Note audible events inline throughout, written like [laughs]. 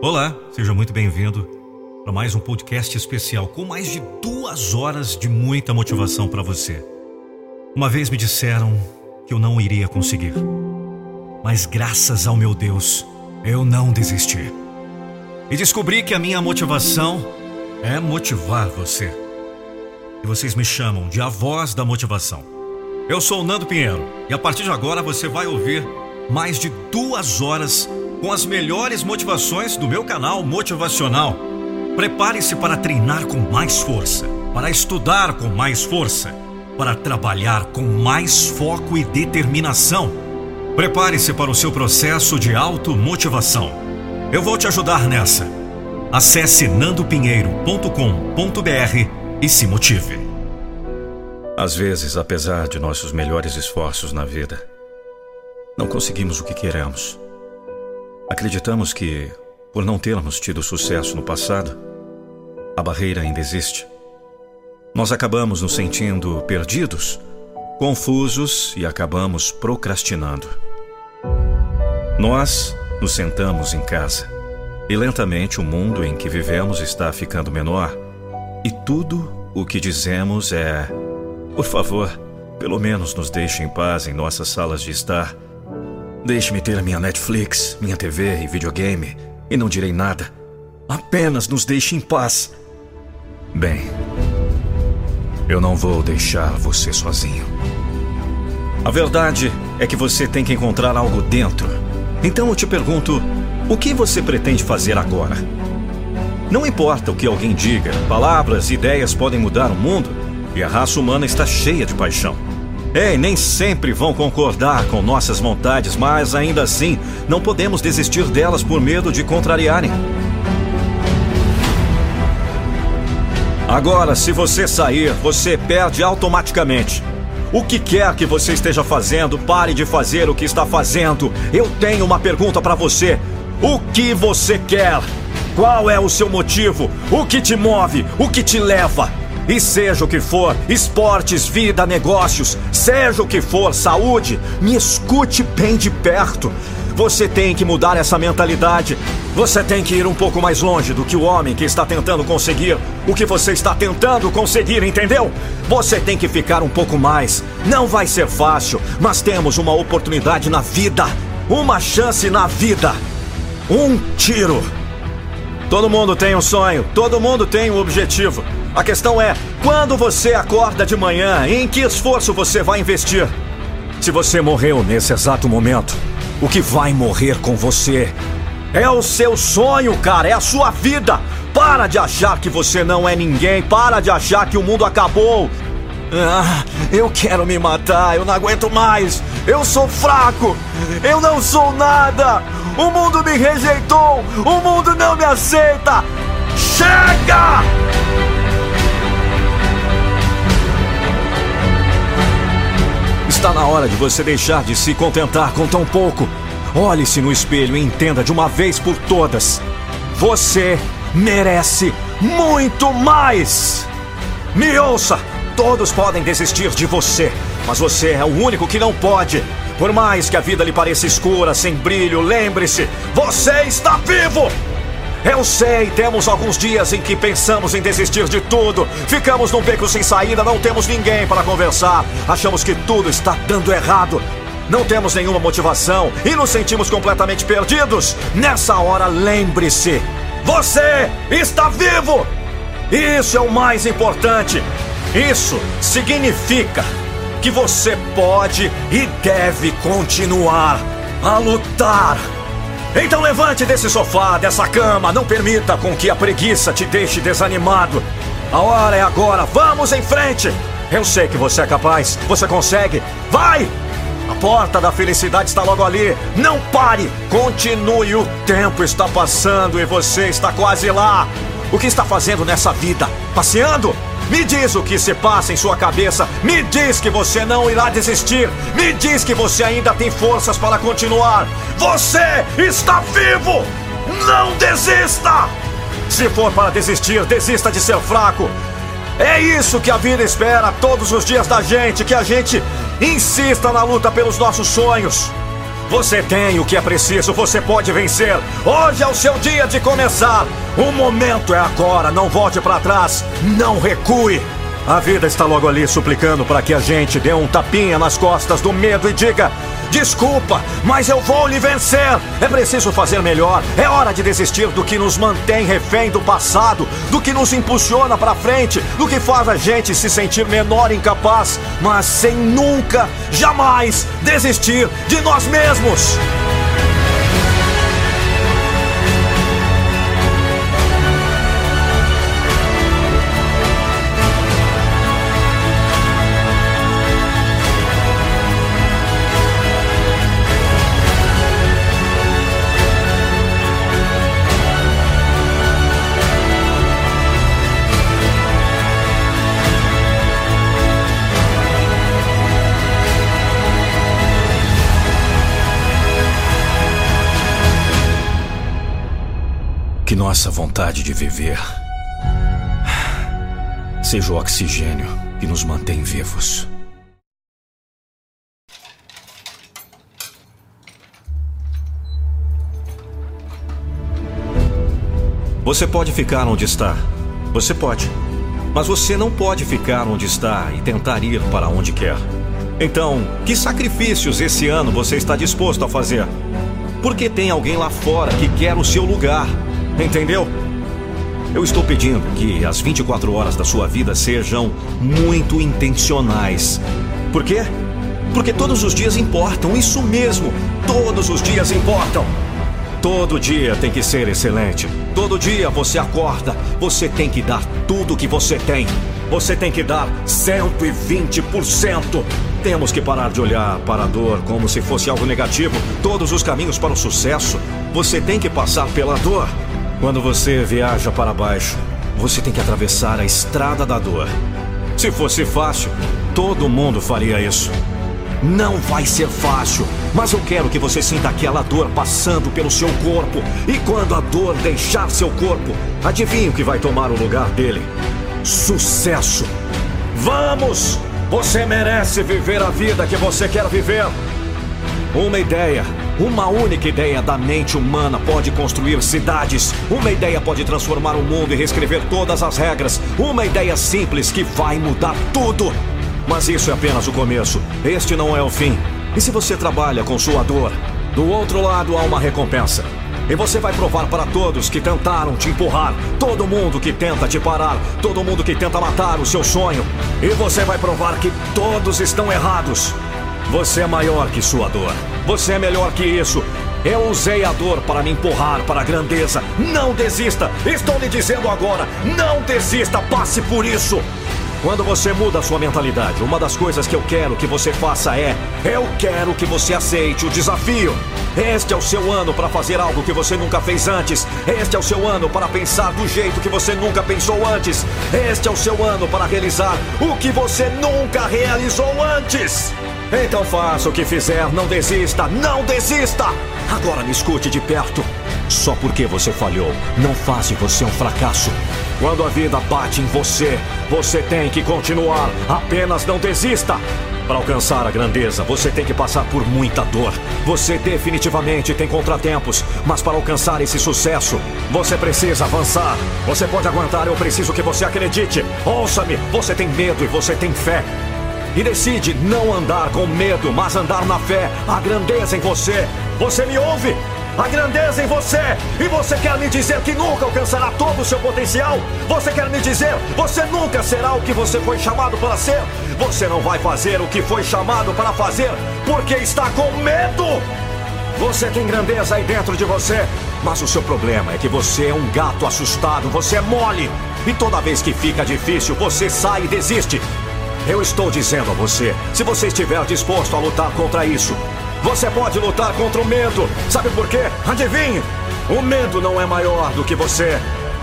Olá, seja muito bem-vindo para mais um podcast especial com mais de duas horas de muita motivação para você. Uma vez me disseram que eu não iria conseguir, mas graças ao meu Deus, eu não desisti. E descobri que a minha motivação é motivar você. E vocês me chamam de a voz da motivação. Eu sou o Nando Pinheiro e a partir de agora você vai ouvir mais de duas horas com as melhores motivações do meu canal motivacional. Prepare-se para treinar com mais força, para estudar com mais força, para trabalhar com mais foco e determinação. Prepare-se para o seu processo de automotivação. Eu vou te ajudar nessa. Acesse nandopinheiro.com.br e se motive. Às vezes, apesar de nossos melhores esforços na vida, não conseguimos o que queremos. Acreditamos que, por não termos tido sucesso no passado, a barreira ainda existe. Nós acabamos nos sentindo perdidos, confusos e acabamos procrastinando. Nós nos sentamos em casa e lentamente o mundo em que vivemos está ficando menor e tudo o que dizemos é: por favor, pelo menos nos deixe em paz em nossas salas de estar Deixe-me ter a minha Netflix, minha TV e videogame, e não direi nada. Apenas nos deixe em paz. Bem, eu não vou deixar você sozinho. A verdade é que você tem que encontrar algo dentro. Então eu te pergunto: o que você pretende fazer agora? Não importa o que alguém diga, palavras e ideias podem mudar o mundo, e a raça humana está cheia de paixão. Ei, nem sempre vão concordar com nossas vontades, mas ainda assim não podemos desistir delas por medo de contrariarem. Agora, se você sair, você perde automaticamente. O que quer que você esteja fazendo, pare de fazer o que está fazendo. Eu tenho uma pergunta para você. O que você quer? Qual é o seu motivo? O que te move? O que te leva? E seja o que for, esportes, vida, negócios, seja o que for, saúde, me escute bem de perto. Você tem que mudar essa mentalidade. Você tem que ir um pouco mais longe do que o homem que está tentando conseguir o que você está tentando conseguir, entendeu? Você tem que ficar um pouco mais. Não vai ser fácil, mas temos uma oportunidade na vida. Uma chance na vida. Um tiro. Todo mundo tem um sonho, todo mundo tem um objetivo. A questão é: quando você acorda de manhã, em que esforço você vai investir? Se você morreu nesse exato momento, o que vai morrer com você é o seu sonho, cara, é a sua vida. Para de achar que você não é ninguém, para de achar que o mundo acabou. Ah, eu quero me matar, eu não aguento mais. Eu sou fraco, eu não sou nada. O mundo me rejeitou, o mundo não me aceita. Chega! Está na hora de você deixar de se contentar com tão pouco. Olhe-se no espelho e entenda de uma vez por todas: você merece muito mais! Me ouça! Todos podem desistir de você, mas você é o único que não pode. Por mais que a vida lhe pareça escura, sem brilho, lembre-se: você está vivo! Eu sei, temos alguns dias em que pensamos em desistir de tudo. Ficamos num beco sem saída, não temos ninguém para conversar. Achamos que tudo está dando errado. Não temos nenhuma motivação e nos sentimos completamente perdidos. Nessa hora, lembre-se: você está vivo! Isso é o mais importante. Isso significa que você pode e deve continuar a lutar. Então levante desse sofá, dessa cama, não permita com que a preguiça te deixe desanimado. A hora é agora, vamos em frente! Eu sei que você é capaz, você consegue. Vai! A porta da felicidade está logo ali. Não pare! Continue, o tempo está passando e você está quase lá. O que está fazendo nessa vida? Passeando? Me diz o que se passa em sua cabeça. Me diz que você não irá desistir. Me diz que você ainda tem forças para continuar. Você está vivo! Não desista! Se for para desistir, desista de ser fraco. É isso que a vida espera todos os dias da gente, que a gente insista na luta pelos nossos sonhos. Você tem o que é preciso, você pode vencer. Hoje é o seu dia de começar. O momento é agora, não volte para trás, não recue. A vida está logo ali suplicando para que a gente dê um tapinha nas costas do medo e diga: Desculpa, mas eu vou lhe vencer. É preciso fazer melhor. É hora de desistir do que nos mantém refém do passado, do que nos impulsiona para frente, do que faz a gente se sentir menor e incapaz, mas sem nunca, jamais desistir de nós mesmos. Nossa vontade de viver seja o oxigênio que nos mantém vivos. Você pode ficar onde está. Você pode. Mas você não pode ficar onde está e tentar ir para onde quer. Então, que sacrifícios esse ano você está disposto a fazer? Porque tem alguém lá fora que quer o seu lugar. Entendeu? Eu estou pedindo que as 24 horas da sua vida sejam muito intencionais. Por quê? Porque todos os dias importam, isso mesmo. Todos os dias importam. Todo dia tem que ser excelente. Todo dia você acorda, você tem que dar tudo que você tem. Você tem que dar 120%. Temos que parar de olhar para a dor como se fosse algo negativo. Todos os caminhos para o sucesso, você tem que passar pela dor. Quando você viaja para baixo, você tem que atravessar a estrada da dor. Se fosse fácil, todo mundo faria isso. Não vai ser fácil, mas eu quero que você sinta aquela dor passando pelo seu corpo. E quando a dor deixar seu corpo, adivinhe o que vai tomar o lugar dele? Sucesso! Vamos! Você merece viver a vida que você quer viver. Uma ideia uma única ideia da mente humana pode construir cidades. Uma ideia pode transformar o mundo e reescrever todas as regras. Uma ideia simples que vai mudar tudo. Mas isso é apenas o começo. Este não é o fim. E se você trabalha com sua dor, do outro lado há uma recompensa. E você vai provar para todos que tentaram te empurrar, todo mundo que tenta te parar, todo mundo que tenta matar o seu sonho. E você vai provar que todos estão errados. Você é maior que sua dor. Você é melhor que isso. Eu usei a dor para me empurrar para a grandeza. Não desista! Estou lhe dizendo agora: não desista! Passe por isso! Quando você muda a sua mentalidade, uma das coisas que eu quero que você faça é: eu quero que você aceite o desafio. Este é o seu ano para fazer algo que você nunca fez antes. Este é o seu ano para pensar do jeito que você nunca pensou antes. Este é o seu ano para realizar o que você nunca realizou antes. Então faça o que fizer, não desista, não desista! Agora me escute de perto. Só porque você falhou, não faz de você um fracasso. Quando a vida bate em você, você tem que continuar. Apenas não desista. Para alcançar a grandeza, você tem que passar por muita dor. Você definitivamente tem contratempos, mas para alcançar esse sucesso, você precisa avançar. Você pode aguentar, eu preciso que você acredite. Ouça-me, você tem medo e você tem fé. E decide não andar com medo, mas andar na fé. A grandeza em você. Você me ouve? a grandeza em você. E você quer me dizer que nunca alcançará todo o seu potencial? Você quer me dizer, você nunca será o que você foi chamado para ser? Você não vai fazer o que foi chamado para fazer porque está com medo. Você tem grandeza aí dentro de você, mas o seu problema é que você é um gato assustado, você é mole. E toda vez que fica difícil, você sai e desiste. Eu estou dizendo a você, se você estiver disposto a lutar contra isso, você pode lutar contra o medo. Sabe por quê? Adivinhe! O medo não é maior do que você.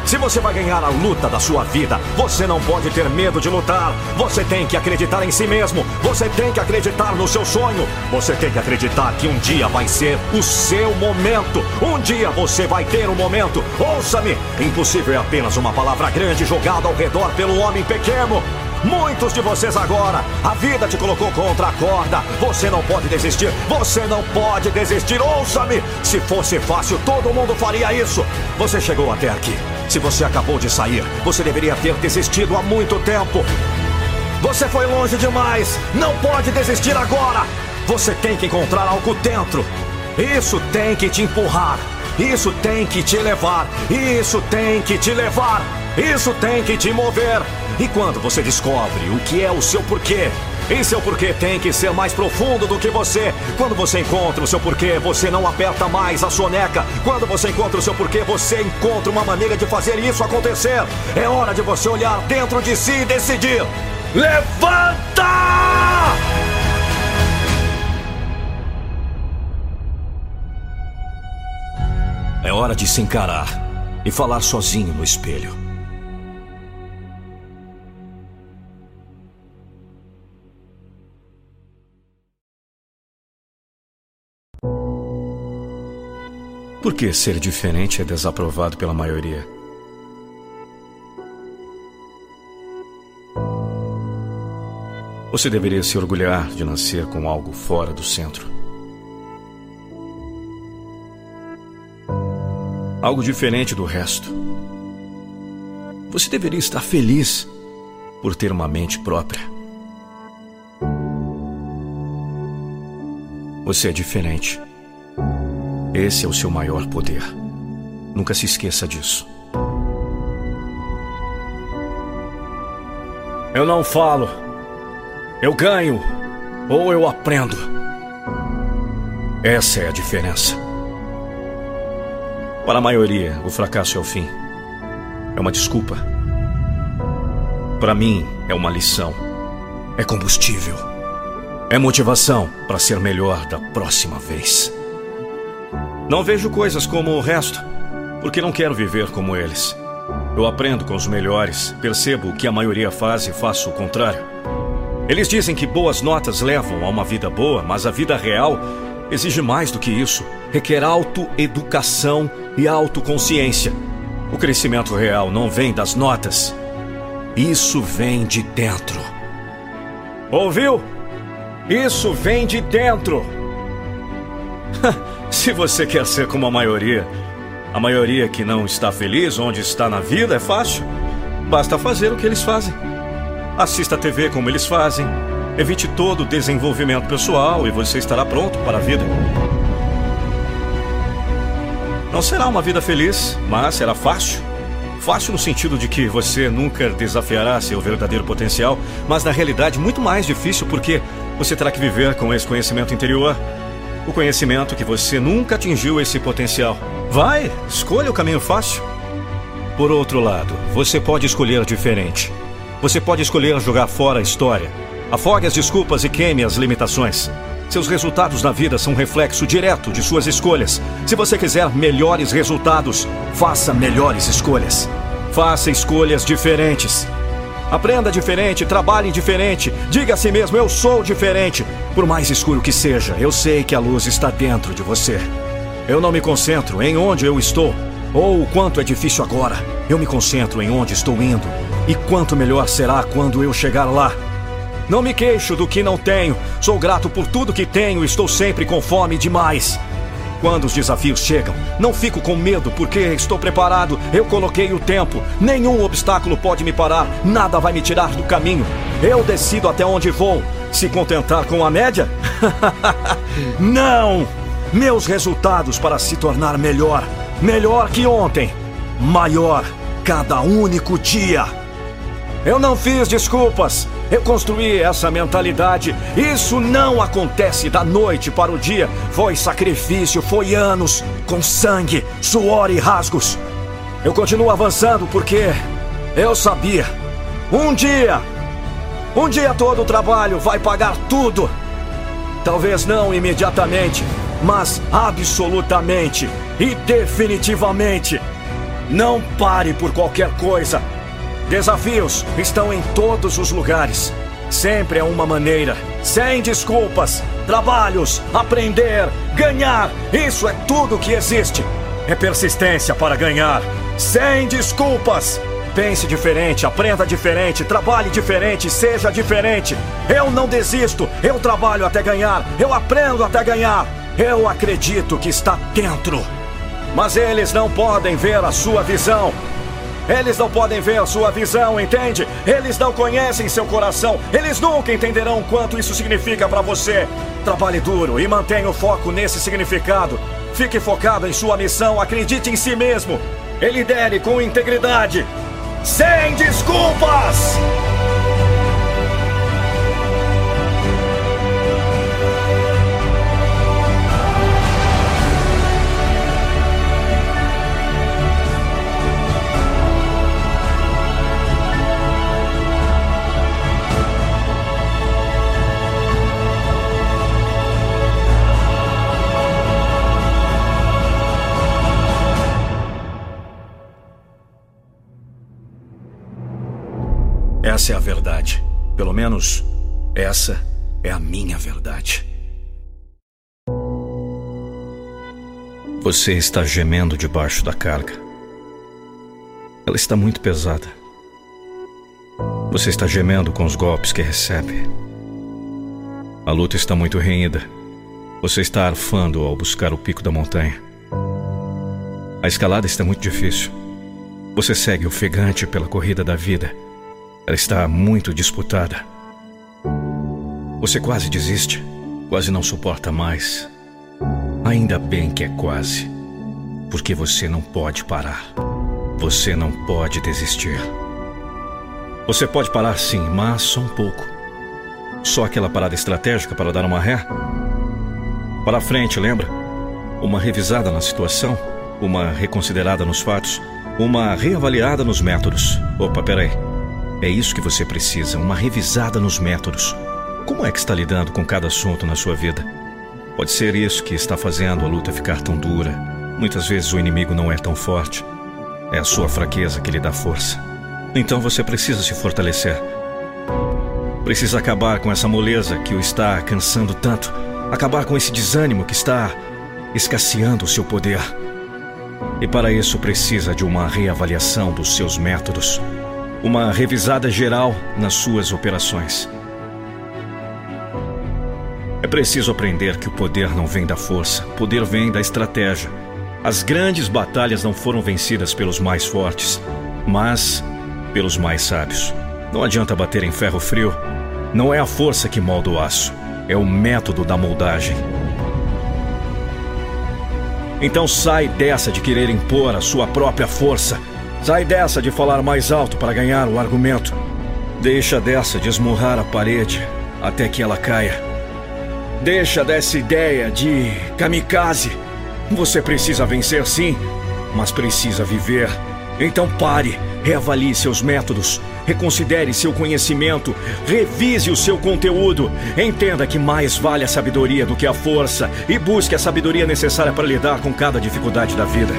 Se você vai ganhar a luta da sua vida, você não pode ter medo de lutar. Você tem que acreditar em si mesmo. Você tem que acreditar no seu sonho. Você tem que acreditar que um dia vai ser o seu momento. Um dia você vai ter um momento. Ouça-me! Impossível é apenas uma palavra grande jogada ao redor pelo homem pequeno. Muitos de vocês agora, a vida te colocou contra a corda. Você não pode desistir, você não pode desistir. Ouça-me! Se fosse fácil, todo mundo faria isso. Você chegou até aqui. Se você acabou de sair, você deveria ter desistido há muito tempo. Você foi longe demais. Não pode desistir agora. Você tem que encontrar algo dentro. Isso tem que te empurrar. Isso tem que te levar. Isso tem que te levar. Isso tem que te mover. E quando você descobre o que é o seu porquê, e seu porquê tem que ser mais profundo do que você. Quando você encontra o seu porquê, você não aperta mais a soneca. Quando você encontra o seu porquê, você encontra uma maneira de fazer isso acontecer. É hora de você olhar dentro de si e decidir. Levanta! É hora de se encarar e falar sozinho no espelho. Por que ser diferente é desaprovado pela maioria? Você deveria se orgulhar de nascer com algo fora do centro. Algo diferente do resto. Você deveria estar feliz por ter uma mente própria. Você é diferente. Esse é o seu maior poder. Nunca se esqueça disso. Eu não falo. Eu ganho ou eu aprendo. Essa é a diferença. Para a maioria, o fracasso é o fim. É uma desculpa. Para mim, é uma lição. É combustível. É motivação para ser melhor da próxima vez. Não vejo coisas como o resto, porque não quero viver como eles. Eu aprendo com os melhores, percebo o que a maioria faz e faço o contrário. Eles dizem que boas notas levam a uma vida boa, mas a vida real exige mais do que isso. Requer autoeducação e autoconsciência. O crescimento real não vem das notas. Isso vem de dentro. Ouviu? Isso vem de dentro. [laughs] Se você quer ser como a maioria, a maioria que não está feliz onde está na vida, é fácil. Basta fazer o que eles fazem. Assista a TV como eles fazem. Evite todo o desenvolvimento pessoal e você estará pronto para a vida. Não será uma vida feliz, mas será fácil. Fácil no sentido de que você nunca desafiará seu verdadeiro potencial, mas na realidade muito mais difícil porque você terá que viver com esse conhecimento interior, o conhecimento que você nunca atingiu esse potencial. Vai, escolha o caminho fácil. Por outro lado, você pode escolher diferente. Você pode escolher jogar fora a história. Afogue as desculpas e queime as limitações. Seus resultados na vida são reflexo direto de suas escolhas. Se você quiser melhores resultados, faça melhores escolhas. Faça escolhas diferentes. Aprenda diferente, trabalhe diferente. Diga a si mesmo: eu sou diferente. Por mais escuro que seja, eu sei que a luz está dentro de você. Eu não me concentro em onde eu estou ou o quanto é difícil agora. Eu me concentro em onde estou indo e quanto melhor será quando eu chegar lá. Não me queixo do que não tenho. Sou grato por tudo que tenho estou sempre com fome demais. Quando os desafios chegam, não fico com medo porque estou preparado. Eu coloquei o tempo. Nenhum obstáculo pode me parar. Nada vai me tirar do caminho. Eu decido até onde vou. Se contentar com a média? [laughs] não! Meus resultados para se tornar melhor. Melhor que ontem. Maior cada único dia. Eu não fiz desculpas. Eu construí essa mentalidade. Isso não acontece da noite para o dia. Foi sacrifício, foi anos, com sangue, suor e rasgos. Eu continuo avançando porque eu sabia. Um dia, um dia todo o trabalho vai pagar tudo. Talvez não imediatamente, mas absolutamente e definitivamente. Não pare por qualquer coisa. Desafios estão em todos os lugares. Sempre é uma maneira, sem desculpas. Trabalhos, aprender, ganhar, isso é tudo que existe. É persistência para ganhar, sem desculpas. Pense diferente, aprenda diferente, trabalhe diferente, seja diferente. Eu não desisto, eu trabalho até ganhar, eu aprendo até ganhar. Eu acredito que está dentro. Mas eles não podem ver a sua visão. Eles não podem ver a sua visão, entende? Eles não conhecem seu coração. Eles nunca entenderão quanto isso significa para você. Trabalhe duro e mantenha o foco nesse significado. Fique focado em sua missão, acredite em si mesmo. E lidere com integridade. Sem desculpas! Verdade. Pelo menos, essa é a minha verdade. Você está gemendo debaixo da carga. Ela está muito pesada. Você está gemendo com os golpes que recebe. A luta está muito renhida. Você está arfando ao buscar o pico da montanha. A escalada está muito difícil. Você segue ofegante pela corrida da vida ela está muito disputada. Você quase desiste, quase não suporta mais. Ainda bem que é quase, porque você não pode parar. Você não pode desistir. Você pode parar sim, mas só um pouco. Só aquela parada estratégica para dar uma ré? Para frente, lembra? Uma revisada na situação, uma reconsiderada nos fatos, uma reavaliada nos métodos. Opa, peraí. É isso que você precisa, uma revisada nos métodos. Como é que está lidando com cada assunto na sua vida? Pode ser isso que está fazendo a luta ficar tão dura. Muitas vezes o inimigo não é tão forte. É a sua fraqueza que lhe dá força. Então você precisa se fortalecer. Precisa acabar com essa moleza que o está cansando tanto. Acabar com esse desânimo que está escasseando o seu poder. E para isso precisa de uma reavaliação dos seus métodos uma revisada geral nas suas operações. É preciso aprender que o poder não vem da força, poder vem da estratégia. As grandes batalhas não foram vencidas pelos mais fortes, mas pelos mais sábios. Não adianta bater em ferro frio. Não é a força que molda o aço, é o método da moldagem. Então sai dessa de querer impor a sua própria força Sai dessa de falar mais alto para ganhar o argumento. Deixa dessa de esmurrar a parede até que ela caia. Deixa dessa ideia de kamikaze. Você precisa vencer sim, mas precisa viver. Então pare, reavalie seus métodos, reconsidere seu conhecimento, revise o seu conteúdo. Entenda que mais vale a sabedoria do que a força e busque a sabedoria necessária para lidar com cada dificuldade da vida.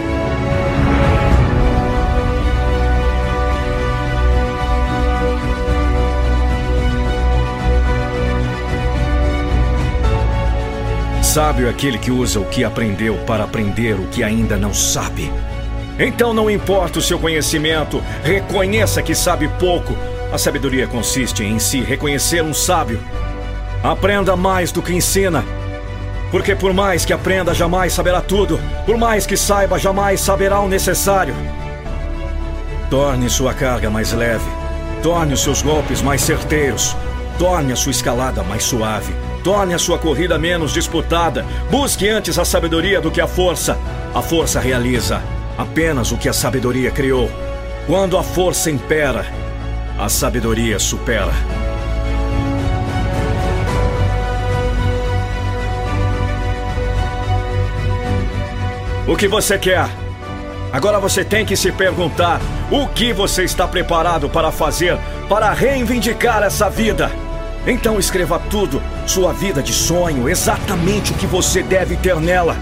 Sábio é aquele que usa o que aprendeu para aprender o que ainda não sabe. Então não importa o seu conhecimento, reconheça que sabe pouco. A sabedoria consiste em si reconhecer um sábio. Aprenda mais do que ensina. Porque por mais que aprenda, jamais saberá tudo. Por mais que saiba, jamais saberá o necessário. Torne sua carga mais leve. Torne os seus golpes mais certeiros. Torne a sua escalada mais suave. Torne a sua corrida menos disputada. Busque antes a sabedoria do que a força. A força realiza apenas o que a sabedoria criou. Quando a força impera, a sabedoria supera. O que você quer? Agora você tem que se perguntar: o que você está preparado para fazer para reivindicar essa vida? Então escreva tudo, sua vida de sonho, exatamente o que você deve ter nela.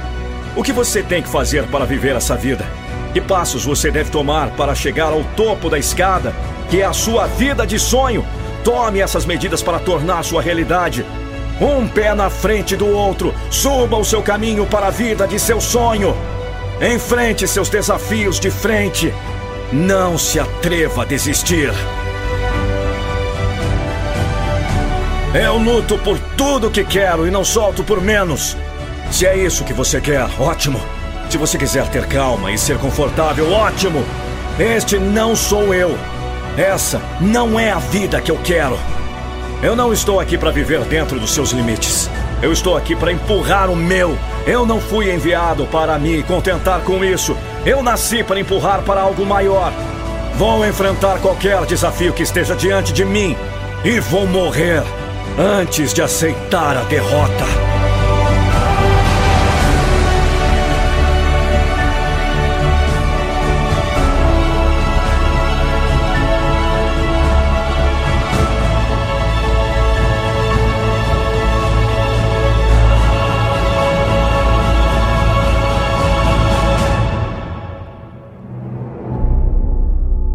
O que você tem que fazer para viver essa vida? Que passos você deve tomar para chegar ao topo da escada, que é a sua vida de sonho? Tome essas medidas para tornar sua realidade. Um pé na frente do outro, suba o seu caminho para a vida de seu sonho. Enfrente seus desafios de frente. Não se atreva a desistir. Eu luto por tudo que quero e não solto por menos. Se é isso que você quer, ótimo. Se você quiser ter calma e ser confortável, ótimo. Este não sou eu. Essa não é a vida que eu quero. Eu não estou aqui para viver dentro dos seus limites. Eu estou aqui para empurrar o meu. Eu não fui enviado para me contentar com isso. Eu nasci para empurrar para algo maior. Vou enfrentar qualquer desafio que esteja diante de mim e vou morrer antes de aceitar a derrota.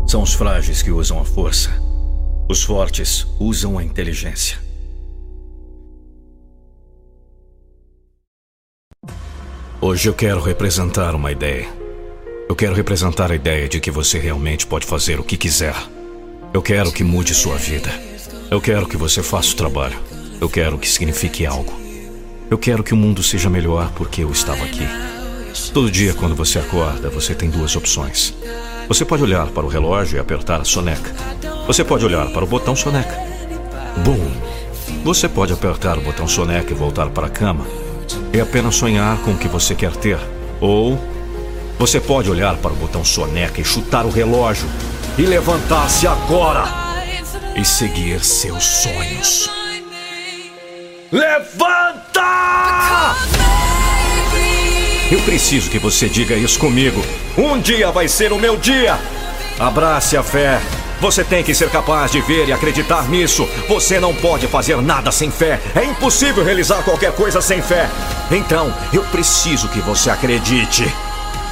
São os frágeis que usam a força. Os fortes usam a inteligência. Hoje eu quero representar uma ideia. Eu quero representar a ideia de que você realmente pode fazer o que quiser. Eu quero que mude sua vida. Eu quero que você faça o trabalho. Eu quero que signifique algo. Eu quero que o mundo seja melhor porque eu estava aqui. Todo dia, quando você acorda, você tem duas opções. Você pode olhar para o relógio e apertar a soneca. Você pode olhar para o botão soneca. Bom, você pode apertar o botão soneca e voltar para a cama e apenas sonhar com o que você quer ter. Ou você pode olhar para o botão soneca e chutar o relógio e levantar-se agora e seguir seus sonhos. Levanta! Eu preciso que você diga isso comigo. Um dia vai ser o meu dia. Abrace a fé. Você tem que ser capaz de ver e acreditar nisso. Você não pode fazer nada sem fé. É impossível realizar qualquer coisa sem fé. Então, eu preciso que você acredite.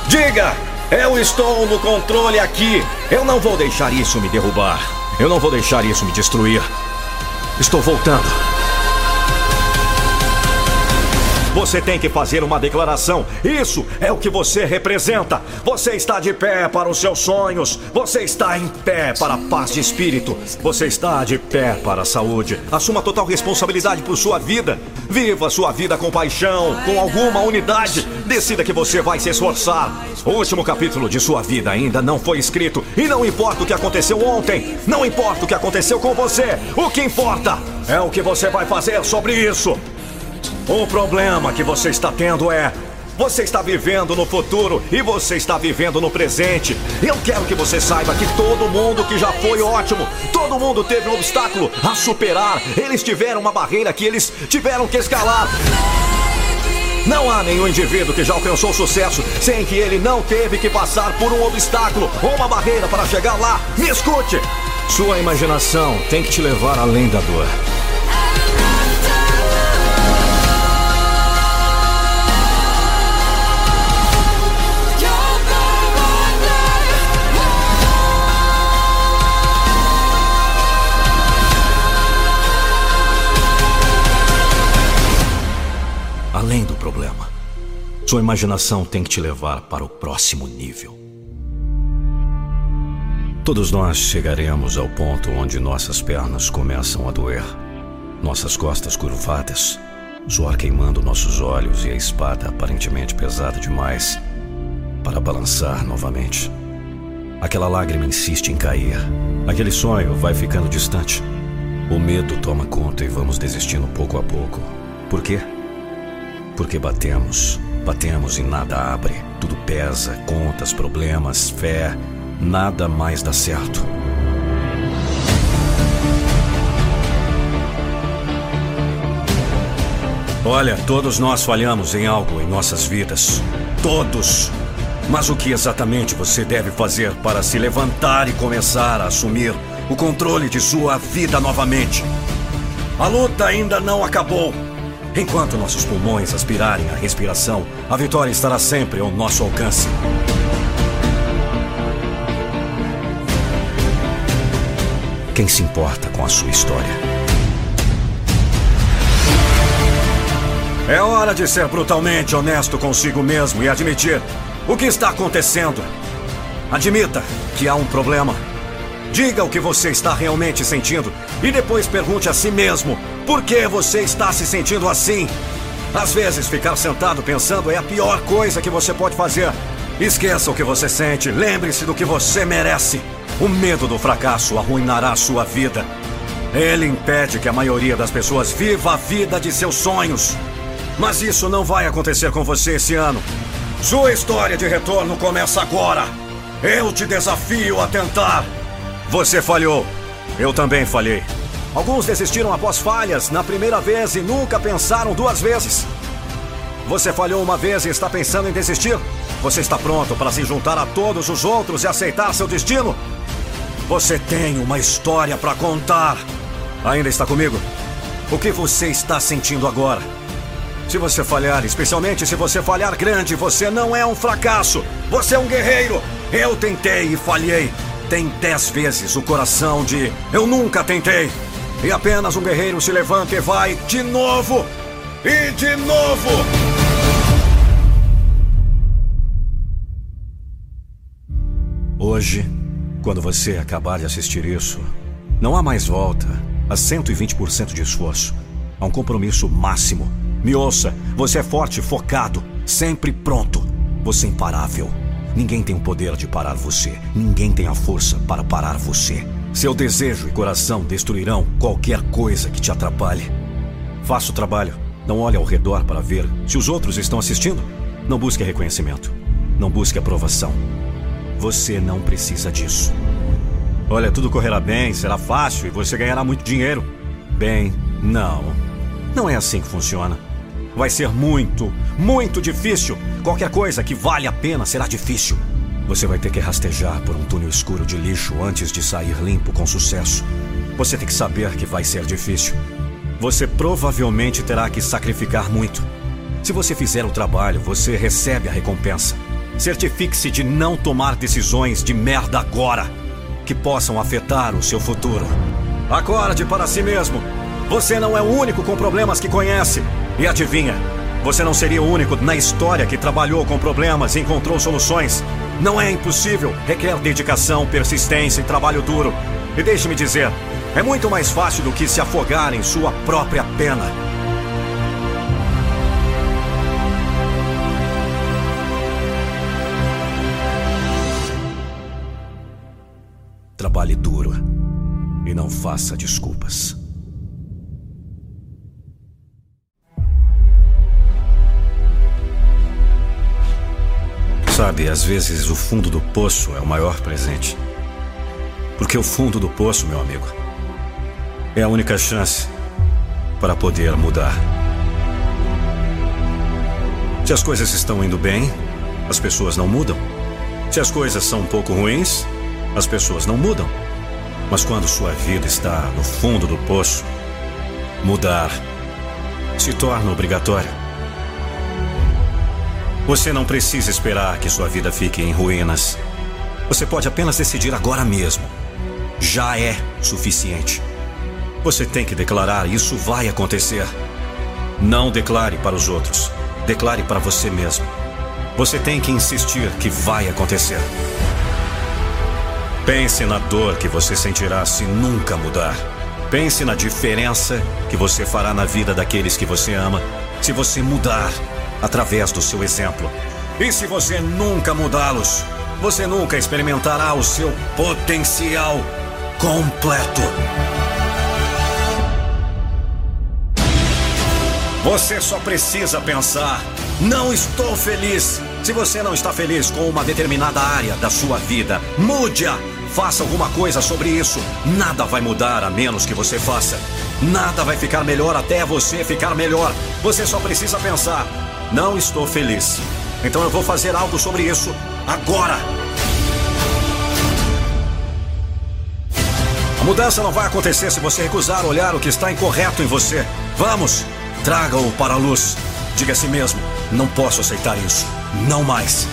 Diga: Eu estou no controle aqui. Eu não vou deixar isso me derrubar. Eu não vou deixar isso me destruir. Estou voltando. Você tem que fazer uma declaração. Isso é o que você representa. Você está de pé para os seus sonhos. Você está em pé para a paz de espírito. Você está de pé para a saúde. Assuma total responsabilidade por sua vida. Viva sua vida com paixão, com alguma unidade. Decida que você vai se esforçar. O último capítulo de sua vida ainda não foi escrito. E não importa o que aconteceu ontem. Não importa o que aconteceu com você. O que importa é o que você vai fazer sobre isso. O problema que você está tendo é. Você está vivendo no futuro e você está vivendo no presente. Eu quero que você saiba que todo mundo que já foi ótimo, todo mundo teve um obstáculo a superar. Eles tiveram uma barreira que eles tiveram que escalar. Não há nenhum indivíduo que já alcançou sucesso sem que ele não teve que passar por um obstáculo ou uma barreira para chegar lá. Me escute! Sua imaginação tem que te levar além da dor. Além do problema. Sua imaginação tem que te levar para o próximo nível. Todos nós chegaremos ao ponto onde nossas pernas começam a doer, nossas costas curvadas, suor queimando nossos olhos e a espada aparentemente pesada demais para balançar novamente. Aquela lágrima insiste em cair, aquele sonho vai ficando distante. O medo toma conta e vamos desistindo pouco a pouco. Por quê? Porque batemos, batemos e nada abre. Tudo pesa, contas, problemas, fé, nada mais dá certo. Olha, todos nós falhamos em algo em nossas vidas. Todos. Mas o que exatamente você deve fazer para se levantar e começar a assumir o controle de sua vida novamente? A luta ainda não acabou. Enquanto nossos pulmões aspirarem a respiração, a vitória estará sempre ao nosso alcance. Quem se importa com a sua história? É hora de ser brutalmente honesto consigo mesmo e admitir o que está acontecendo. Admita que há um problema. Diga o que você está realmente sentindo e depois pergunte a si mesmo por que você está se sentindo assim. Às vezes, ficar sentado pensando é a pior coisa que você pode fazer. Esqueça o que você sente, lembre-se do que você merece. O medo do fracasso arruinará sua vida. Ele impede que a maioria das pessoas viva a vida de seus sonhos. Mas isso não vai acontecer com você esse ano. Sua história de retorno começa agora. Eu te desafio a tentar. Você falhou. Eu também falhei. Alguns desistiram após falhas na primeira vez e nunca pensaram duas vezes. Você falhou uma vez e está pensando em desistir? Você está pronto para se juntar a todos os outros e aceitar seu destino? Você tem uma história para contar. Ainda está comigo? O que você está sentindo agora? Se você falhar, especialmente se você falhar grande, você não é um fracasso. Você é um guerreiro. Eu tentei e falhei. Tem dez vezes o coração de eu nunca tentei. E apenas um guerreiro se levanta e vai de novo. E de novo. Hoje, quando você acabar de assistir isso, não há mais volta. Há 120% de esforço. Há um compromisso máximo. Me ouça, você é forte, focado, sempre pronto. Você é imparável. Ninguém tem o poder de parar você. Ninguém tem a força para parar você. Seu desejo e coração destruirão qualquer coisa que te atrapalhe. Faça o trabalho. Não olhe ao redor para ver se os outros estão assistindo. Não busque reconhecimento. Não busque aprovação. Você não precisa disso. Olha, tudo correrá bem, será fácil e você ganhará muito dinheiro. Bem, não. Não é assim que funciona. Vai ser muito, muito difícil. Qualquer coisa que vale a pena será difícil. Você vai ter que rastejar por um túnel escuro de lixo antes de sair limpo com sucesso. Você tem que saber que vai ser difícil. Você provavelmente terá que sacrificar muito. Se você fizer o trabalho, você recebe a recompensa. Certifique-se de não tomar decisões de merda agora que possam afetar o seu futuro. Acorde para si mesmo. Você não é o único com problemas que conhece. E adivinha, você não seria o único na história que trabalhou com problemas e encontrou soluções. Não é impossível, requer dedicação, persistência e trabalho duro. E deixe-me dizer, é muito mais fácil do que se afogar em sua própria pena. Trabalhe duro e não faça desculpas. Sabe, às vezes o fundo do poço é o maior presente. Porque o fundo do poço, meu amigo, é a única chance para poder mudar. Se as coisas estão indo bem, as pessoas não mudam. Se as coisas são um pouco ruins, as pessoas não mudam. Mas quando sua vida está no fundo do poço, mudar se torna obrigatório. Você não precisa esperar que sua vida fique em ruínas. Você pode apenas decidir agora mesmo. Já é suficiente. Você tem que declarar: isso vai acontecer. Não declare para os outros. Declare para você mesmo. Você tem que insistir que vai acontecer. Pense na dor que você sentirá se nunca mudar. Pense na diferença que você fará na vida daqueles que você ama se você mudar através do seu exemplo. E se você nunca mudá-los, você nunca experimentará o seu potencial completo. Você só precisa pensar: não estou feliz. Se você não está feliz com uma determinada área da sua vida, mude-a. Faça alguma coisa sobre isso. Nada vai mudar a menos que você faça. Nada vai ficar melhor até você ficar melhor. Você só precisa pensar: não estou feliz. Então eu vou fazer algo sobre isso agora. A mudança não vai acontecer se você recusar olhar o que está incorreto em você. Vamos, traga-o para a luz. Diga a si mesmo: não posso aceitar isso. Não mais.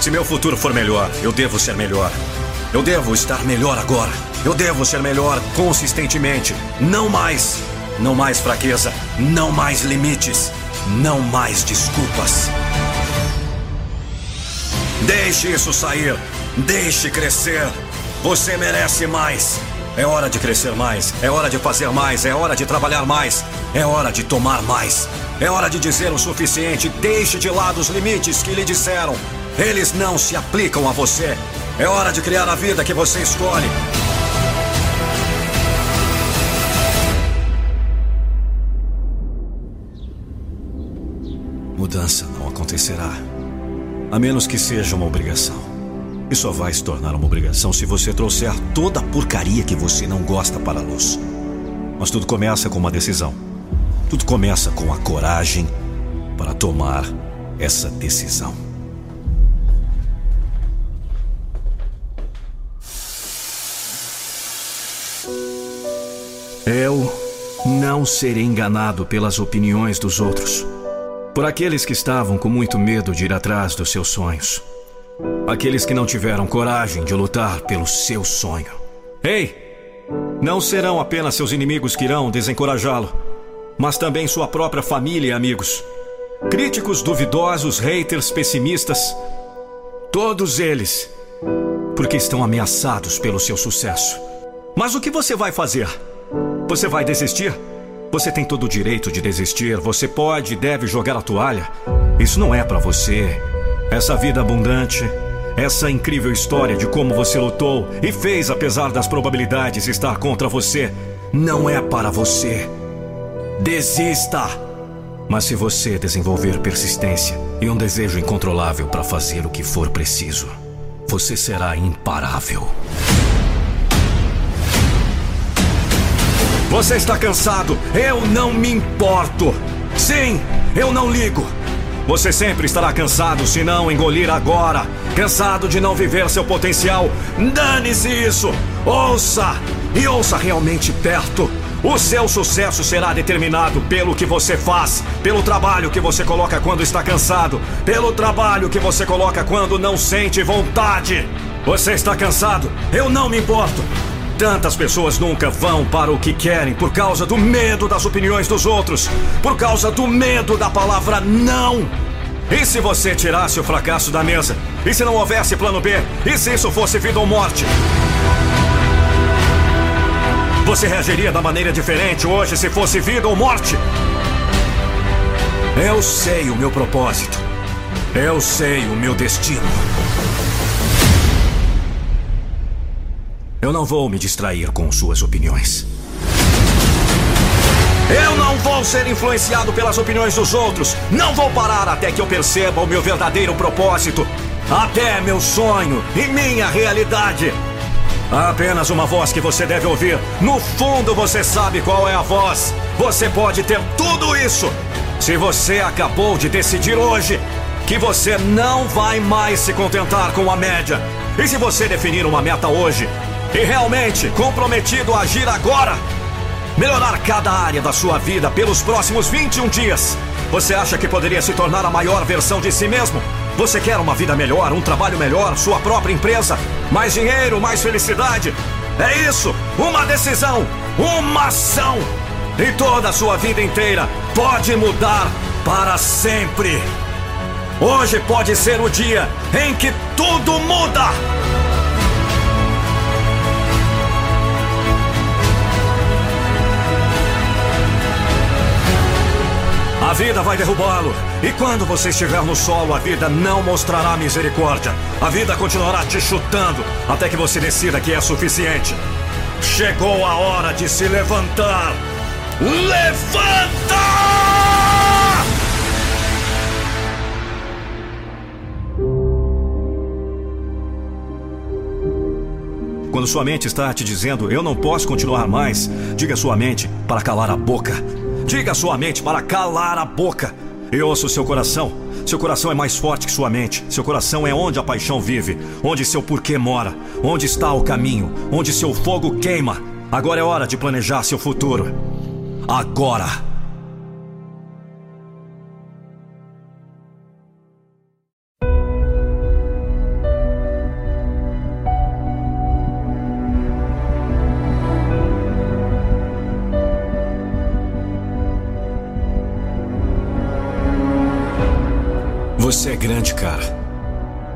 Se meu futuro for melhor, eu devo ser melhor. Eu devo estar melhor agora. Eu devo ser melhor consistentemente. Não mais. Não mais fraqueza. Não mais limites. Não mais desculpas. Deixe isso sair. Deixe crescer. Você merece mais. É hora de crescer mais, é hora de fazer mais, é hora de trabalhar mais, é hora de tomar mais. É hora de dizer o suficiente. Deixe de lado os limites que lhe disseram. Eles não se aplicam a você. É hora de criar a vida que você escolhe. Mudança não acontecerá. A menos que seja uma obrigação. E só vai se tornar uma obrigação se você trouxer toda a porcaria que você não gosta para a luz. Mas tudo começa com uma decisão. Tudo começa com a coragem para tomar essa decisão. Eu não serei enganado pelas opiniões dos outros, por aqueles que estavam com muito medo de ir atrás dos seus sonhos. Aqueles que não tiveram coragem de lutar pelo seu sonho. Ei! Não serão apenas seus inimigos que irão desencorajá-lo, mas também sua própria família e amigos. Críticos duvidosos, haters, pessimistas. Todos eles. Porque estão ameaçados pelo seu sucesso. Mas o que você vai fazer? Você vai desistir? Você tem todo o direito de desistir. Você pode e deve jogar a toalha. Isso não é para você. Essa vida abundante, essa incrível história de como você lutou e fez apesar das probabilidades estar contra você, não é para você. Desista! Mas se você desenvolver persistência e um desejo incontrolável para fazer o que for preciso, você será imparável. Você está cansado? Eu não me importo. Sim, eu não ligo. Você sempre estará cansado se não engolir agora. Cansado de não viver seu potencial. Dane-se isso! Ouça! E ouça realmente perto. O seu sucesso será determinado pelo que você faz, pelo trabalho que você coloca quando está cansado, pelo trabalho que você coloca quando não sente vontade. Você está cansado? Eu não me importo. Tantas pessoas nunca vão para o que querem por causa do medo das opiniões dos outros, por causa do medo da palavra não. E se você tirasse o fracasso da mesa? E se não houvesse plano B? E se isso fosse vida ou morte? Você reagiria da maneira diferente hoje se fosse vida ou morte? Eu sei o meu propósito. Eu sei o meu destino. Eu não vou me distrair com suas opiniões. Eu não vou ser influenciado pelas opiniões dos outros. Não vou parar até que eu perceba o meu verdadeiro propósito. Até meu sonho e minha realidade. Há apenas uma voz que você deve ouvir. No fundo você sabe qual é a voz. Você pode ter tudo isso. Se você acabou de decidir hoje que você não vai mais se contentar com a média. E se você definir uma meta hoje e realmente comprometido a agir agora, melhorar cada área da sua vida pelos próximos 21 dias, você acha que poderia se tornar a maior versão de si mesmo? Você quer uma vida melhor, um trabalho melhor, sua própria empresa, mais dinheiro, mais felicidade? É isso! Uma decisão, uma ação! E toda a sua vida inteira pode mudar para sempre. Hoje pode ser o dia em que tudo muda! A vida vai derrubá-lo. E quando você estiver no solo, a vida não mostrará misericórdia. A vida continuará te chutando até que você decida que é suficiente. Chegou a hora de se levantar. Levanta! Quando sua mente está te dizendo eu não posso continuar mais, diga à sua mente para calar a boca. Diga sua mente para calar a boca. E ouça o seu coração. Seu coração é mais forte que sua mente. Seu coração é onde a paixão vive, onde seu porquê mora, onde está o caminho, onde seu fogo queima. Agora é hora de planejar seu futuro. Agora! Grande, cara.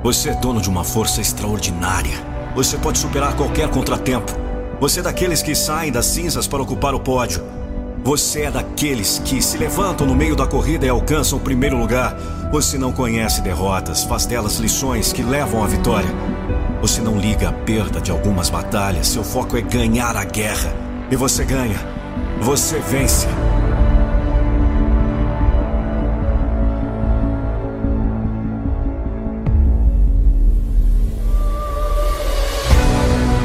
Você é dono de uma força extraordinária. Você pode superar qualquer contratempo. Você é daqueles que saem das cinzas para ocupar o pódio. Você é daqueles que se levantam no meio da corrida e alcançam o primeiro lugar. Você não conhece derrotas, faz delas lições que levam à vitória. Você não liga à perda de algumas batalhas, seu foco é ganhar a guerra. E você ganha. Você vence.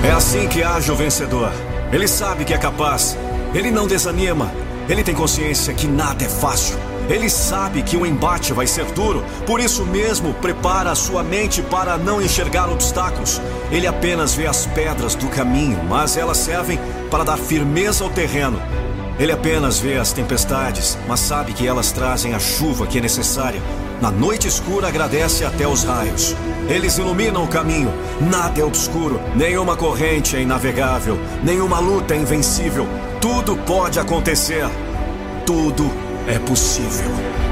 É assim que age o vencedor. Ele sabe que é capaz. Ele não desanima. Ele tem consciência que nada é fácil. Ele sabe que o embate vai ser duro, por isso mesmo prepara a sua mente para não enxergar obstáculos. Ele apenas vê as pedras do caminho, mas elas servem para dar firmeza ao terreno. Ele apenas vê as tempestades, mas sabe que elas trazem a chuva que é necessária. Na noite escura agradece até os raios. Eles iluminam o caminho. Nada é obscuro, nenhuma corrente é inavegável, nenhuma luta é invencível. Tudo pode acontecer. Tudo é possível.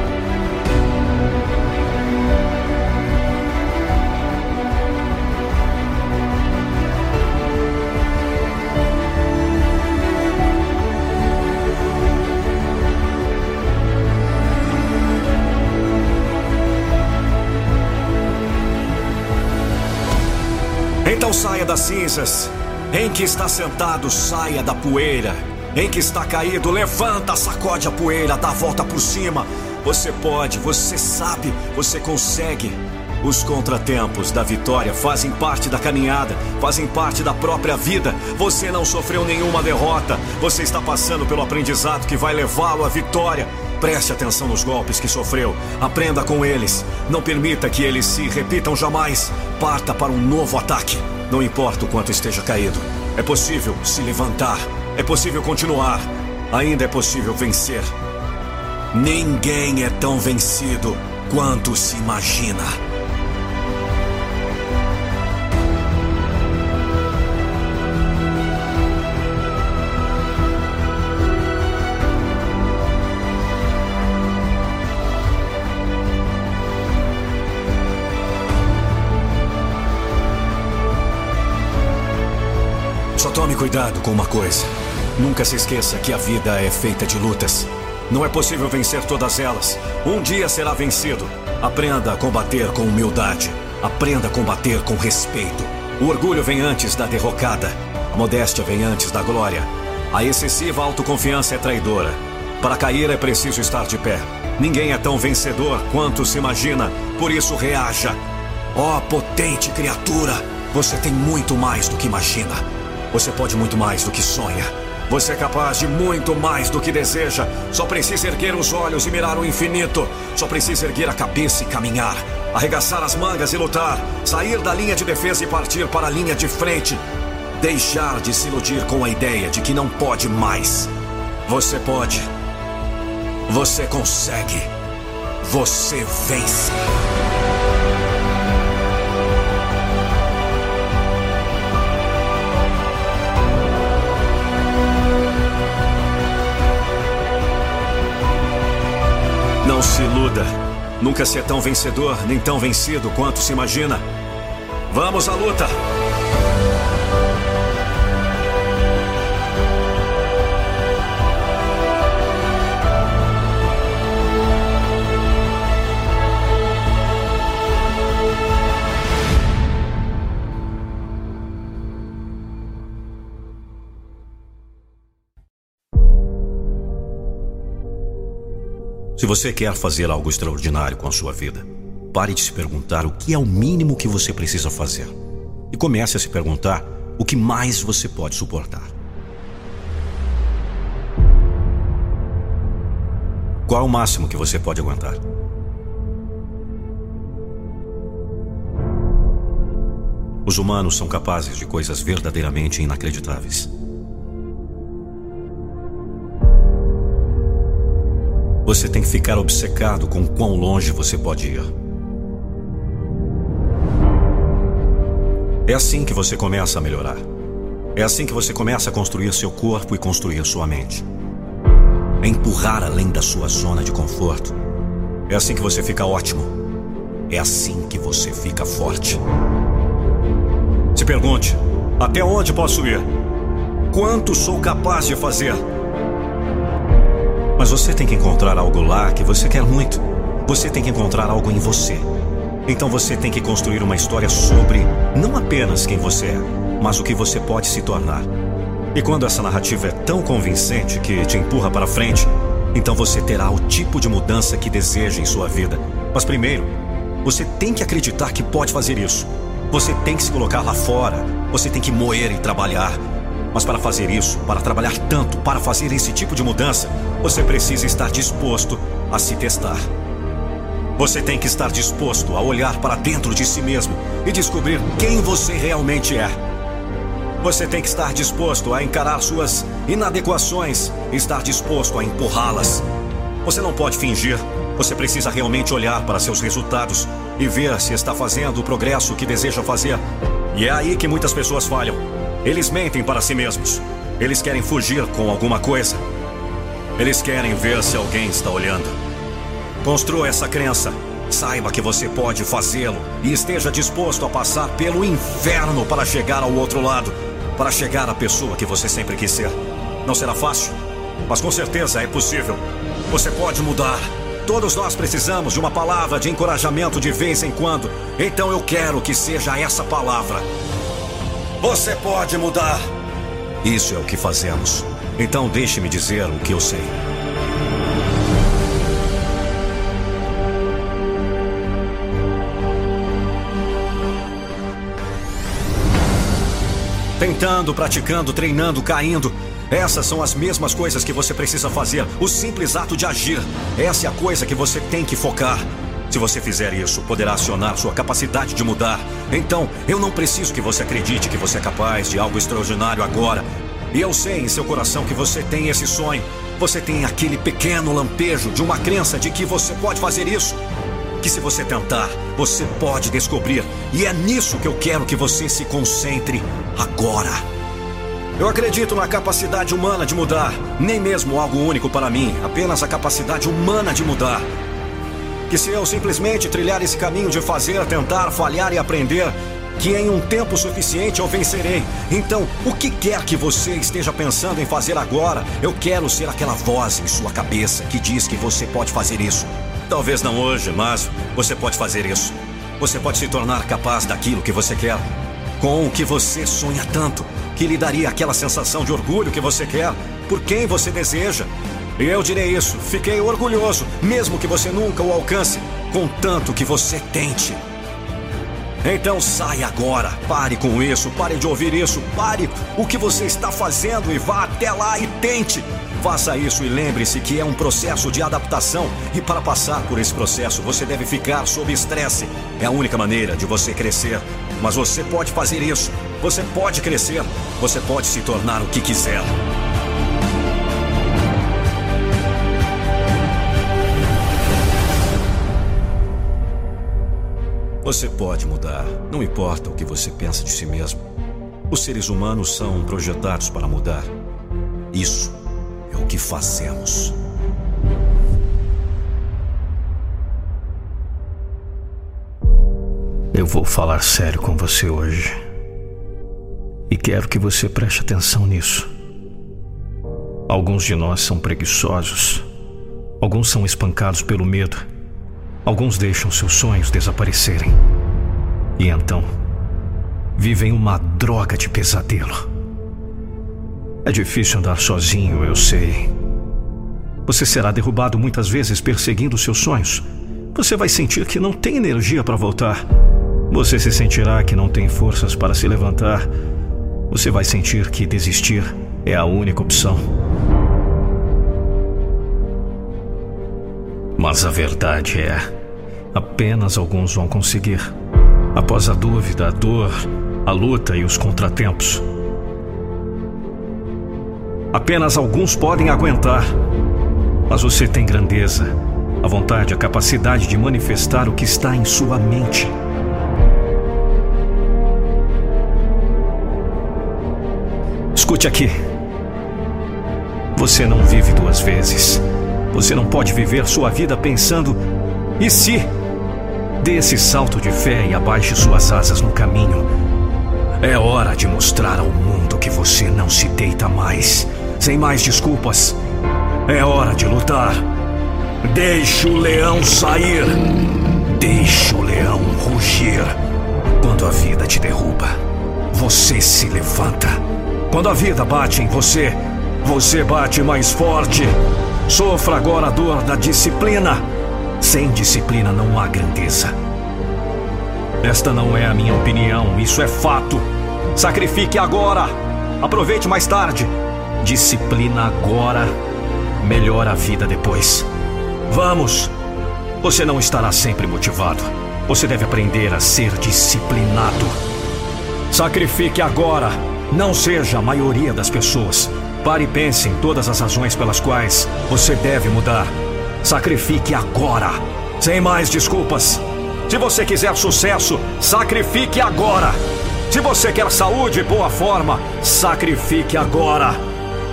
Saia das cinzas. Em que está sentado, saia da poeira. Em que está caído, levanta, sacode a poeira, dá a volta por cima. Você pode, você sabe, você consegue. Os contratempos da vitória fazem parte da caminhada, fazem parte da própria vida. Você não sofreu nenhuma derrota, você está passando pelo aprendizado que vai levá-lo à vitória. Preste atenção nos golpes que sofreu, aprenda com eles. Não permita que eles se repitam jamais. Parta para um novo ataque. Não importa o quanto esteja caído, é possível se levantar. É possível continuar. Ainda é possível vencer. Ninguém é tão vencido quanto se imagina. Cuidado com uma coisa. Nunca se esqueça que a vida é feita de lutas. Não é possível vencer todas elas. Um dia será vencido. Aprenda a combater com humildade. Aprenda a combater com respeito. O orgulho vem antes da derrocada. A modéstia vem antes da glória. A excessiva autoconfiança é traidora. Para cair é preciso estar de pé. Ninguém é tão vencedor quanto se imagina. Por isso, reaja. Ó oh, potente criatura, você tem muito mais do que imagina. Você pode muito mais do que sonha. Você é capaz de muito mais do que deseja. Só precisa erguer os olhos e mirar o infinito. Só precisa erguer a cabeça e caminhar. Arregaçar as mangas e lutar. Sair da linha de defesa e partir para a linha de frente. Deixar de se iludir com a ideia de que não pode mais. Você pode. Você consegue. Você vence. Não se iluda. Nunca se é tão vencedor nem tão vencido quanto se imagina. Vamos à luta! Se você quer fazer algo extraordinário com a sua vida, pare de se perguntar o que é o mínimo que você precisa fazer. E comece a se perguntar o que mais você pode suportar. Qual é o máximo que você pode aguentar? Os humanos são capazes de coisas verdadeiramente inacreditáveis. Você tem que ficar obcecado com quão longe você pode ir. É assim que você começa a melhorar. É assim que você começa a construir seu corpo e construir sua mente. É empurrar além da sua zona de conforto. É assim que você fica ótimo. É assim que você fica forte. Se pergunte: até onde posso ir? Quanto sou capaz de fazer? Mas você tem que encontrar algo lá que você quer muito. Você tem que encontrar algo em você. Então você tem que construir uma história sobre não apenas quem você é, mas o que você pode se tornar. E quando essa narrativa é tão convincente que te empurra para frente, então você terá o tipo de mudança que deseja em sua vida. Mas primeiro, você tem que acreditar que pode fazer isso. Você tem que se colocar lá fora. Você tem que moer e trabalhar. Mas para fazer isso, para trabalhar tanto, para fazer esse tipo de mudança, você precisa estar disposto a se testar. Você tem que estar disposto a olhar para dentro de si mesmo e descobrir quem você realmente é. Você tem que estar disposto a encarar suas inadequações estar disposto a empurrá-las. Você não pode fingir. Você precisa realmente olhar para seus resultados e ver se está fazendo o progresso que deseja fazer. E é aí que muitas pessoas falham. Eles mentem para si mesmos. Eles querem fugir com alguma coisa. Eles querem ver se alguém está olhando. Construa essa crença. Saiba que você pode fazê-lo e esteja disposto a passar pelo inferno para chegar ao outro lado para chegar à pessoa que você sempre quis ser. Não será fácil, mas com certeza é possível. Você pode mudar. Todos nós precisamos de uma palavra de encorajamento de vez em quando. Então eu quero que seja essa palavra. Você pode mudar. Isso é o que fazemos. Então deixe-me dizer o que eu sei. Tentando, praticando, treinando, caindo. Essas são as mesmas coisas que você precisa fazer. O simples ato de agir. Essa é a coisa que você tem que focar. Se você fizer isso, poderá acionar sua capacidade de mudar. Então, eu não preciso que você acredite que você é capaz de algo extraordinário agora. E eu sei em seu coração que você tem esse sonho. Você tem aquele pequeno lampejo de uma crença de que você pode fazer isso que se você tentar, você pode descobrir. E é nisso que eu quero que você se concentre agora. Eu acredito na capacidade humana de mudar, nem mesmo algo único para mim, apenas a capacidade humana de mudar. Que se eu simplesmente trilhar esse caminho de fazer, tentar, falhar e aprender, que em um tempo suficiente eu vencerei. Então, o que quer que você esteja pensando em fazer agora, eu quero ser aquela voz em sua cabeça que diz que você pode fazer isso. Talvez não hoje, mas você pode fazer isso. Você pode se tornar capaz daquilo que você quer. Com o que você sonha tanto, que lhe daria aquela sensação de orgulho que você quer, por quem você deseja. Eu direi isso, fiquei orgulhoso, mesmo que você nunca o alcance, contanto que você tente. Então saia agora, pare com isso, pare de ouvir isso, pare o que você está fazendo e vá até lá e tente. Faça isso e lembre-se que é um processo de adaptação e para passar por esse processo você deve ficar sob estresse. É a única maneira de você crescer. Mas você pode fazer isso. Você pode crescer. Você pode se tornar o que quiser. Você pode mudar, não importa o que você pensa de si mesmo. Os seres humanos são projetados para mudar. Isso o que fazemos. Eu vou falar sério com você hoje. E quero que você preste atenção nisso. Alguns de nós são preguiçosos. Alguns são espancados pelo medo. Alguns deixam seus sonhos desaparecerem. E então, vivem uma droga de pesadelo. É difícil andar sozinho, eu sei. Você será derrubado muitas vezes perseguindo seus sonhos. Você vai sentir que não tem energia para voltar. Você se sentirá que não tem forças para se levantar. Você vai sentir que desistir é a única opção. Mas a verdade é: apenas alguns vão conseguir. Após a dúvida, a dor, a luta e os contratempos. Apenas alguns podem aguentar. Mas você tem grandeza, a vontade, a capacidade de manifestar o que está em sua mente. Escute aqui. Você não vive duas vezes. Você não pode viver sua vida pensando: e se? Dê esse salto de fé e abaixe suas asas no caminho. É hora de mostrar ao mundo que você não se deita mais, sem mais desculpas. É hora de lutar. Deixe o leão sair. Deixe o leão rugir. Quando a vida te derruba, você se levanta. Quando a vida bate em você, você bate mais forte. Sofra agora a dor da disciplina. Sem disciplina não há grandeza. Esta não é a minha opinião, isso é fato. Sacrifique agora. Aproveite mais tarde. Disciplina agora. Melhora a vida depois. Vamos. Você não estará sempre motivado. Você deve aprender a ser disciplinado. Sacrifique agora. Não seja a maioria das pessoas. Pare e pense em todas as razões pelas quais você deve mudar. Sacrifique agora. Sem mais desculpas. Se você quiser sucesso, sacrifique agora. Se você quer saúde e boa forma, sacrifique agora.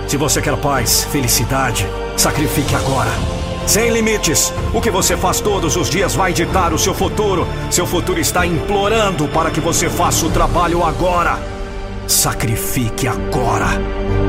Se você quer paz, felicidade, sacrifique agora. Sem limites, o que você faz todos os dias vai ditar o seu futuro. Seu futuro está implorando para que você faça o trabalho agora. Sacrifique agora.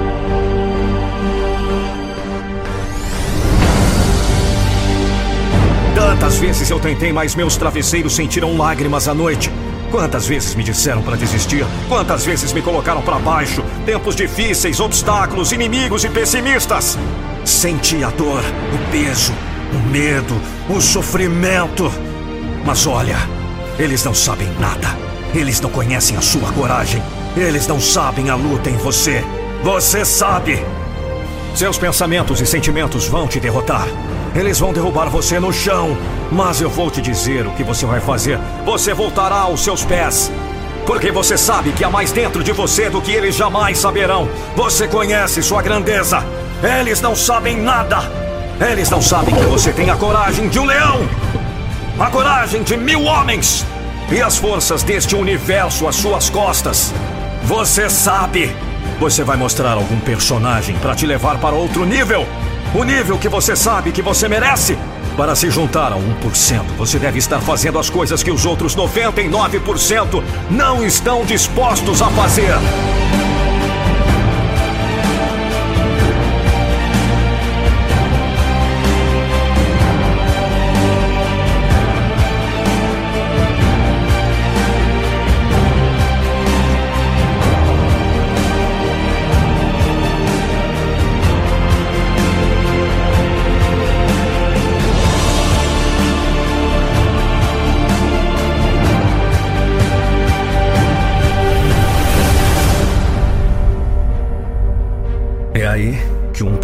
Quantas vezes eu tentei, mas meus travesseiros sentiram lágrimas à noite. Quantas vezes me disseram para desistir? Quantas vezes me colocaram para baixo? Tempos difíceis, obstáculos, inimigos e pessimistas. Senti a dor, o peso, o medo, o sofrimento. Mas olha, eles não sabem nada. Eles não conhecem a sua coragem. Eles não sabem a luta em você. Você sabe. Seus pensamentos e sentimentos vão te derrotar. Eles vão derrubar você no chão. Mas eu vou te dizer o que você vai fazer. Você voltará aos seus pés. Porque você sabe que há mais dentro de você do que eles jamais saberão. Você conhece sua grandeza. Eles não sabem nada. Eles não sabem que você tem a coragem de um leão. A coragem de mil homens. E as forças deste universo às suas costas. Você sabe. Você vai mostrar algum personagem para te levar para outro nível. O nível que você sabe que você merece. Para se juntar a 1%, você deve estar fazendo as coisas que os outros 99% não estão dispostos a fazer.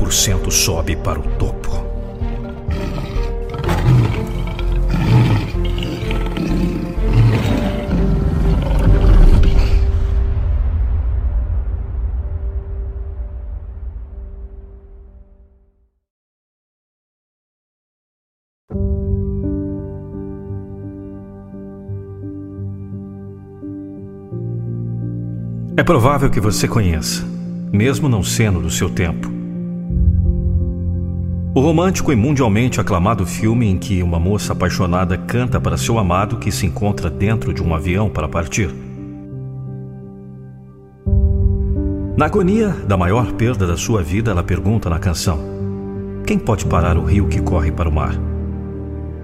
100% sobe para o topo. É provável que você conheça, mesmo não sendo do seu tempo, o romântico e mundialmente aclamado filme em que uma moça apaixonada canta para seu amado que se encontra dentro de um avião para partir. Na agonia da maior perda da sua vida, ela pergunta na canção: Quem pode parar o rio que corre para o mar?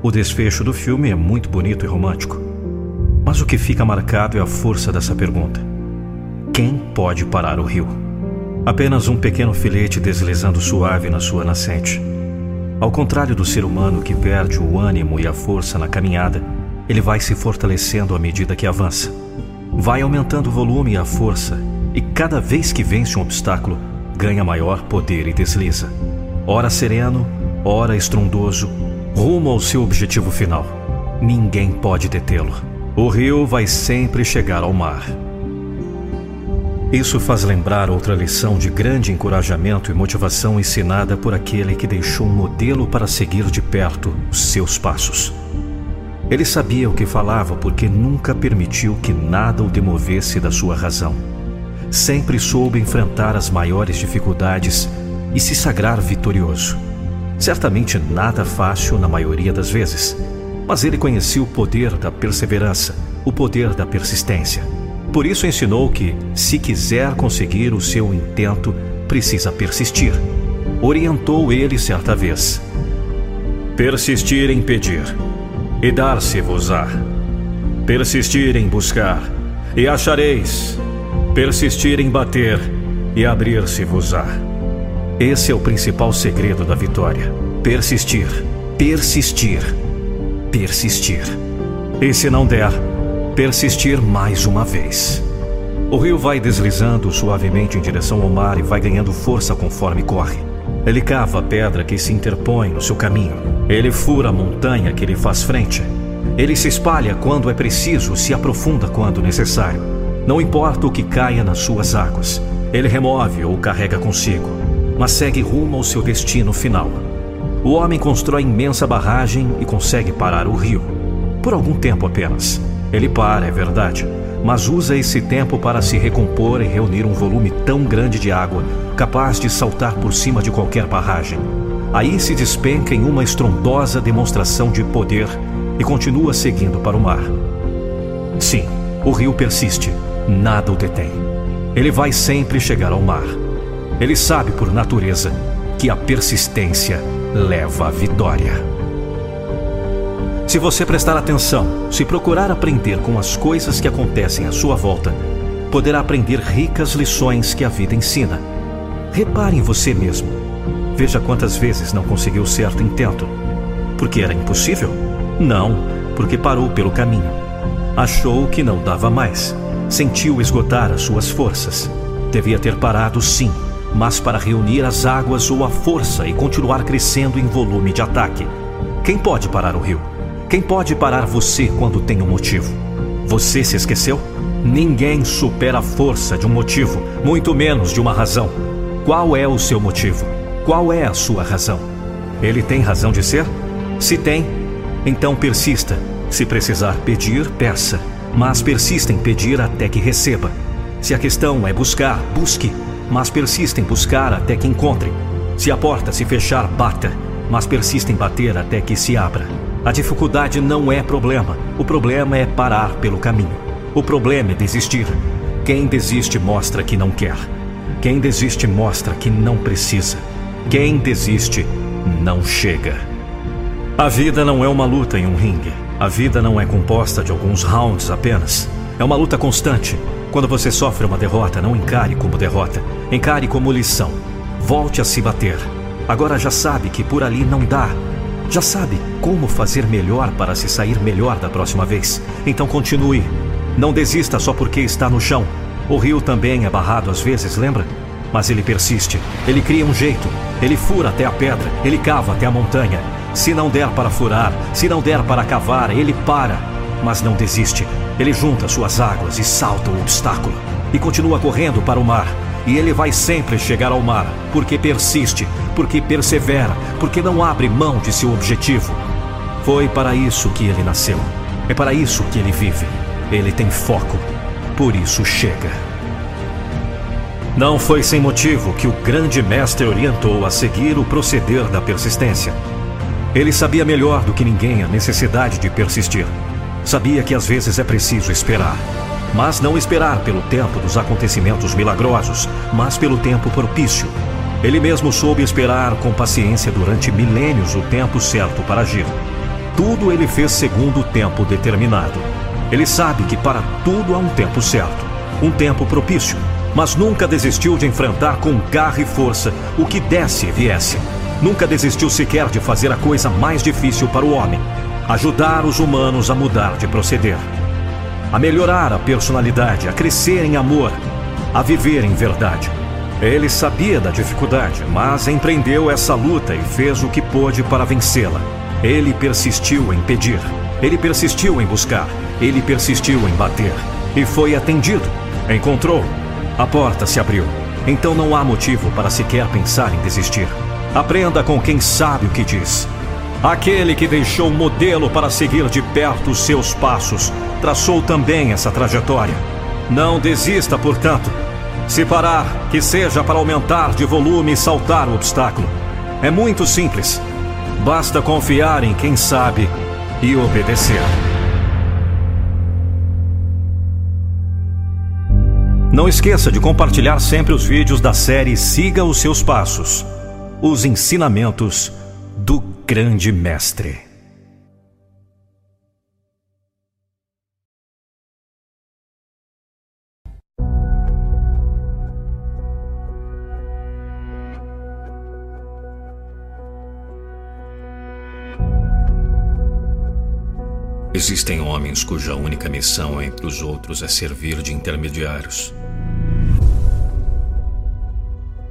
O desfecho do filme é muito bonito e romântico. Mas o que fica marcado é a força dessa pergunta: Quem pode parar o rio? Apenas um pequeno filete deslizando suave na sua nascente. Ao contrário do ser humano que perde o ânimo e a força na caminhada, ele vai se fortalecendo à medida que avança. Vai aumentando o volume e a força, e cada vez que vence um obstáculo, ganha maior poder e desliza. Ora sereno, ora estrondoso, rumo ao seu objetivo final. Ninguém pode detê-lo. O rio vai sempre chegar ao mar. Isso faz lembrar outra lição de grande encorajamento e motivação ensinada por aquele que deixou um modelo para seguir de perto os seus passos. Ele sabia o que falava porque nunca permitiu que nada o demovesse da sua razão. Sempre soube enfrentar as maiores dificuldades e se sagrar vitorioso. Certamente nada fácil na maioria das vezes, mas ele conhecia o poder da perseverança, o poder da persistência. Por isso ensinou que, se quiser conseguir o seu intento, precisa persistir. Orientou ele certa vez. Persistir em pedir, e dar-se-vos-á. Persistir em buscar, e achareis. Persistir em bater, e abrir-se-vos-á. Esse é o principal segredo da vitória. Persistir, persistir, persistir. E se não der, persistir mais uma vez. O rio vai deslizando suavemente em direção ao mar e vai ganhando força conforme corre. Ele cava a pedra que se interpõe no seu caminho. Ele fura a montanha que lhe faz frente. Ele se espalha quando é preciso, se aprofunda quando necessário. Não importa o que caia nas suas águas, ele remove ou carrega consigo, mas segue rumo ao seu destino final. O homem constrói imensa barragem e consegue parar o rio. Por algum tempo apenas. Ele para, é verdade, mas usa esse tempo para se recompor e reunir um volume tão grande de água, capaz de saltar por cima de qualquer barragem. Aí se despenca em uma estrondosa demonstração de poder e continua seguindo para o mar. Sim, o rio persiste, nada o detém. Ele vai sempre chegar ao mar. Ele sabe por natureza que a persistência leva à vitória. Se você prestar atenção, se procurar aprender com as coisas que acontecem à sua volta, poderá aprender ricas lições que a vida ensina. Repare em você mesmo. Veja quantas vezes não conseguiu certo intento. Porque era impossível? Não, porque parou pelo caminho. Achou que não dava mais. Sentiu esgotar as suas forças. Devia ter parado, sim, mas para reunir as águas ou a força e continuar crescendo em volume de ataque. Quem pode parar o rio? Quem pode parar você quando tem um motivo? Você se esqueceu? Ninguém supera a força de um motivo, muito menos de uma razão. Qual é o seu motivo? Qual é a sua razão? Ele tem razão de ser? Se tem, então persista. Se precisar pedir, peça. Mas persista em pedir até que receba. Se a questão é buscar, busque. Mas persista em buscar até que encontre. Se a porta se fechar, bata. Mas persista em bater até que se abra. A dificuldade não é problema. O problema é parar pelo caminho. O problema é desistir. Quem desiste mostra que não quer. Quem desiste mostra que não precisa. Quem desiste não chega. A vida não é uma luta em um ringue. A vida não é composta de alguns rounds apenas. É uma luta constante. Quando você sofre uma derrota, não encare como derrota. Encare como lição. Volte a se bater. Agora já sabe que por ali não dá. Já sabe como fazer melhor para se sair melhor da próxima vez. Então continue. Não desista só porque está no chão. O rio também é barrado às vezes, lembra? Mas ele persiste. Ele cria um jeito. Ele fura até a pedra. Ele cava até a montanha. Se não der para furar, se não der para cavar, ele para. Mas não desiste. Ele junta suas águas e salta o obstáculo. E continua correndo para o mar. E ele vai sempre chegar ao mar, porque persiste, porque persevera, porque não abre mão de seu objetivo. Foi para isso que ele nasceu. É para isso que ele vive. Ele tem foco. Por isso chega. Não foi sem motivo que o grande mestre orientou a seguir o proceder da persistência. Ele sabia melhor do que ninguém a necessidade de persistir. Sabia que às vezes é preciso esperar mas não esperar pelo tempo dos acontecimentos milagrosos, mas pelo tempo propício. Ele mesmo soube esperar com paciência durante milênios o tempo certo para agir. Tudo ele fez segundo o tempo determinado. Ele sabe que para tudo há um tempo certo, um tempo propício, mas nunca desistiu de enfrentar com garra e força o que desse e viesse. Nunca desistiu sequer de fazer a coisa mais difícil para o homem: ajudar os humanos a mudar de proceder a melhorar a personalidade, a crescer em amor, a viver em verdade. Ele sabia da dificuldade, mas empreendeu essa luta e fez o que pôde para vencê-la. Ele persistiu em pedir, ele persistiu em buscar, ele persistiu em bater e foi atendido. Encontrou. A porta se abriu. Então não há motivo para sequer pensar em desistir. Aprenda com quem sabe o que diz. Aquele que deixou modelo para seguir de perto os seus passos, traçou também essa trajetória. Não desista, portanto. Se parar, que seja para aumentar de volume e saltar o obstáculo. É muito simples. Basta confiar em quem sabe e obedecer. Não esqueça de compartilhar sempre os vídeos da série Siga os Seus Passos os ensinamentos do Grande Mestre. Existem homens cuja única missão entre os outros é servir de intermediários.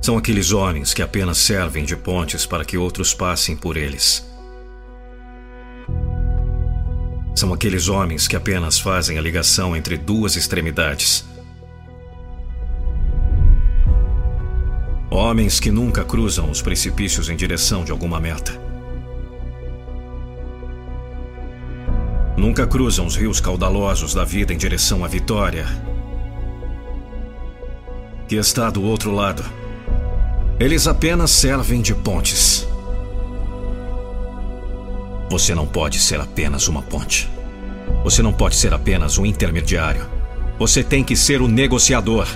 São aqueles homens que apenas servem de pontes para que outros passem por eles. São aqueles homens que apenas fazem a ligação entre duas extremidades. Homens que nunca cruzam os precipícios em direção de alguma meta. Nunca cruzam os rios caudalosos da vida em direção à vitória. Que está do outro lado. Eles apenas servem de pontes. Você não pode ser apenas uma ponte. Você não pode ser apenas um intermediário. Você tem que ser o negociador.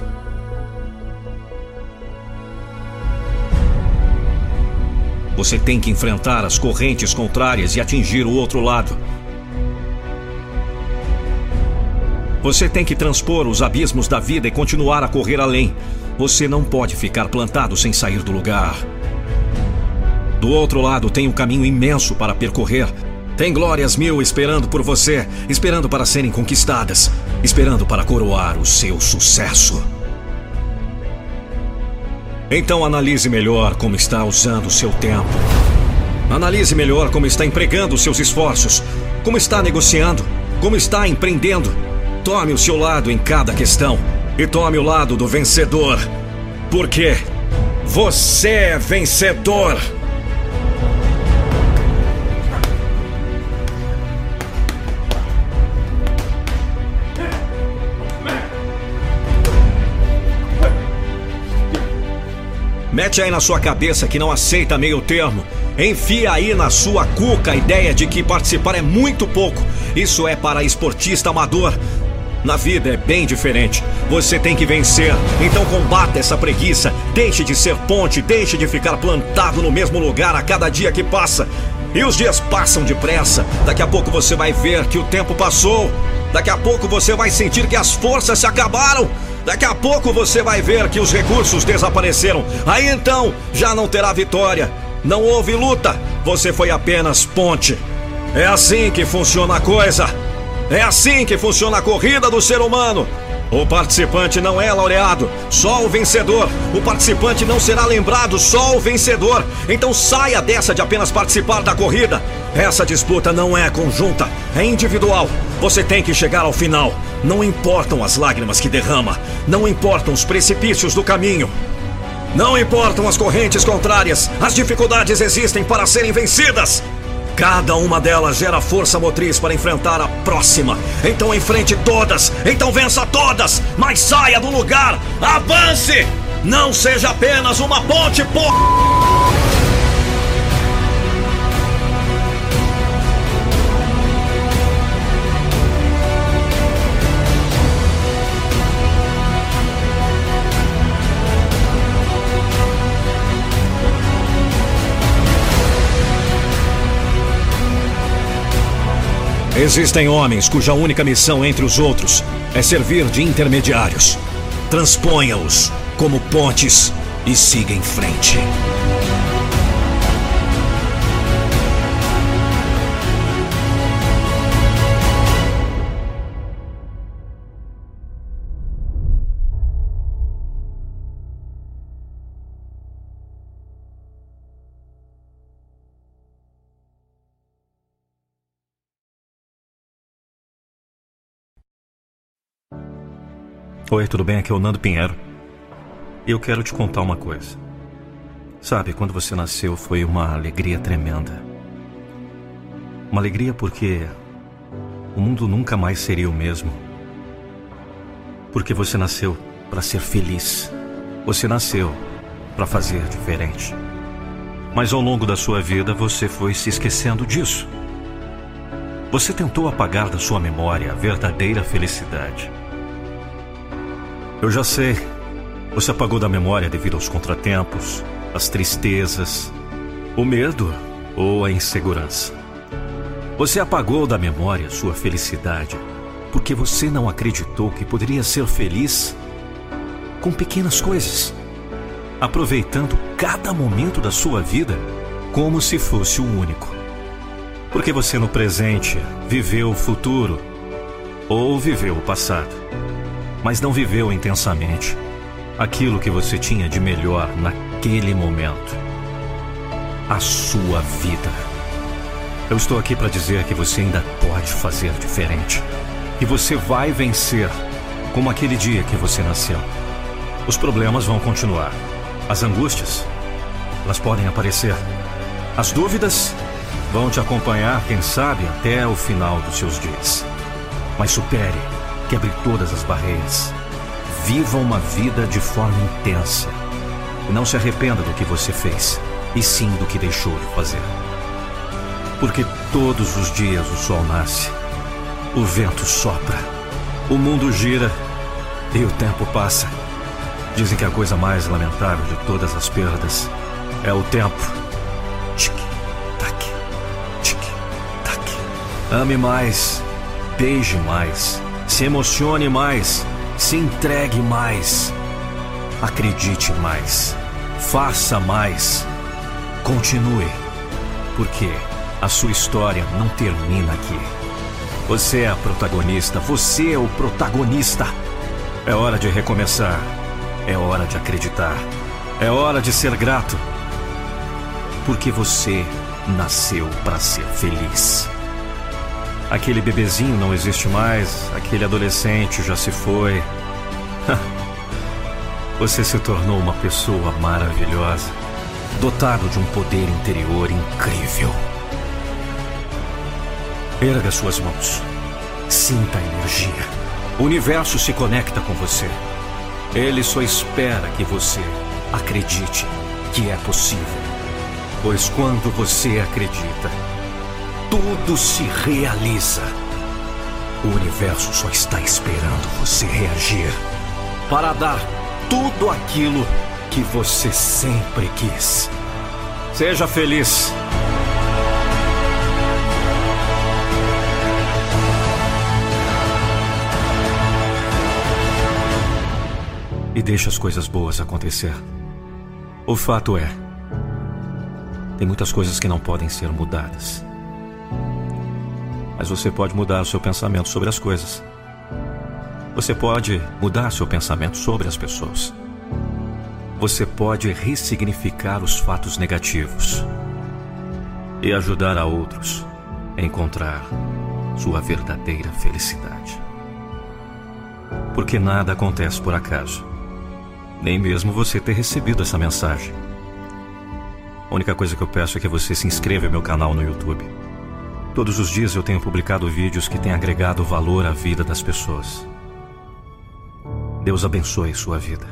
Você tem que enfrentar as correntes contrárias e atingir o outro lado. Você tem que transpor os abismos da vida e continuar a correr além. Você não pode ficar plantado sem sair do lugar. Do outro lado tem um caminho imenso para percorrer. Tem glórias mil esperando por você, esperando para serem conquistadas, esperando para coroar o seu sucesso. Então analise melhor como está usando o seu tempo. Analise melhor como está empregando os seus esforços, como está negociando, como está empreendendo Tome o seu lado em cada questão e tome o lado do vencedor. Porque você é vencedor. Mete aí na sua cabeça que não aceita meio termo. Enfia aí na sua cuca a ideia de que participar é muito pouco. Isso é para esportista amador. Na vida é bem diferente. Você tem que vencer. Então combata essa preguiça. Deixe de ser ponte, deixe de ficar plantado no mesmo lugar a cada dia que passa. E os dias passam depressa. Daqui a pouco você vai ver que o tempo passou. Daqui a pouco você vai sentir que as forças se acabaram. Daqui a pouco você vai ver que os recursos desapareceram. Aí então já não terá vitória. Não houve luta. Você foi apenas ponte. É assim que funciona a coisa. É assim que funciona a corrida do ser humano. O participante não é laureado, só o vencedor. O participante não será lembrado, só o vencedor. Então saia dessa de apenas participar da corrida. Essa disputa não é conjunta, é individual. Você tem que chegar ao final. Não importam as lágrimas que derrama, não importam os precipícios do caminho. Não importam as correntes contrárias, as dificuldades existem para serem vencidas. Cada uma delas gera força motriz para enfrentar a próxima. Então enfrente todas, então vença todas, mas saia do lugar, avance! Não seja apenas uma ponte, por... Existem homens cuja única missão entre os outros é servir de intermediários. Transponha-os como pontes e siga em frente. Oi, tudo bem? Aqui é o Nando Pinheiro. Eu quero te contar uma coisa. Sabe, quando você nasceu foi uma alegria tremenda. Uma alegria porque o mundo nunca mais seria o mesmo. Porque você nasceu para ser feliz. Você nasceu para fazer diferente. Mas ao longo da sua vida você foi se esquecendo disso. Você tentou apagar da sua memória a verdadeira felicidade. Eu já sei. Você apagou da memória devido aos contratempos, às tristezas, o medo ou a insegurança. Você apagou da memória sua felicidade porque você não acreditou que poderia ser feliz com pequenas coisas, aproveitando cada momento da sua vida como se fosse o único. Porque você no presente viveu o futuro ou viveu o passado, mas não viveu intensamente aquilo que você tinha de melhor naquele momento. A sua vida. Eu estou aqui para dizer que você ainda pode fazer diferente. Que você vai vencer, como aquele dia que você nasceu. Os problemas vão continuar. As angústias, elas podem aparecer. As dúvidas vão te acompanhar, quem sabe, até o final dos seus dias. Mas supere, quebre todas as barreiras. Viva uma vida de forma intensa. Não se arrependa do que você fez, e sim do que deixou de fazer. Porque todos os dias o sol nasce, o vento sopra, o mundo gira e o tempo passa. Dizem que a coisa mais lamentável de todas as perdas é o tempo. Tic-tac, tic-tac. Ame mais, beije mais, se emocione mais, se entregue mais, acredite mais, faça mais, continue, porque a sua história não termina aqui. Você é a protagonista, você é o protagonista. É hora de recomeçar. É hora de acreditar. É hora de ser grato. Porque você nasceu para ser feliz. Aquele bebezinho não existe mais, aquele adolescente já se foi. [laughs] Você se tornou uma pessoa maravilhosa, dotado de um poder interior incrível. Erga suas mãos. Sinta a energia. O universo se conecta com você. Ele só espera que você acredite que é possível. Pois quando você acredita, tudo se realiza. O universo só está esperando você reagir para dar tudo aquilo que você sempre quis. Seja feliz. e deixe as coisas boas acontecer. O fato é, tem muitas coisas que não podem ser mudadas. Mas você pode mudar o seu pensamento sobre as coisas. Você pode mudar seu pensamento sobre as pessoas. Você pode ressignificar os fatos negativos e ajudar a outros a encontrar sua verdadeira felicidade. Porque nada acontece por acaso nem mesmo você ter recebido essa mensagem. A única coisa que eu peço é que você se inscreva no meu canal no YouTube. Todos os dias eu tenho publicado vídeos que têm agregado valor à vida das pessoas. Deus abençoe sua vida.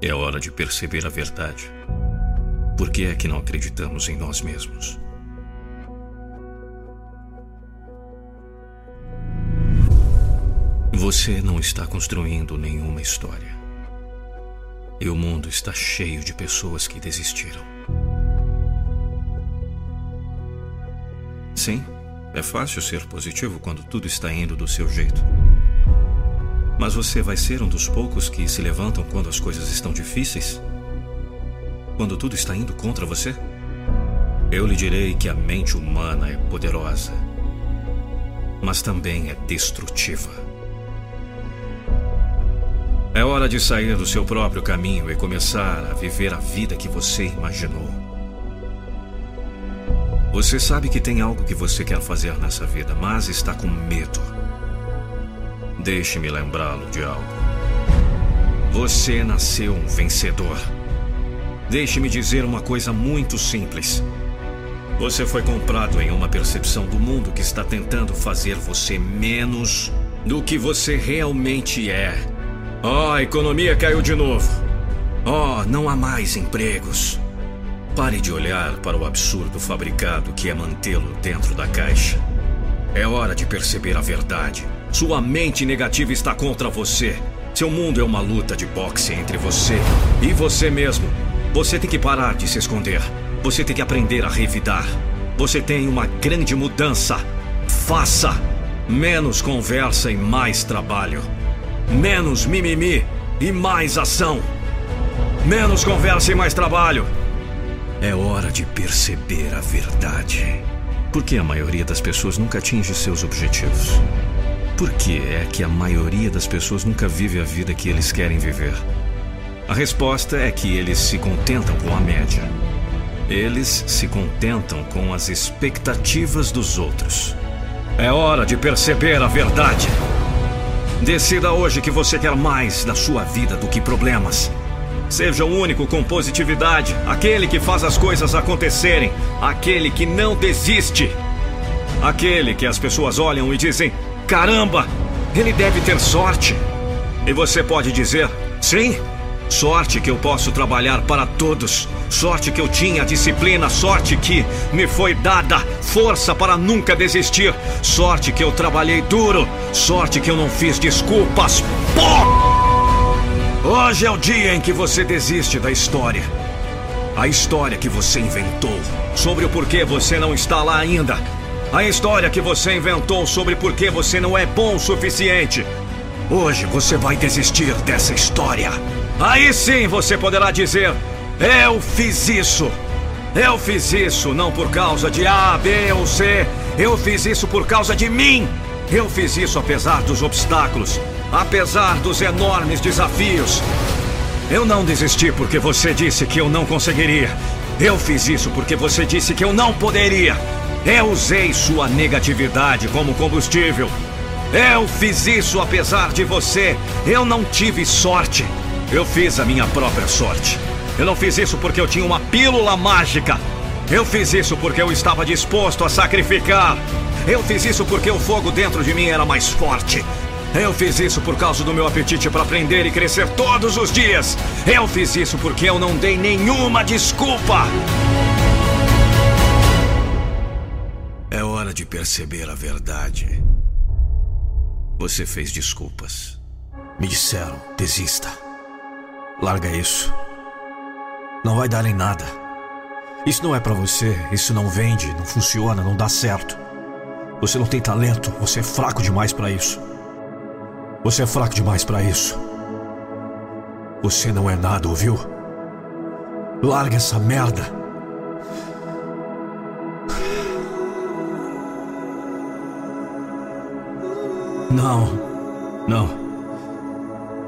É hora de perceber a verdade. Por que é que não acreditamos em nós mesmos? Você não está construindo nenhuma história. E o mundo está cheio de pessoas que desistiram. Sim, é fácil ser positivo quando tudo está indo do seu jeito. Mas você vai ser um dos poucos que se levantam quando as coisas estão difíceis? Quando tudo está indo contra você? Eu lhe direi que a mente humana é poderosa, mas também é destrutiva. É hora de sair do seu próprio caminho e começar a viver a vida que você imaginou. Você sabe que tem algo que você quer fazer nessa vida, mas está com medo. Deixe-me lembrá-lo de algo. Você nasceu um vencedor. Deixe-me dizer uma coisa muito simples. Você foi comprado em uma percepção do mundo que está tentando fazer você menos do que você realmente é. Oh, a economia caiu de novo. Oh, não há mais empregos. Pare de olhar para o absurdo fabricado que é mantê-lo dentro da caixa. É hora de perceber a verdade. Sua mente negativa está contra você. Seu mundo é uma luta de boxe entre você e você mesmo. Você tem que parar de se esconder. Você tem que aprender a revidar. Você tem uma grande mudança. Faça! Menos conversa e mais trabalho. Menos mimimi e mais ação. Menos conversa e mais trabalho. É hora de perceber a verdade. Por que a maioria das pessoas nunca atinge seus objetivos? Por que é que a maioria das pessoas nunca vive a vida que eles querem viver? A resposta é que eles se contentam com a média. Eles se contentam com as expectativas dos outros. É hora de perceber a verdade. Decida hoje que você quer mais da sua vida do que problemas. Seja o único com positividade, aquele que faz as coisas acontecerem, aquele que não desiste. Aquele que as pessoas olham e dizem: caramba, ele deve ter sorte. E você pode dizer: sim, Sorte que eu posso trabalhar para todos. Sorte que eu tinha disciplina. Sorte que me foi dada força para nunca desistir. Sorte que eu trabalhei duro. Sorte que eu não fiz desculpas. Pô! Hoje é o dia em que você desiste da história. A história que você inventou. Sobre o porquê você não está lá ainda. A história que você inventou sobre por que você não é bom o suficiente. Hoje você vai desistir dessa história. Aí sim você poderá dizer: Eu fiz isso. Eu fiz isso não por causa de A, B ou C. Eu fiz isso por causa de mim. Eu fiz isso apesar dos obstáculos, apesar dos enormes desafios. Eu não desisti porque você disse que eu não conseguiria. Eu fiz isso porque você disse que eu não poderia. Eu usei sua negatividade como combustível. Eu fiz isso apesar de você. Eu não tive sorte. Eu fiz a minha própria sorte. Eu não fiz isso porque eu tinha uma pílula mágica. Eu fiz isso porque eu estava disposto a sacrificar. Eu fiz isso porque o fogo dentro de mim era mais forte. Eu fiz isso por causa do meu apetite para aprender e crescer todos os dias. Eu fiz isso porque eu não dei nenhuma desculpa. É hora de perceber a verdade. Você fez desculpas. Me disseram, desista. Larga isso. Não vai dar em nada. Isso não é para você, isso não vende, não funciona, não dá certo. Você não tem talento, você é fraco demais para isso. Você é fraco demais para isso. Você não é nada, ouviu? Larga essa merda. Não, não.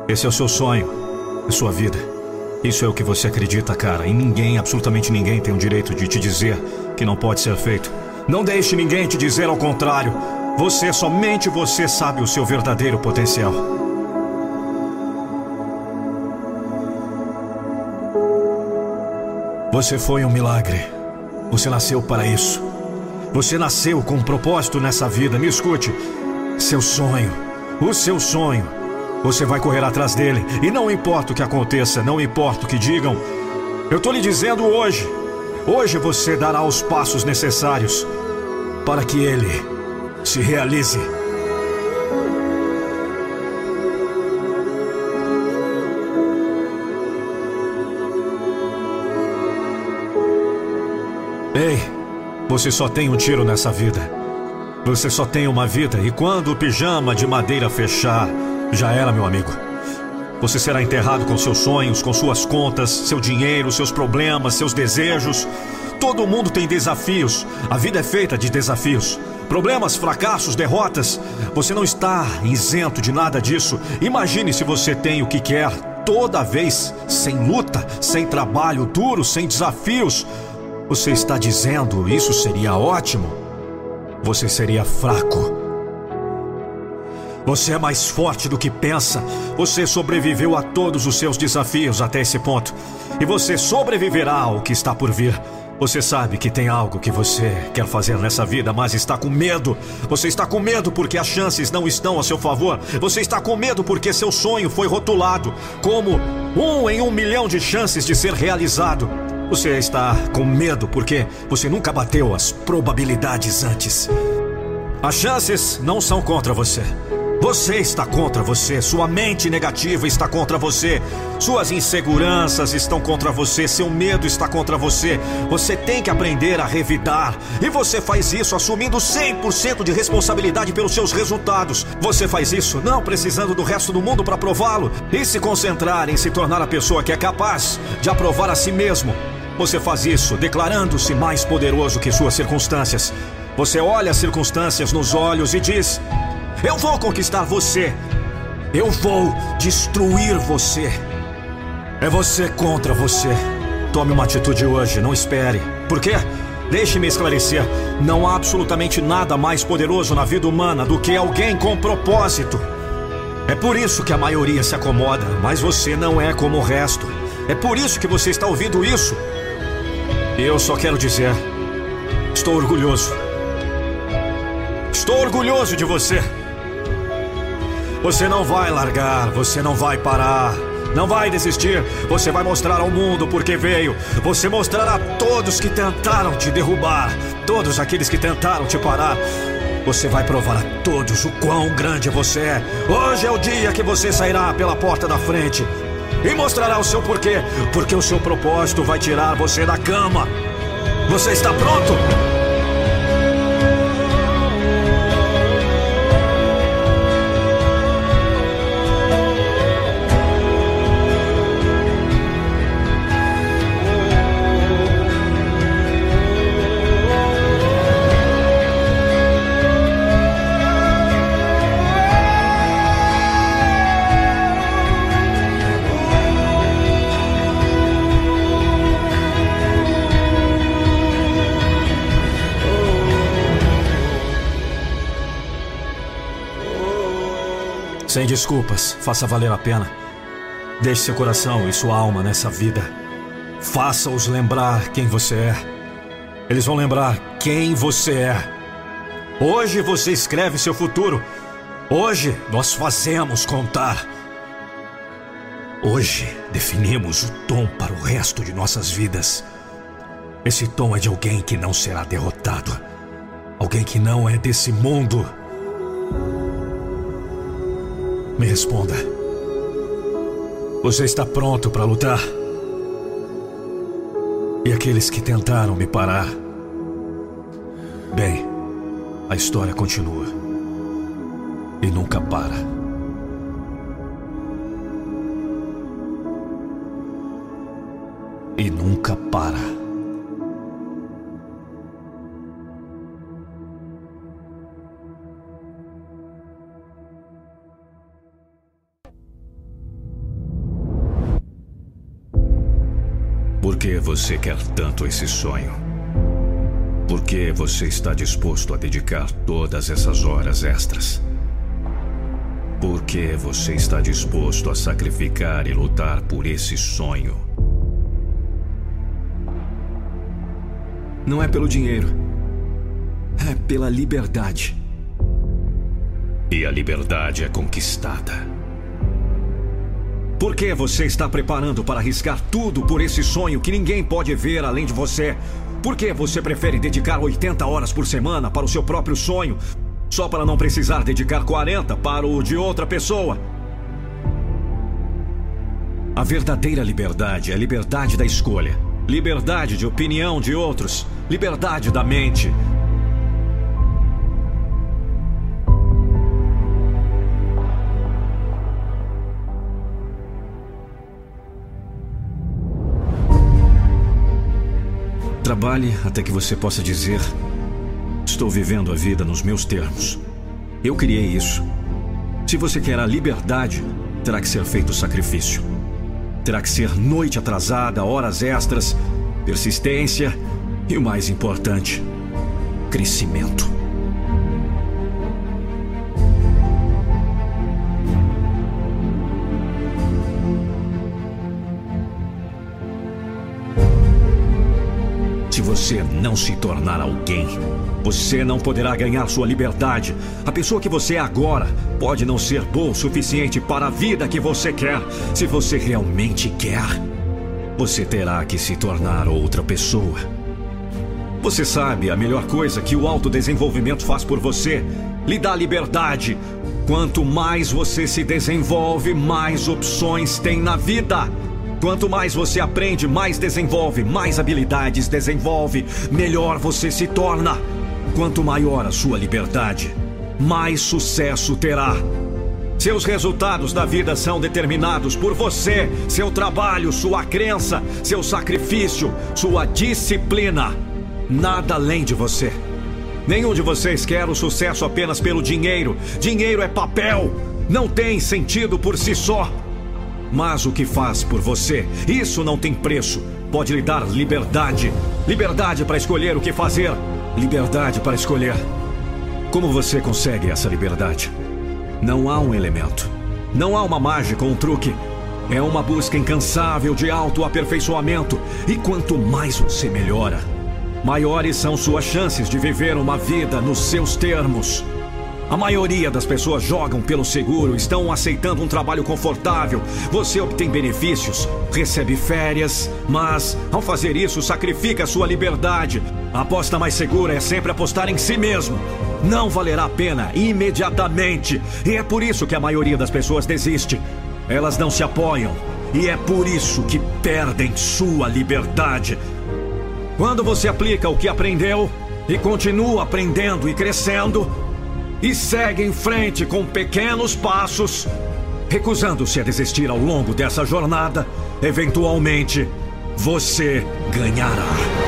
Esse é o seu sonho é sua vida. Isso é o que você acredita, cara. E ninguém, absolutamente ninguém, tem o direito de te dizer que não pode ser feito. Não deixe ninguém te dizer ao contrário. Você, somente você, sabe o seu verdadeiro potencial. Você foi um milagre. Você nasceu para isso. Você nasceu com um propósito nessa vida. Me escute. Seu sonho, o seu sonho você vai correr atrás dele. E não importa o que aconteça, não importa o que digam. Eu estou lhe dizendo hoje. Hoje você dará os passos necessários para que ele se realize. Ei, você só tem um tiro nessa vida. Você só tem uma vida e quando o pijama de madeira fechar, já era, meu amigo. Você será enterrado com seus sonhos, com suas contas, seu dinheiro, seus problemas, seus desejos. Todo mundo tem desafios. A vida é feita de desafios. Problemas, fracassos, derrotas. Você não está isento de nada disso. Imagine se você tem o que quer toda vez, sem luta, sem trabalho duro, sem desafios. Você está dizendo isso seria ótimo? Você seria fraco. Você é mais forte do que pensa. Você sobreviveu a todos os seus desafios até esse ponto. E você sobreviverá ao que está por vir. Você sabe que tem algo que você quer fazer nessa vida, mas está com medo. Você está com medo porque as chances não estão a seu favor. Você está com medo porque seu sonho foi rotulado como um em um milhão de chances de ser realizado. Você está com medo porque você nunca bateu as probabilidades antes. As chances não são contra você. Você está contra você, sua mente negativa está contra você, suas inseguranças estão contra você, seu medo está contra você. Você tem que aprender a revidar. E você faz isso assumindo 100% de responsabilidade pelos seus resultados. Você faz isso não precisando do resto do mundo para prová-lo e se concentrar em se tornar a pessoa que é capaz de aprovar a si mesmo. Você faz isso declarando-se mais poderoso que suas circunstâncias. Você olha as circunstâncias nos olhos e diz: eu vou conquistar você. Eu vou destruir você. É você contra você. Tome uma atitude hoje, não espere. Por quê? Deixe-me esclarecer. Não há absolutamente nada mais poderoso na vida humana do que alguém com propósito. É por isso que a maioria se acomoda, mas você não é como o resto. É por isso que você está ouvindo isso. Eu só quero dizer: estou orgulhoso. Estou orgulhoso de você. Você não vai largar, você não vai parar. Não vai desistir. Você vai mostrar ao mundo por que veio. Você mostrará a todos que tentaram te derrubar, todos aqueles que tentaram te parar. Você vai provar a todos o quão grande você é. Hoje é o dia que você sairá pela porta da frente e mostrará o seu porquê, porque o seu propósito vai tirar você da cama. Você está pronto? Sem desculpas, faça valer a pena. Deixe seu coração e sua alma nessa vida. Faça-os lembrar quem você é. Eles vão lembrar quem você é. Hoje você escreve seu futuro. Hoje nós fazemos contar. Hoje definimos o tom para o resto de nossas vidas. Esse tom é de alguém que não será derrotado. Alguém que não é desse mundo. Me responda. Você está pronto para lutar? E aqueles que tentaram me parar? Bem, a história continua. E nunca para. E nunca para. Por que você quer tanto esse sonho? Por que você está disposto a dedicar todas essas horas extras? Por que você está disposto a sacrificar e lutar por esse sonho? Não é pelo dinheiro. É pela liberdade. E a liberdade é conquistada. Por que você está preparando para arriscar tudo por esse sonho que ninguém pode ver além de você? Por que você prefere dedicar 80 horas por semana para o seu próprio sonho, só para não precisar dedicar 40 para o de outra pessoa? A verdadeira liberdade é a liberdade da escolha, liberdade de opinião de outros, liberdade da mente, Trabalhe até que você possa dizer: Estou vivendo a vida nos meus termos. Eu criei isso. Se você quer a liberdade, terá que ser feito sacrifício. Terá que ser noite atrasada, horas extras, persistência e o mais importante, crescimento. Você não se tornar alguém, você não poderá ganhar sua liberdade. A pessoa que você é agora pode não ser boa o suficiente para a vida que você quer. Se você realmente quer, você terá que se tornar outra pessoa. Você sabe a melhor coisa que o autodesenvolvimento faz por você? Lhe dá liberdade. Quanto mais você se desenvolve, mais opções tem na vida. Quanto mais você aprende, mais desenvolve, mais habilidades desenvolve, melhor você se torna. Quanto maior a sua liberdade, mais sucesso terá. Seus resultados da vida são determinados por você, seu trabalho, sua crença, seu sacrifício, sua disciplina. Nada além de você. Nenhum de vocês quer o sucesso apenas pelo dinheiro. Dinheiro é papel. Não tem sentido por si só. Mas o que faz por você, isso não tem preço. Pode lhe dar liberdade. Liberdade para escolher o que fazer. Liberdade para escolher. Como você consegue essa liberdade? Não há um elemento. Não há uma mágica ou um truque. É uma busca incansável de autoaperfeiçoamento. E quanto mais você melhora, maiores são suas chances de viver uma vida nos seus termos. A maioria das pessoas jogam pelo seguro, estão aceitando um trabalho confortável. Você obtém benefícios, recebe férias, mas ao fazer isso sacrifica sua liberdade. A aposta mais segura é sempre apostar em si mesmo. Não valerá a pena imediatamente. E é por isso que a maioria das pessoas desiste. Elas não se apoiam. E é por isso que perdem sua liberdade. Quando você aplica o que aprendeu e continua aprendendo e crescendo, e segue em frente com pequenos passos, recusando-se a desistir ao longo dessa jornada, eventualmente você ganhará.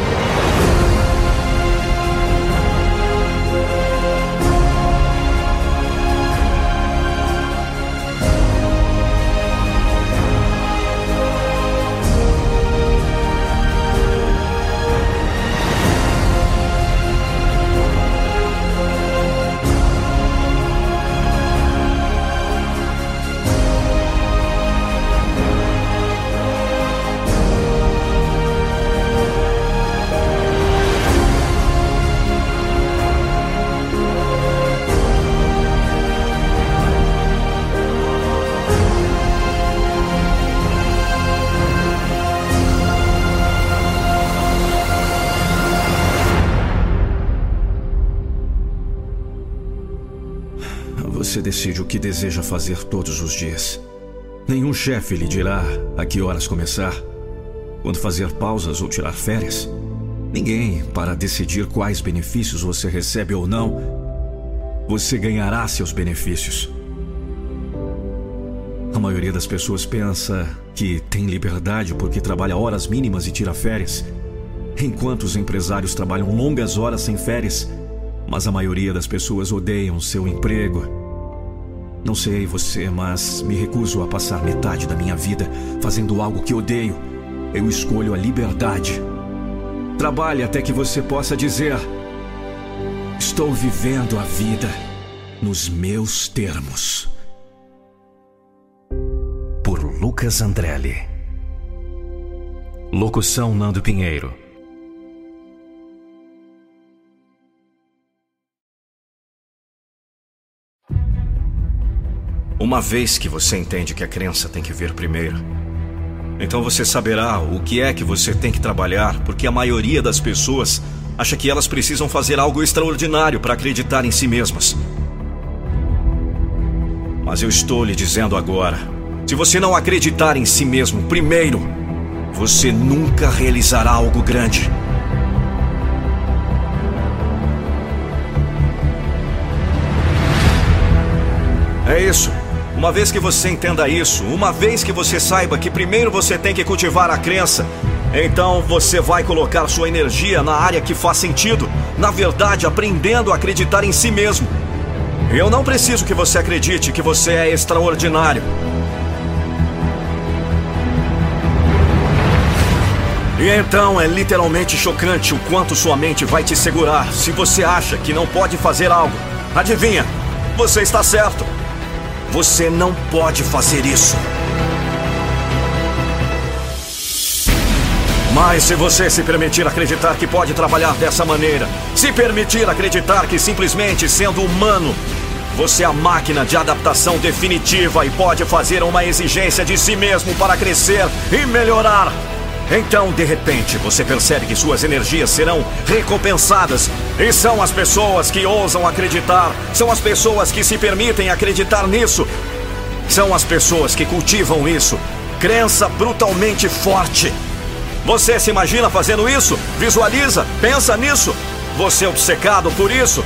Decide o que deseja fazer todos os dias. Nenhum chefe lhe dirá a que horas começar, quando fazer pausas ou tirar férias. Ninguém para decidir quais benefícios você recebe ou não. Você ganhará seus benefícios. A maioria das pessoas pensa que tem liberdade porque trabalha horas mínimas e tira férias, enquanto os empresários trabalham longas horas sem férias. Mas a maioria das pessoas odeiam seu emprego não sei você, mas me recuso a passar metade da minha vida fazendo algo que odeio. Eu escolho a liberdade. Trabalhe até que você possa dizer: Estou vivendo a vida nos meus termos. Por Lucas Andrelli. Locução Nando Pinheiro. Uma vez que você entende que a crença tem que vir primeiro, então você saberá o que é que você tem que trabalhar, porque a maioria das pessoas acha que elas precisam fazer algo extraordinário para acreditar em si mesmas. Mas eu estou lhe dizendo agora: se você não acreditar em si mesmo primeiro, você nunca realizará algo grande. É isso. Uma vez que você entenda isso, uma vez que você saiba que primeiro você tem que cultivar a crença, então você vai colocar sua energia na área que faz sentido, na verdade, aprendendo a acreditar em si mesmo. Eu não preciso que você acredite que você é extraordinário. E então é literalmente chocante o quanto sua mente vai te segurar se você acha que não pode fazer algo. Adivinha? Você está certo. Você não pode fazer isso. Mas se você se permitir acreditar que pode trabalhar dessa maneira, se permitir acreditar que simplesmente sendo humano, você é a máquina de adaptação definitiva e pode fazer uma exigência de si mesmo para crescer e melhorar. Então, de repente, você percebe que suas energias serão recompensadas. E são as pessoas que ousam acreditar, são as pessoas que se permitem acreditar nisso. São as pessoas que cultivam isso. Crença brutalmente forte. Você se imagina fazendo isso? Visualiza? Pensa nisso? Você é obcecado por isso?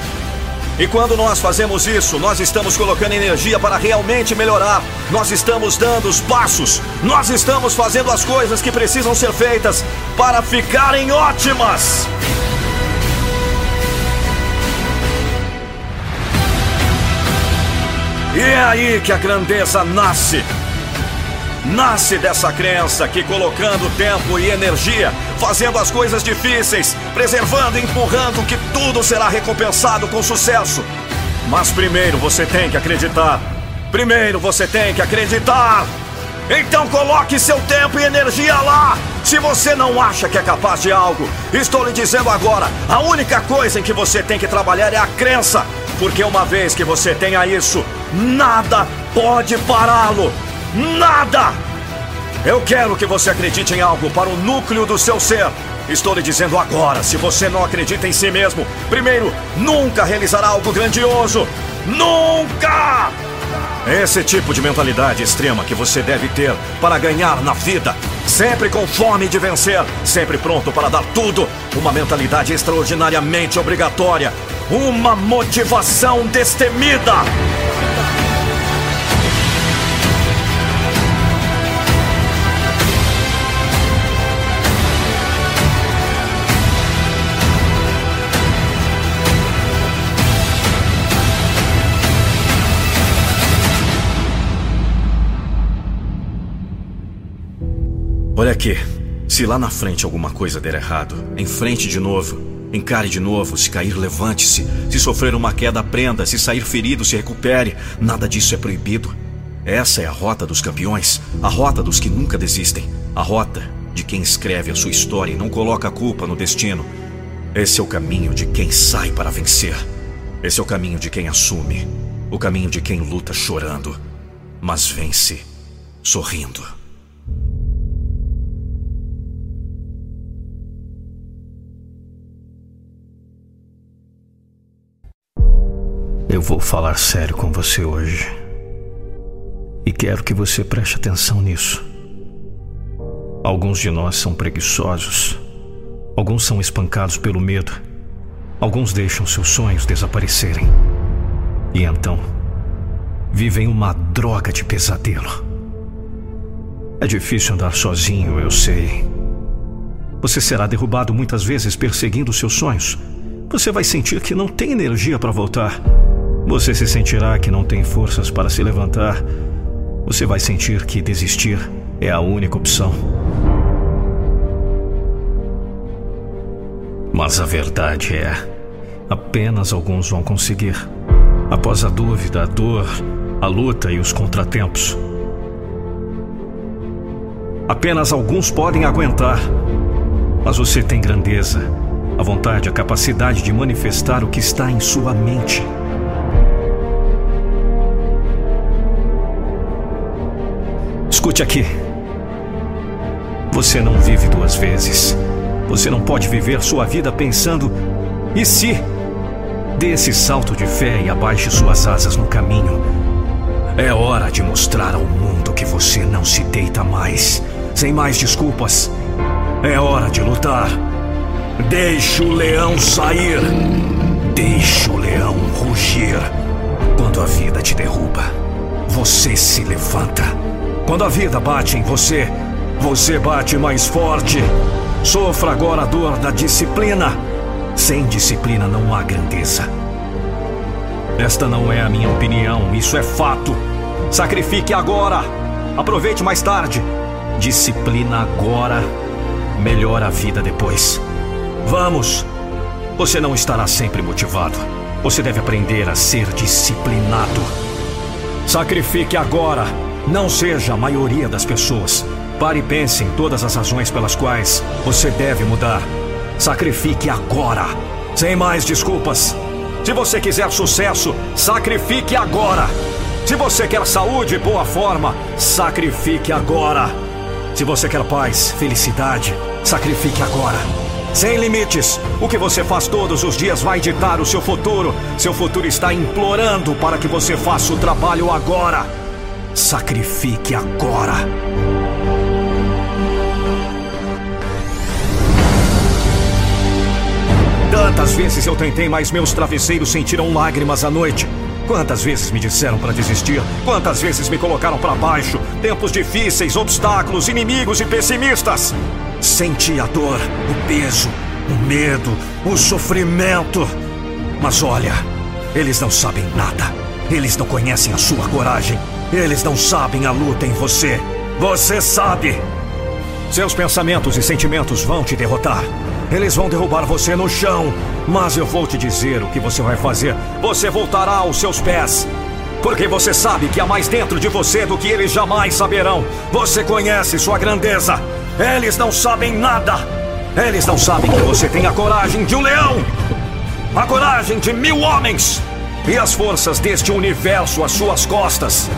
E quando nós fazemos isso, nós estamos colocando energia para realmente melhorar. Nós estamos dando os passos. Nós estamos fazendo as coisas que precisam ser feitas para ficarem ótimas. E é aí que a grandeza nasce. Nasce dessa crença que colocando tempo e energia, fazendo as coisas difíceis, preservando e empurrando que tudo será recompensado com sucesso. Mas primeiro você tem que acreditar. Primeiro você tem que acreditar. Então coloque seu tempo e energia lá. Se você não acha que é capaz de algo, estou lhe dizendo agora: a única coisa em que você tem que trabalhar é a crença. Porque uma vez que você tenha isso, nada pode pará-lo. Nada! Eu quero que você acredite em algo para o núcleo do seu ser. Estou lhe dizendo agora: se você não acredita em si mesmo, primeiro, nunca realizará algo grandioso. Nunca! Esse tipo de mentalidade extrema que você deve ter para ganhar na vida. Sempre com fome de vencer, sempre pronto para dar tudo. Uma mentalidade extraordinariamente obrigatória. Uma motivação destemida. Olha aqui. Se lá na frente alguma coisa der errado, enfrente de novo. Encare de novo. Se cair, levante-se. Se sofrer uma queda, aprenda. Se sair ferido, se recupere. Nada disso é proibido. Essa é a rota dos campeões. A rota dos que nunca desistem. A rota de quem escreve a sua história e não coloca a culpa no destino. Esse é o caminho de quem sai para vencer. Esse é o caminho de quem assume. O caminho de quem luta chorando, mas vence sorrindo. Eu vou falar sério com você hoje. E quero que você preste atenção nisso. Alguns de nós são preguiçosos. Alguns são espancados pelo medo. Alguns deixam seus sonhos desaparecerem. E então, vivem uma droga de pesadelo. É difícil andar sozinho, eu sei. Você será derrubado muitas vezes perseguindo seus sonhos. Você vai sentir que não tem energia para voltar. Você se sentirá que não tem forças para se levantar. Você vai sentir que desistir é a única opção. Mas a verdade é: apenas alguns vão conseguir. Após a dúvida, a dor, a luta e os contratempos. Apenas alguns podem aguentar. Mas você tem grandeza, a vontade, a capacidade de manifestar o que está em sua mente. Escute aqui. Você não vive duas vezes. Você não pode viver sua vida pensando: e se? Dê esse salto de fé e abaixe suas asas no caminho. É hora de mostrar ao mundo que você não se deita mais, sem mais desculpas. É hora de lutar. Deixe o leão sair. Deixe o leão rugir. Quando a vida te derruba, você se levanta. Quando a vida bate em você, você bate mais forte. Sofra agora a dor da disciplina. Sem disciplina não há grandeza. Esta não é a minha opinião, isso é fato. Sacrifique agora. Aproveite mais tarde. Disciplina agora melhora a vida depois. Vamos! Você não estará sempre motivado. Você deve aprender a ser disciplinado. Sacrifique agora. Não seja a maioria das pessoas. Pare e pense em todas as razões pelas quais você deve mudar. Sacrifique agora, sem mais desculpas. Se você quiser sucesso, sacrifique agora. Se você quer saúde e boa forma, sacrifique agora. Se você quer paz, felicidade, sacrifique agora. Sem limites, o que você faz todos os dias vai ditar o seu futuro. Seu futuro está implorando para que você faça o trabalho agora. Sacrifique agora. Tantas vezes eu tentei, mas meus travesseiros sentiram lágrimas à noite. Quantas vezes me disseram para desistir? Quantas vezes me colocaram para baixo? Tempos difíceis, obstáculos, inimigos e pessimistas. Senti a dor, o peso, o medo, o sofrimento. Mas olha, eles não sabem nada. Eles não conhecem a sua coragem. Eles não sabem a luta em você. Você sabe. Seus pensamentos e sentimentos vão te derrotar. Eles vão derrubar você no chão. Mas eu vou te dizer o que você vai fazer. Você voltará aos seus pés. Porque você sabe que há mais dentro de você do que eles jamais saberão. Você conhece sua grandeza. Eles não sabem nada. Eles não sabem que você tem a coragem de um leão. A coragem de mil homens. E as forças deste universo às suas costas.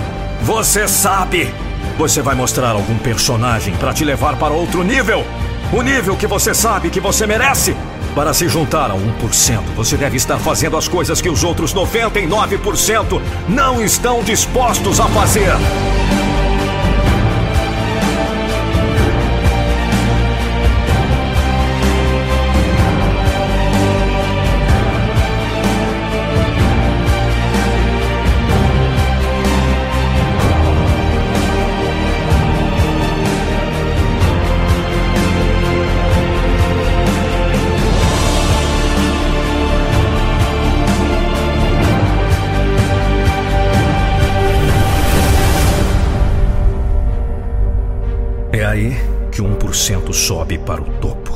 Você sabe. Você vai mostrar algum personagem para te levar para outro nível. O nível que você sabe que você merece. Para se juntar a 1%, você deve estar fazendo as coisas que os outros 99% não estão dispostos a fazer. Sobe para o topo.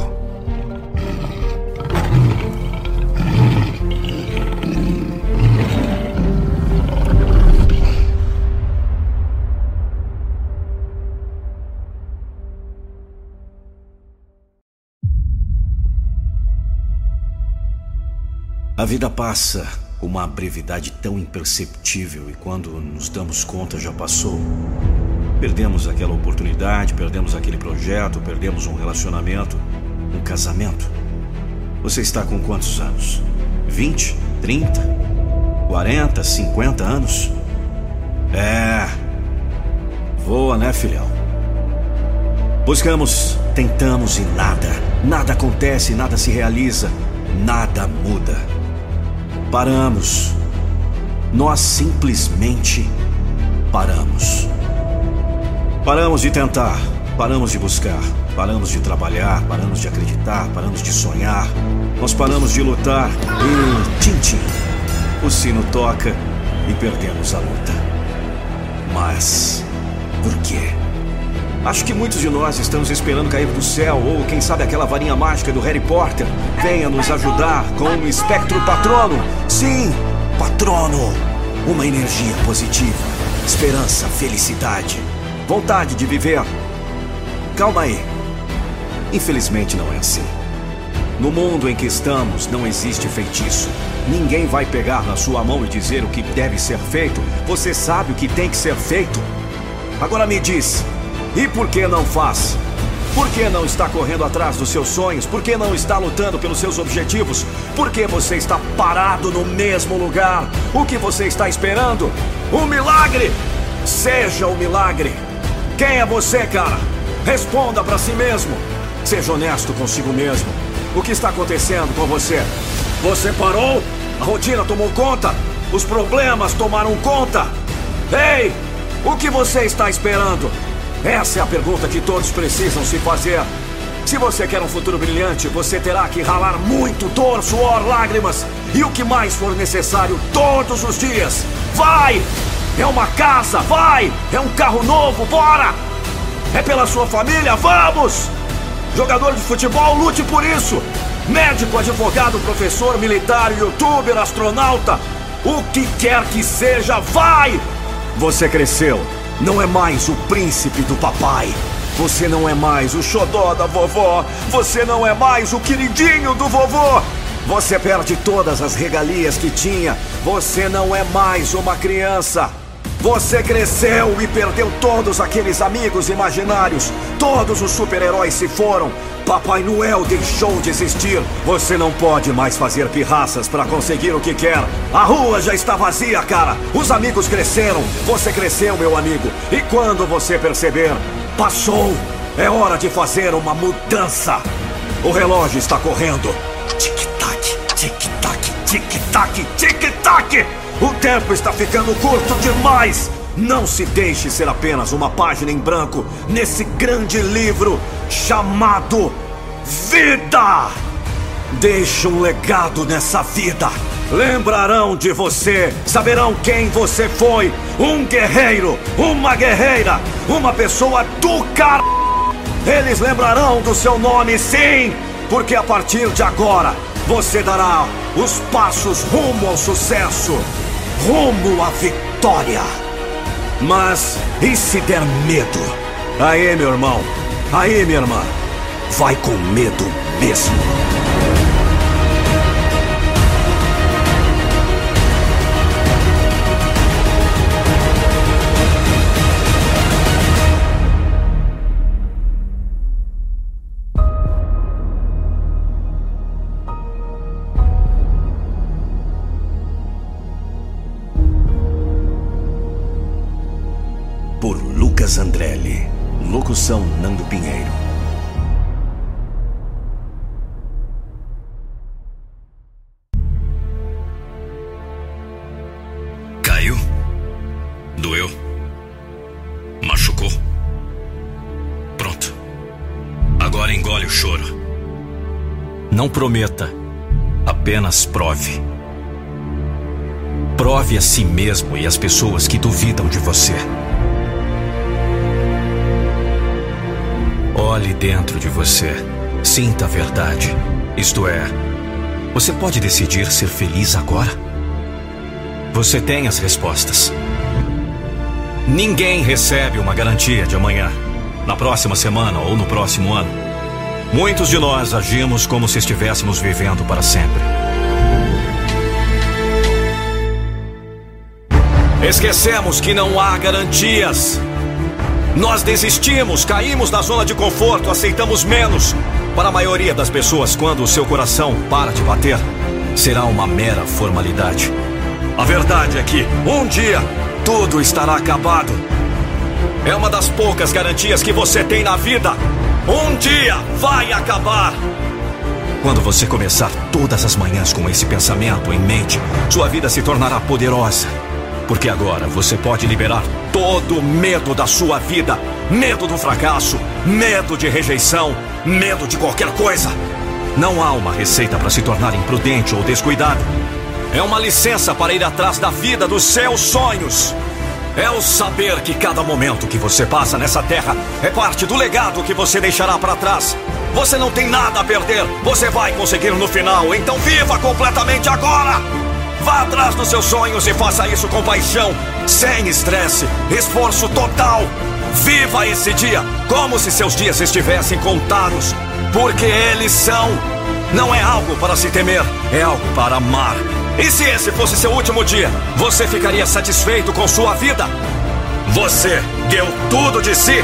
A vida passa com uma brevidade tão imperceptível e quando nos damos conta já passou. Perdemos aquela oportunidade, perdemos aquele projeto, perdemos um relacionamento, um casamento. Você está com quantos anos? 20? 30? 40? 50 anos? É. Voa, né, filhão? Buscamos, tentamos e nada. Nada acontece, nada se realiza, nada muda. Paramos. Nós simplesmente paramos. Paramos de tentar, paramos de buscar, paramos de trabalhar, paramos de acreditar, paramos de sonhar. Nós paramos de lutar e tim-tim. O sino toca e perdemos a luta. Mas por quê? Acho que muitos de nós estamos esperando cair do céu, ou quem sabe aquela varinha mágica do Harry Potter venha nos ajudar com o espectro patrono. Sim, patrono! Uma energia positiva, esperança, felicidade vontade de viver. Calma aí. Infelizmente não é assim. No mundo em que estamos, não existe feitiço. Ninguém vai pegar na sua mão e dizer o que deve ser feito. Você sabe o que tem que ser feito. Agora me diz, e por que não faz? Por que não está correndo atrás dos seus sonhos? Por que não está lutando pelos seus objetivos? Por que você está parado no mesmo lugar? O que você está esperando? Um milagre! Seja o milagre! Quem é você, cara? Responda para si mesmo. Seja honesto consigo mesmo. O que está acontecendo com você? Você parou? A rotina tomou conta? Os problemas tomaram conta? Ei! O que você está esperando? Essa é a pergunta que todos precisam se fazer. Se você quer um futuro brilhante, você terá que ralar muito dor, suor, lágrimas e o que mais for necessário todos os dias. Vai! É uma casa, vai! É um carro novo, bora! É pela sua família, vamos! Jogador de futebol, lute por isso! Médico, advogado, professor, militar, youtuber, astronauta, o que quer que seja, vai! Você cresceu, não é mais o príncipe do papai. Você não é mais o xodó da vovó. Você não é mais o queridinho do vovô. Você perde todas as regalias que tinha. Você não é mais uma criança. Você cresceu e perdeu todos aqueles amigos imaginários. Todos os super-heróis se foram. Papai Noel deixou de existir. Você não pode mais fazer pirraças para conseguir o que quer. A rua já está vazia, cara. Os amigos cresceram. Você cresceu, meu amigo. E quando você perceber, passou. É hora de fazer uma mudança. O relógio está correndo. Tic-tac, tic-tac, tic-tac, tic-tac. O tempo está ficando curto demais! Não se deixe ser apenas uma página em branco nesse grande livro chamado Vida! Deixe um legado nessa vida. Lembrarão de você, saberão quem você foi. Um guerreiro, uma guerreira, uma pessoa do car. Eles lembrarão do seu nome, sim, porque a partir de agora você dará os passos rumo ao sucesso rumo à vitória. Mas e se der medo? Aí, meu irmão, aí, minha irmã, vai com medo mesmo. Prometa, apenas prove. Prove a si mesmo e às pessoas que duvidam de você. Olhe dentro de você. Sinta a verdade. Isto é, você pode decidir ser feliz agora? Você tem as respostas. Ninguém recebe uma garantia de amanhã, na próxima semana ou no próximo ano. Muitos de nós agimos como se estivéssemos vivendo para sempre. Esquecemos que não há garantias. Nós desistimos, caímos na zona de conforto, aceitamos menos. Para a maioria das pessoas, quando o seu coração para de bater, será uma mera formalidade. A verdade é que, um dia, tudo estará acabado. É uma das poucas garantias que você tem na vida. Um dia vai acabar. Quando você começar todas as manhãs com esse pensamento em mente, sua vida se tornará poderosa. Porque agora você pode liberar todo o medo da sua vida: medo do fracasso, medo de rejeição, medo de qualquer coisa. Não há uma receita para se tornar imprudente ou descuidado. É uma licença para ir atrás da vida dos seus sonhos. É o saber que cada momento que você passa nessa terra é parte do legado que você deixará para trás. Você não tem nada a perder, você vai conseguir no final, então viva completamente agora! Vá atrás dos seus sonhos e faça isso com paixão, sem estresse, esforço total. Viva esse dia como se seus dias estivessem contados, porque eles são. Não é algo para se temer, é algo para amar. E se esse fosse seu último dia, você ficaria satisfeito com sua vida? Você deu tudo de si.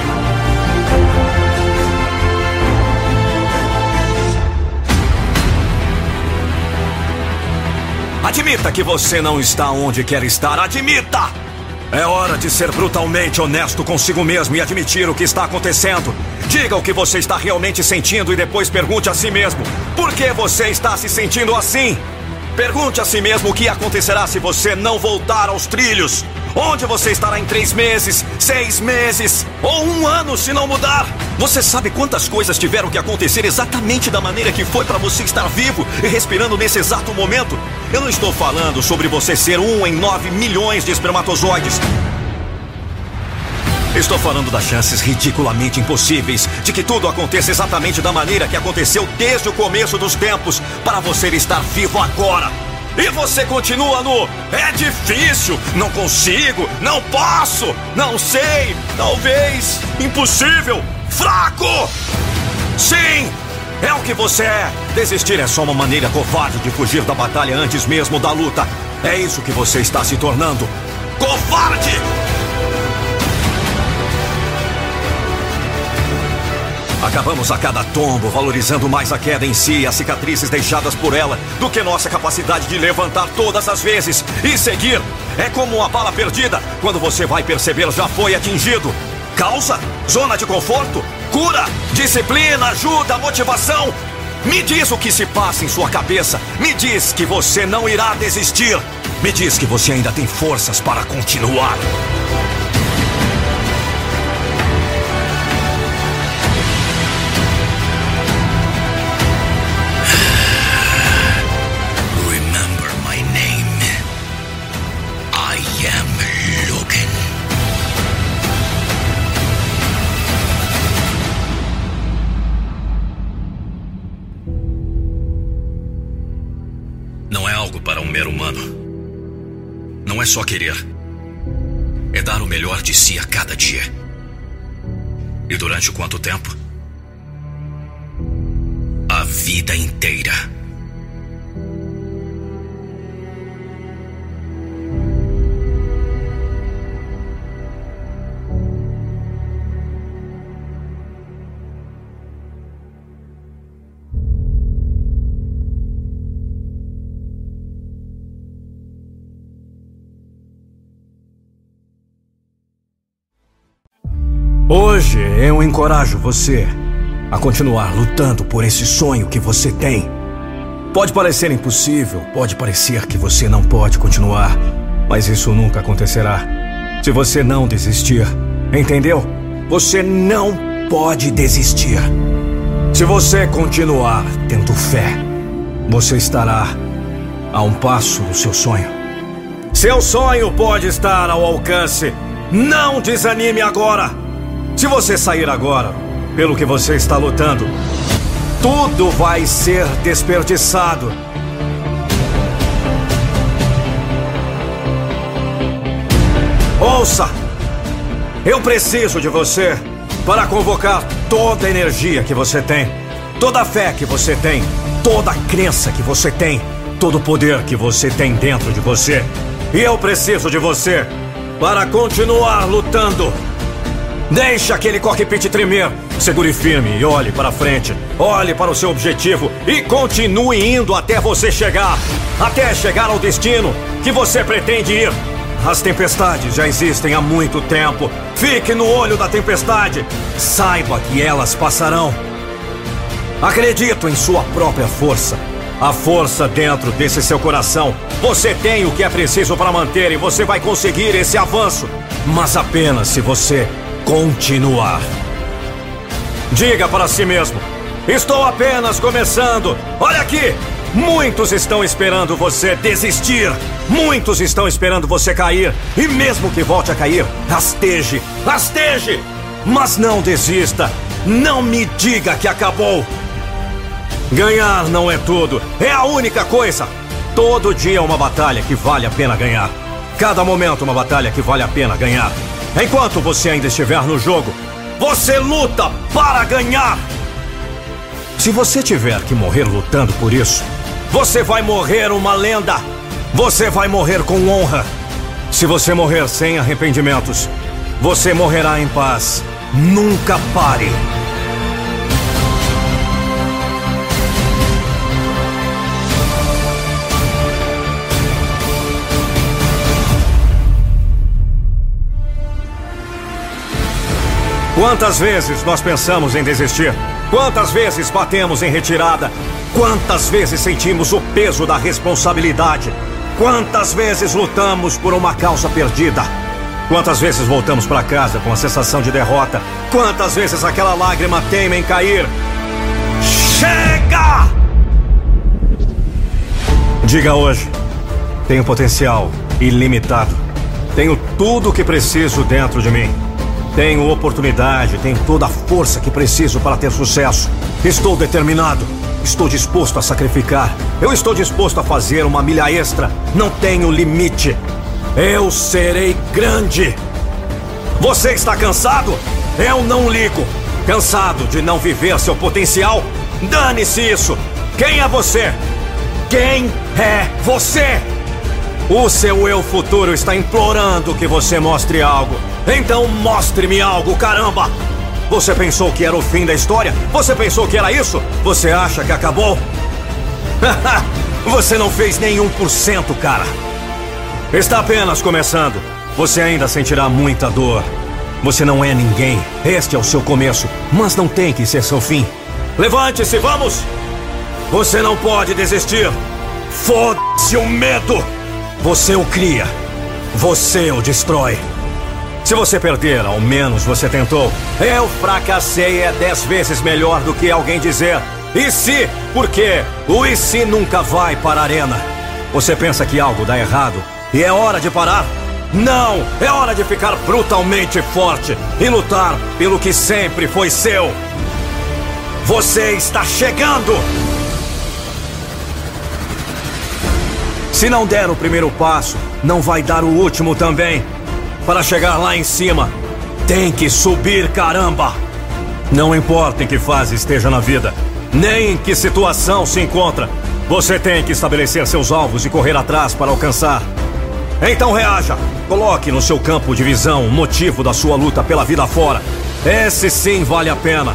Admita que você não está onde quer estar. Admita! É hora de ser brutalmente honesto consigo mesmo e admitir o que está acontecendo. Diga o que você está realmente sentindo e depois pergunte a si mesmo: por que você está se sentindo assim? Pergunte a si mesmo o que acontecerá se você não voltar aos trilhos. Onde você estará em três meses, seis meses ou um ano se não mudar? Você sabe quantas coisas tiveram que acontecer exatamente da maneira que foi para você estar vivo e respirando nesse exato momento? Eu não estou falando sobre você ser um em nove milhões de espermatozoides. Estou falando das chances ridiculamente impossíveis de que tudo aconteça exatamente da maneira que aconteceu desde o começo dos tempos para você estar vivo agora. E você continua no é difícil, não consigo, não posso, não sei, talvez, impossível. Fraco! Sim! É o que você é! Desistir é só uma maneira covarde de fugir da batalha antes mesmo da luta. É isso que você está se tornando. Covarde! Acabamos a cada tombo, valorizando mais a queda em si e as cicatrizes deixadas por ela do que nossa capacidade de levantar todas as vezes e seguir. É como uma bala perdida, quando você vai perceber já foi atingido. Causa? Zona de conforto? Cura? Disciplina? Ajuda? Motivação? Me diz o que se passa em sua cabeça. Me diz que você não irá desistir. Me diz que você ainda tem forças para continuar. É só querer. É dar o melhor de si a cada dia. E durante quanto tempo? A vida inteira. Hoje eu encorajo você a continuar lutando por esse sonho que você tem. Pode parecer impossível, pode parecer que você não pode continuar, mas isso nunca acontecerá. Se você não desistir, entendeu? Você não pode desistir. Se você continuar tendo fé, você estará a um passo do seu sonho. Seu sonho pode estar ao alcance. Não desanime agora. Se você sair agora, pelo que você está lutando, tudo vai ser desperdiçado. Ouça! Eu preciso de você para convocar toda a energia que você tem, toda a fé que você tem, toda a crença que você tem, todo o poder que você tem dentro de você. E eu preciso de você para continuar lutando Deixe aquele cockpit tremer. Segure firme e olhe para frente. Olhe para o seu objetivo e continue indo até você chegar. Até chegar ao destino que você pretende ir. As tempestades já existem há muito tempo. Fique no olho da tempestade. Saiba que elas passarão. Acredito em sua própria força. A força dentro desse seu coração. Você tem o que é preciso para manter e você vai conseguir esse avanço. Mas apenas se você continuar. Diga para si mesmo: Estou apenas começando. Olha aqui! Muitos estão esperando você desistir. Muitos estão esperando você cair. E mesmo que volte a cair, rasteje, rasteje! Mas não desista. Não me diga que acabou. Ganhar não é tudo. É a única coisa. Todo dia é uma batalha que vale a pena ganhar. Cada momento uma batalha que vale a pena ganhar. Enquanto você ainda estiver no jogo, você luta para ganhar! Se você tiver que morrer lutando por isso, você vai morrer uma lenda! Você vai morrer com honra! Se você morrer sem arrependimentos, você morrerá em paz. Nunca pare! Quantas vezes nós pensamos em desistir? Quantas vezes batemos em retirada? Quantas vezes sentimos o peso da responsabilidade? Quantas vezes lutamos por uma causa perdida? Quantas vezes voltamos para casa com a sensação de derrota? Quantas vezes aquela lágrima teima em cair? Chega! Diga hoje: tenho potencial ilimitado. Tenho tudo o que preciso dentro de mim. Tenho oportunidade, tenho toda a força que preciso para ter sucesso. Estou determinado. Estou disposto a sacrificar. Eu estou disposto a fazer uma milha extra. Não tenho limite. Eu serei grande. Você está cansado? Eu não ligo. Cansado de não viver seu potencial? Dane-se isso! Quem é você? Quem é você? O seu eu futuro está implorando que você mostre algo. Então mostre-me algo, caramba! Você pensou que era o fim da história? Você pensou que era isso? Você acha que acabou? [laughs] você não fez nenhum por cento, cara. Está apenas começando. Você ainda sentirá muita dor. Você não é ninguém. Este é o seu começo, mas não tem que ser seu fim. Levante-se, vamos! Você não pode desistir. Foda-se o medo! Você o cria. Você o destrói. Se você perder, ao menos você tentou. Eu fracassei é dez vezes melhor do que alguém dizer. E se? Porque o e se nunca vai para a arena. Você pensa que algo dá errado e é hora de parar? Não! É hora de ficar brutalmente forte e lutar pelo que sempre foi seu. Você está chegando! Se não der o primeiro passo, não vai dar o último também. Para chegar lá em cima, tem que subir, caramba! Não importa em que fase esteja na vida, nem em que situação se encontra, você tem que estabelecer seus alvos e correr atrás para alcançar. Então reaja! Coloque no seu campo de visão o motivo da sua luta pela vida fora. Esse sim vale a pena.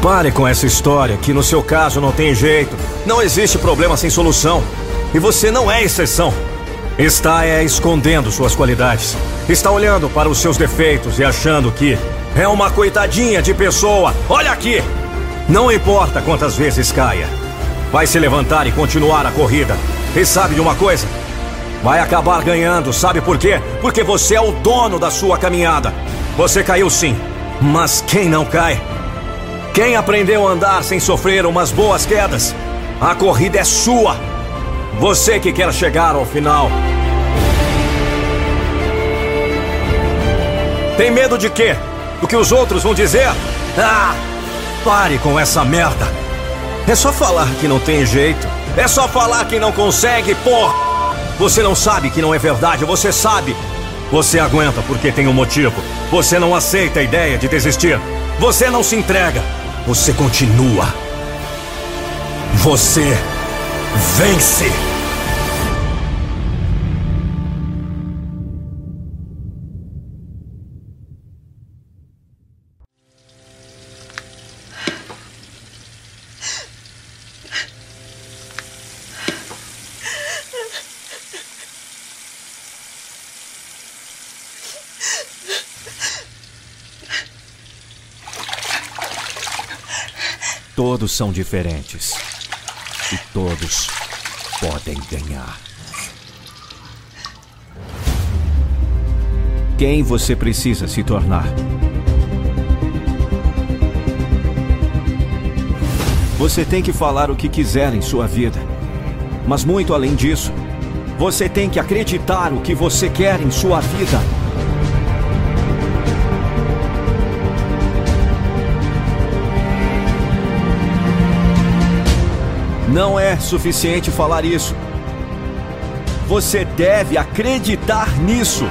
Pare com essa história que no seu caso não tem jeito. Não existe problema sem solução. E você não é exceção. Está é escondendo suas qualidades. Está olhando para os seus defeitos e achando que é uma coitadinha de pessoa. Olha aqui! Não importa quantas vezes caia. Vai se levantar e continuar a corrida. E sabe de uma coisa? Vai acabar ganhando, sabe por quê? Porque você é o dono da sua caminhada. Você caiu sim, mas quem não cai? Quem aprendeu a andar sem sofrer umas boas quedas? A corrida é sua. Você que quer chegar ao final. Tem medo de quê? Do que os outros vão dizer? Ah! Pare com essa merda. É só falar que não tem jeito. É só falar que não consegue, porra! Você não sabe que não é verdade, você sabe. Você aguenta porque tem um motivo. Você não aceita a ideia de desistir. Você não se entrega. Você continua. Você vence. Todos são diferentes. E todos podem ganhar. Quem você precisa se tornar? Você tem que falar o que quiser em sua vida. Mas muito além disso, você tem que acreditar o que você quer em sua vida. Não é suficiente falar isso. Você deve acreditar nisso.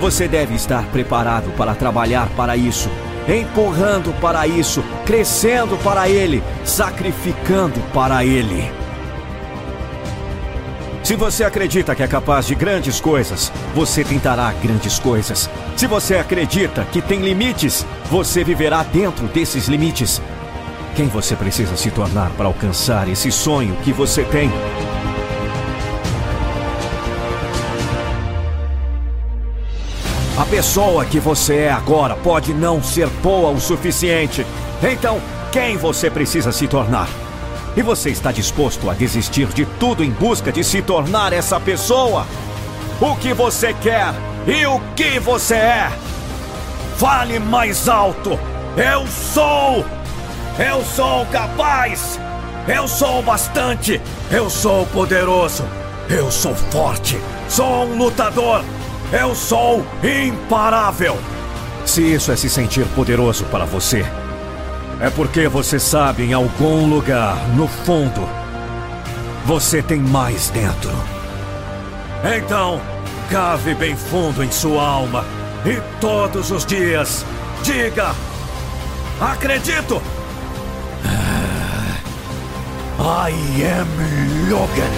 Você deve estar preparado para trabalhar para isso, empurrando para isso, crescendo para ele, sacrificando para ele. Se você acredita que é capaz de grandes coisas, você tentará grandes coisas. Se você acredita que tem limites, você viverá dentro desses limites. Quem você precisa se tornar para alcançar esse sonho que você tem? A pessoa que você é agora pode não ser boa o suficiente. Então, quem você precisa se tornar? E você está disposto a desistir de tudo em busca de se tornar essa pessoa? O que você quer e o que você é? Fale mais alto! Eu sou! Eu sou capaz! Eu sou bastante! Eu sou poderoso! Eu sou forte! Sou um lutador! Eu sou imparável! Se isso é se sentir poderoso para você, é porque você sabe em algum lugar, no fundo, você tem mais dentro. Então, cave bem fundo em sua alma E todos os dias, diga: Acredito! I am Logan.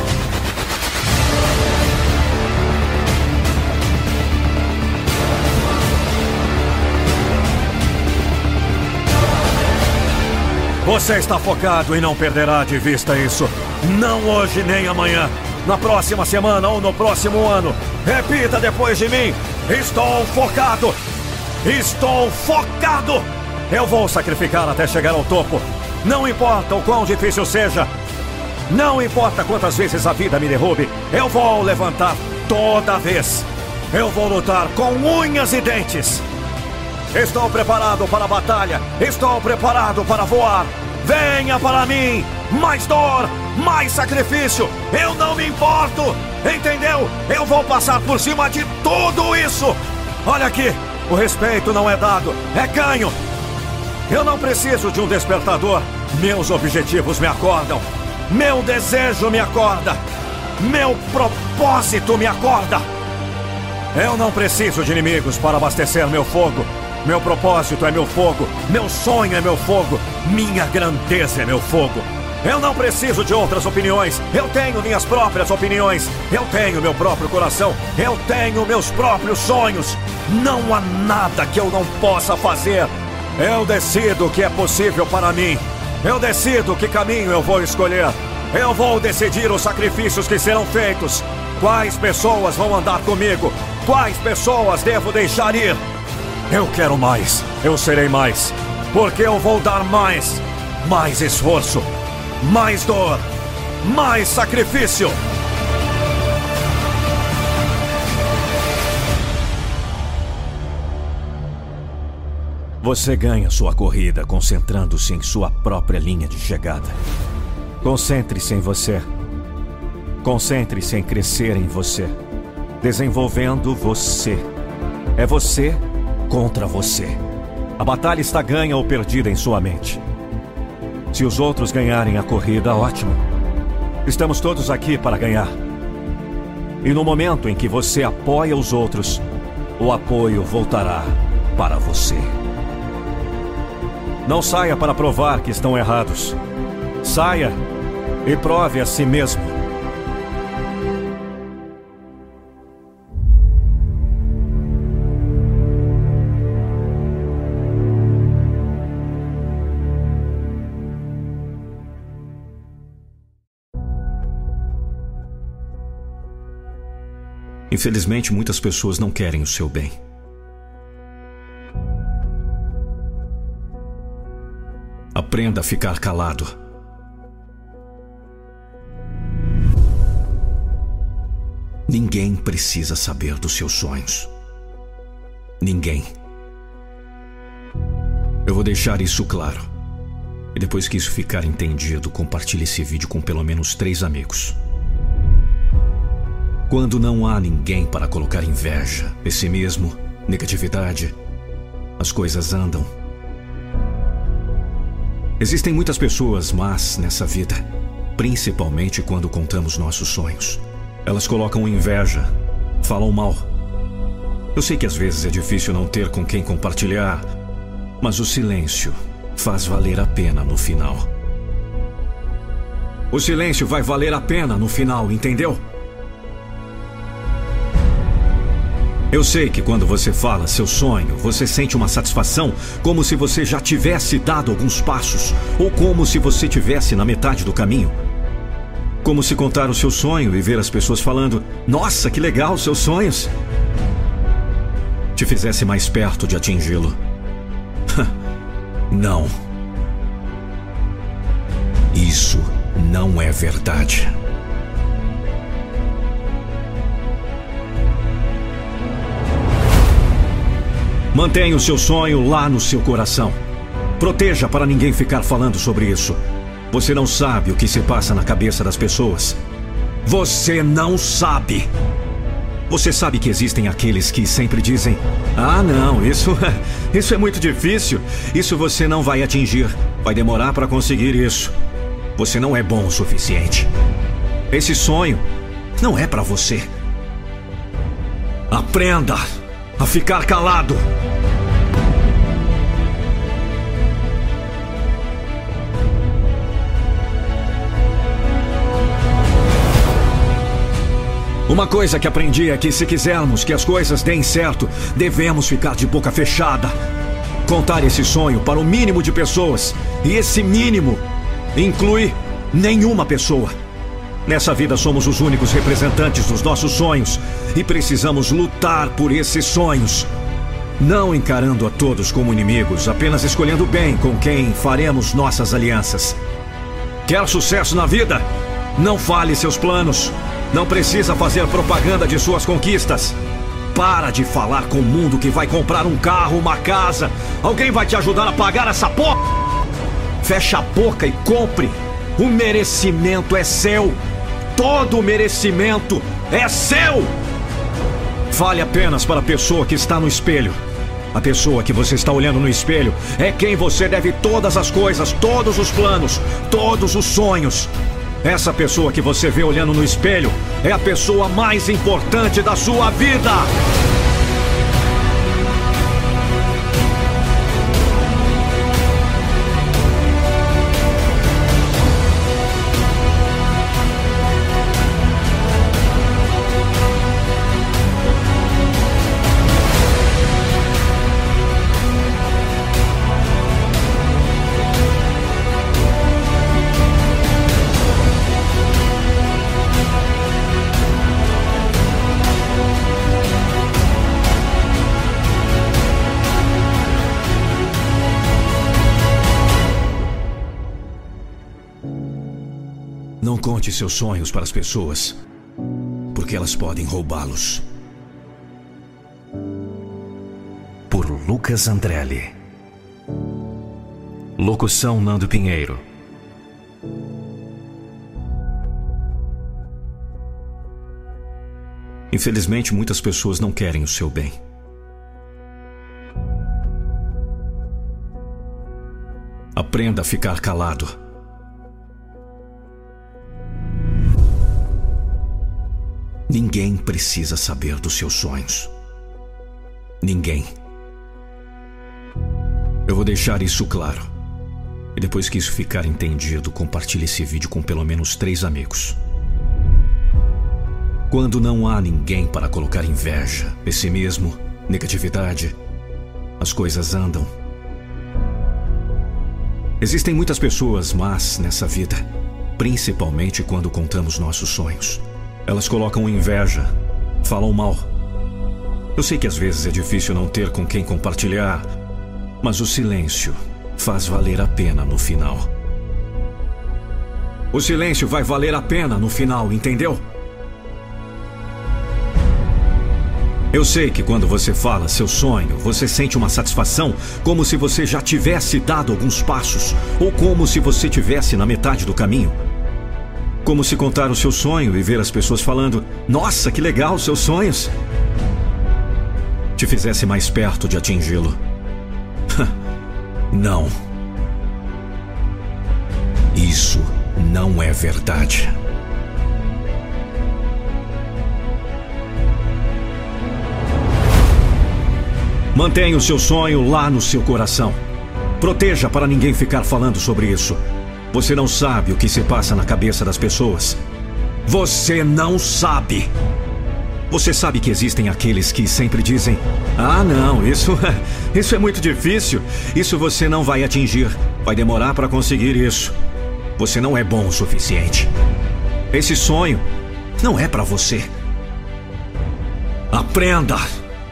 Você está focado e não perderá de vista isso. Não hoje nem amanhã. Na próxima semana ou no próximo ano. Repita depois de mim. Estou focado. Estou focado. Eu vou sacrificar até chegar ao topo. Não importa o quão difícil seja. Não importa quantas vezes a vida me derrube. Eu vou levantar toda vez. Eu vou lutar com unhas e dentes. Estou preparado para a batalha. Estou preparado para voar. Venha para mim. Mais dor, mais sacrifício. Eu não me importo. Entendeu? Eu vou passar por cima de tudo isso. Olha aqui. O respeito não é dado, é ganho. Eu não preciso de um despertador. Meus objetivos me acordam. Meu desejo me acorda. Meu propósito me acorda. Eu não preciso de inimigos para abastecer meu fogo. Meu propósito é meu fogo, meu sonho é meu fogo, minha grandeza é meu fogo. Eu não preciso de outras opiniões, eu tenho minhas próprias opiniões, eu tenho meu próprio coração, eu tenho meus próprios sonhos. Não há nada que eu não possa fazer. Eu decido o que é possível para mim. Eu decido que caminho eu vou escolher. Eu vou decidir os sacrifícios que serão feitos. Quais pessoas vão andar comigo? Quais pessoas devo deixar ir? Eu quero mais. Eu serei mais. Porque eu vou dar mais. Mais esforço. Mais dor. Mais sacrifício. Você ganha sua corrida concentrando-se em sua própria linha de chegada. Concentre-se em você. Concentre-se em crescer em você. Desenvolvendo você. É você contra você. A batalha está ganha ou perdida em sua mente. Se os outros ganharem a corrida, ótimo. Estamos todos aqui para ganhar. E no momento em que você apoia os outros, o apoio voltará para você. Não saia para provar que estão errados. Saia e prove a si mesmo Infelizmente, muitas pessoas não querem o seu bem. Aprenda a ficar calado. Ninguém precisa saber dos seus sonhos. Ninguém. Eu vou deixar isso claro. E depois que isso ficar entendido, compartilhe esse vídeo com pelo menos três amigos. Quando não há ninguém para colocar inveja, pessimismo, negatividade, as coisas andam. Existem muitas pessoas más nessa vida, principalmente quando contamos nossos sonhos. Elas colocam inveja, falam mal. Eu sei que às vezes é difícil não ter com quem compartilhar, mas o silêncio faz valer a pena no final. O silêncio vai valer a pena no final, entendeu? Eu sei que quando você fala seu sonho, você sente uma satisfação como se você já tivesse dado alguns passos, ou como se você tivesse na metade do caminho. Como se contar o seu sonho e ver as pessoas falando: Nossa, que legal, seus sonhos! Te fizesse mais perto de atingi-lo. [laughs] não. Isso não é verdade. Mantenha o seu sonho lá no seu coração. Proteja para ninguém ficar falando sobre isso. Você não sabe o que se passa na cabeça das pessoas. Você não sabe. Você sabe que existem aqueles que sempre dizem: "Ah, não, isso [laughs] isso é muito difícil. Isso você não vai atingir. Vai demorar para conseguir isso. Você não é bom o suficiente. Esse sonho não é para você." Aprenda a ficar calado. Uma coisa que aprendi é que se quisermos que as coisas deem certo, devemos ficar de boca fechada. Contar esse sonho para o mínimo de pessoas. E esse mínimo inclui nenhuma pessoa. Nessa vida somos os únicos representantes dos nossos sonhos e precisamos lutar por esses sonhos. Não encarando a todos como inimigos, apenas escolhendo bem com quem faremos nossas alianças. Quer sucesso na vida? Não fale seus planos. Não precisa fazer propaganda de suas conquistas. Para de falar com o mundo que vai comprar um carro, uma casa. Alguém vai te ajudar a pagar essa porra? Fecha a boca e compre. O merecimento é seu. Todo o merecimento é seu. Fale apenas para a pessoa que está no espelho. A pessoa que você está olhando no espelho é quem você deve todas as coisas, todos os planos, todos os sonhos. Essa pessoa que você vê olhando no espelho é a pessoa mais importante da sua vida. Seus sonhos para as pessoas, porque elas podem roubá-los. Por Lucas Andrelli. Locução Nando Pinheiro. Infelizmente, muitas pessoas não querem o seu bem. Aprenda a ficar calado. Ninguém precisa saber dos seus sonhos. Ninguém. Eu vou deixar isso claro. E depois que isso ficar entendido, compartilhe esse vídeo com pelo menos três amigos. Quando não há ninguém para colocar inveja, pessimismo, negatividade, as coisas andam. Existem muitas pessoas más nessa vida, principalmente quando contamos nossos sonhos. Elas colocam inveja, falam mal. Eu sei que às vezes é difícil não ter com quem compartilhar, mas o silêncio faz valer a pena no final. O silêncio vai valer a pena no final, entendeu? Eu sei que quando você fala seu sonho, você sente uma satisfação como se você já tivesse dado alguns passos, ou como se você tivesse na metade do caminho. Como se contar o seu sonho e ver as pessoas falando: Nossa, que legal, seus sonhos! Te fizesse mais perto de atingi-lo. [laughs] não. Isso não é verdade. Mantenha o seu sonho lá no seu coração. Proteja para ninguém ficar falando sobre isso. Você não sabe o que se passa na cabeça das pessoas. Você não sabe. Você sabe que existem aqueles que sempre dizem: "Ah, não, isso [laughs] isso é muito difícil. Isso você não vai atingir. Vai demorar para conseguir isso. Você não é bom o suficiente. Esse sonho não é para você. Aprenda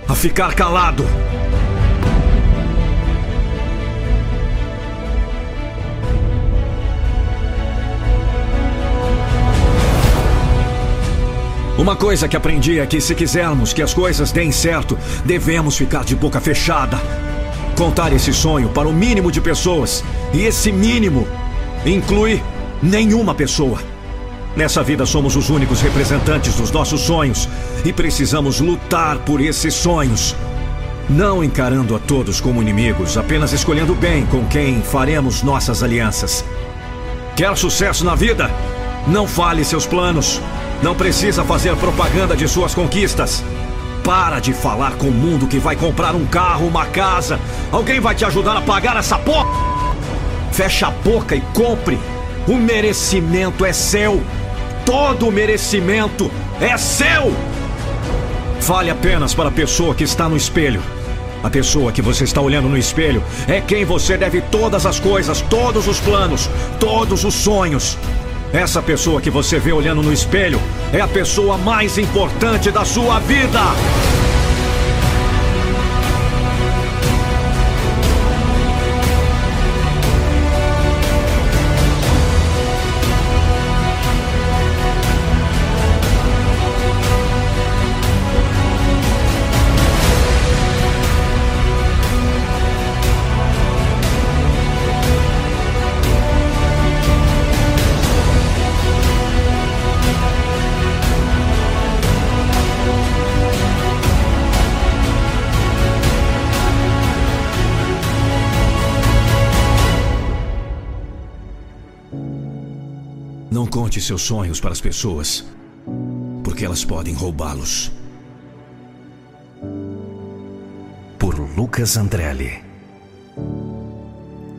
a ficar calado. Uma coisa que aprendi é que se quisermos que as coisas deem certo, devemos ficar de boca fechada. Contar esse sonho para o mínimo de pessoas. E esse mínimo inclui nenhuma pessoa. Nessa vida somos os únicos representantes dos nossos sonhos e precisamos lutar por esses sonhos. Não encarando a todos como inimigos, apenas escolhendo bem com quem faremos nossas alianças. Quer sucesso na vida? Não fale seus planos. Não precisa fazer propaganda de suas conquistas. Para de falar com o mundo que vai comprar um carro, uma casa. Alguém vai te ajudar a pagar essa porra? Fecha a boca e compre. O merecimento é seu. Todo o merecimento é seu. Fale apenas para a pessoa que está no espelho. A pessoa que você está olhando no espelho é quem você deve todas as coisas, todos os planos, todos os sonhos. Essa pessoa que você vê olhando no espelho é a pessoa mais importante da sua vida. Conte seus sonhos para as pessoas, porque elas podem roubá-los. Por Lucas Andrelli.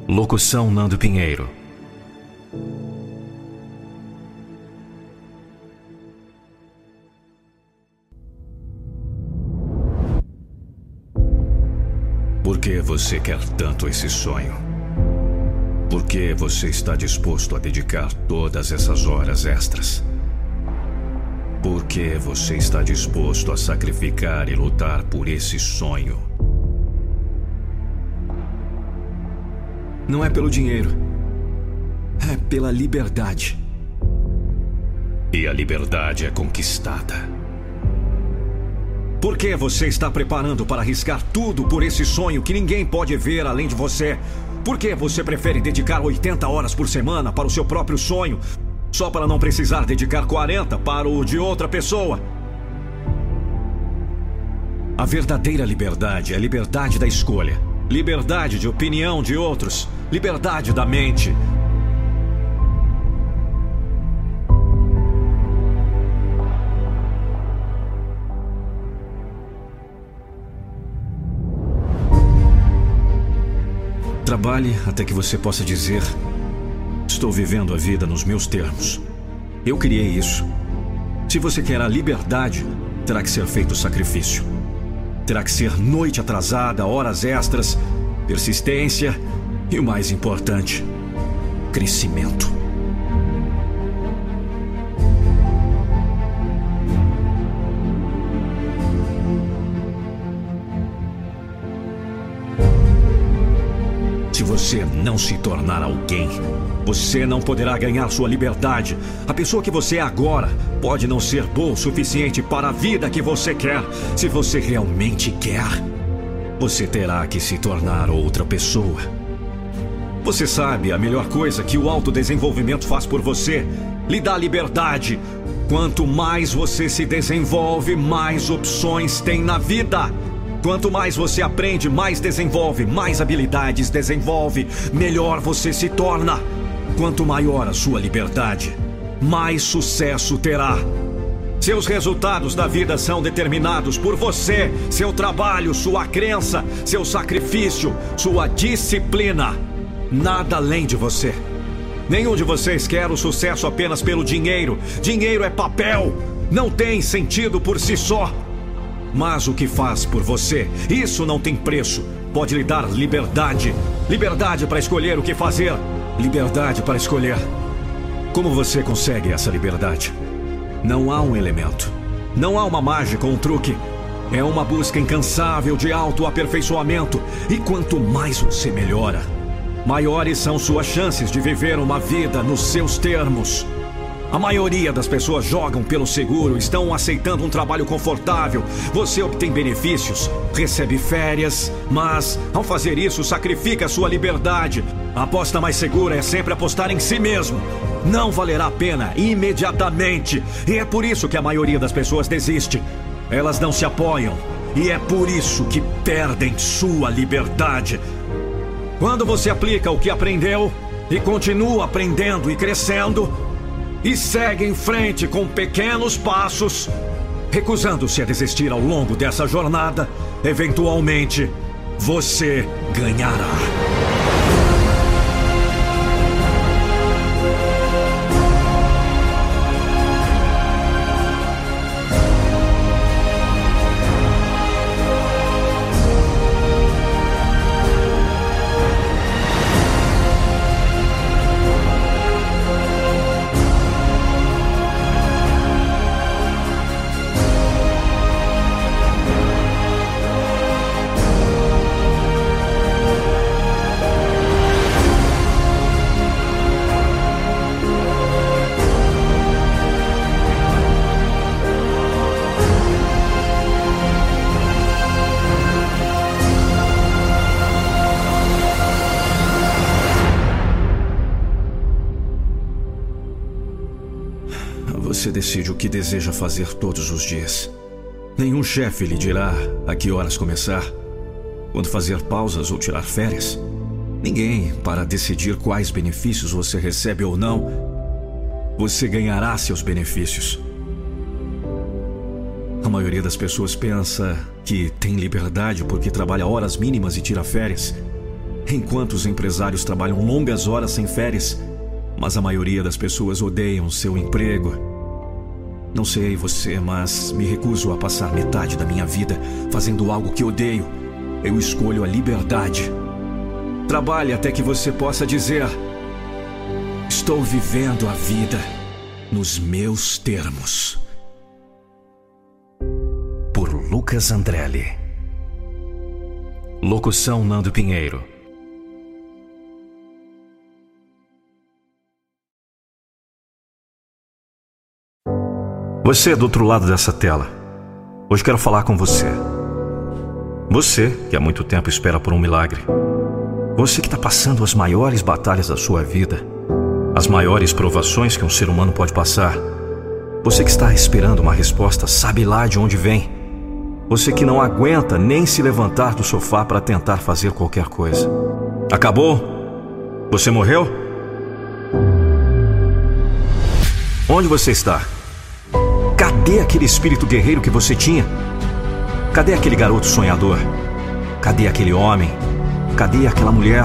Locução Nando Pinheiro. Por que você quer tanto esse sonho? Por que você está disposto a dedicar todas essas horas extras? Por que você está disposto a sacrificar e lutar por esse sonho? Não é pelo dinheiro. É pela liberdade. E a liberdade é conquistada. Por que você está preparando para arriscar tudo por esse sonho que ninguém pode ver além de você? Por que você prefere dedicar 80 horas por semana para o seu próprio sonho, só para não precisar dedicar 40 para o de outra pessoa? A verdadeira liberdade é a liberdade da escolha, liberdade de opinião de outros, liberdade da mente. Trabalhe até que você possa dizer: Estou vivendo a vida nos meus termos. Eu criei isso. Se você quer a liberdade, terá que ser feito sacrifício. Terá que ser noite atrasada, horas extras, persistência e o mais importante, crescimento. Você não se tornar alguém, você não poderá ganhar sua liberdade. A pessoa que você é agora pode não ser boa o suficiente para a vida que você quer. Se você realmente quer, você terá que se tornar outra pessoa. Você sabe a melhor coisa que o autodesenvolvimento faz por você? Lhe dá liberdade. Quanto mais você se desenvolve, mais opções tem na vida. Quanto mais você aprende, mais desenvolve, mais habilidades desenvolve, melhor você se torna. Quanto maior a sua liberdade, mais sucesso terá. Seus resultados da vida são determinados por você, seu trabalho, sua crença, seu sacrifício, sua disciplina. Nada além de você. Nenhum de vocês quer o sucesso apenas pelo dinheiro. Dinheiro é papel. Não tem sentido por si só. Mas o que faz por você, isso não tem preço. Pode lhe dar liberdade. Liberdade para escolher o que fazer. Liberdade para escolher. Como você consegue essa liberdade? Não há um elemento. Não há uma mágica ou um truque. É uma busca incansável de autoaperfeiçoamento. E quanto mais você melhora, maiores são suas chances de viver uma vida nos seus termos. A maioria das pessoas jogam pelo seguro, estão aceitando um trabalho confortável. Você obtém benefícios, recebe férias, mas ao fazer isso sacrifica sua liberdade. A aposta mais segura é sempre apostar em si mesmo. Não valerá a pena imediatamente. E é por isso que a maioria das pessoas desiste. Elas não se apoiam. E é por isso que perdem sua liberdade. Quando você aplica o que aprendeu e continua aprendendo e crescendo, e segue em frente com pequenos passos, recusando-se a desistir ao longo dessa jornada, eventualmente você ganhará. Decide o que deseja fazer todos os dias. Nenhum chefe lhe dirá a que horas começar, quando fazer pausas ou tirar férias. Ninguém para decidir quais benefícios você recebe ou não. Você ganhará seus benefícios. A maioria das pessoas pensa que tem liberdade porque trabalha horas mínimas e tira férias, enquanto os empresários trabalham longas horas sem férias. Mas a maioria das pessoas odeiam seu emprego não sei você, mas me recuso a passar metade da minha vida fazendo algo que odeio. Eu escolho a liberdade. Trabalhe até que você possa dizer: Estou vivendo a vida nos meus termos. Por Lucas Andrelli. Locução Nando Pinheiro. Você do outro lado dessa tela. Hoje quero falar com você. Você que há muito tempo espera por um milagre. Você que está passando as maiores batalhas da sua vida. As maiores provações que um ser humano pode passar. Você que está esperando uma resposta, sabe lá de onde vem. Você que não aguenta nem se levantar do sofá para tentar fazer qualquer coisa. Acabou? Você morreu? Onde você está? Cadê aquele espírito guerreiro que você tinha? Cadê aquele garoto sonhador? Cadê aquele homem? Cadê aquela mulher?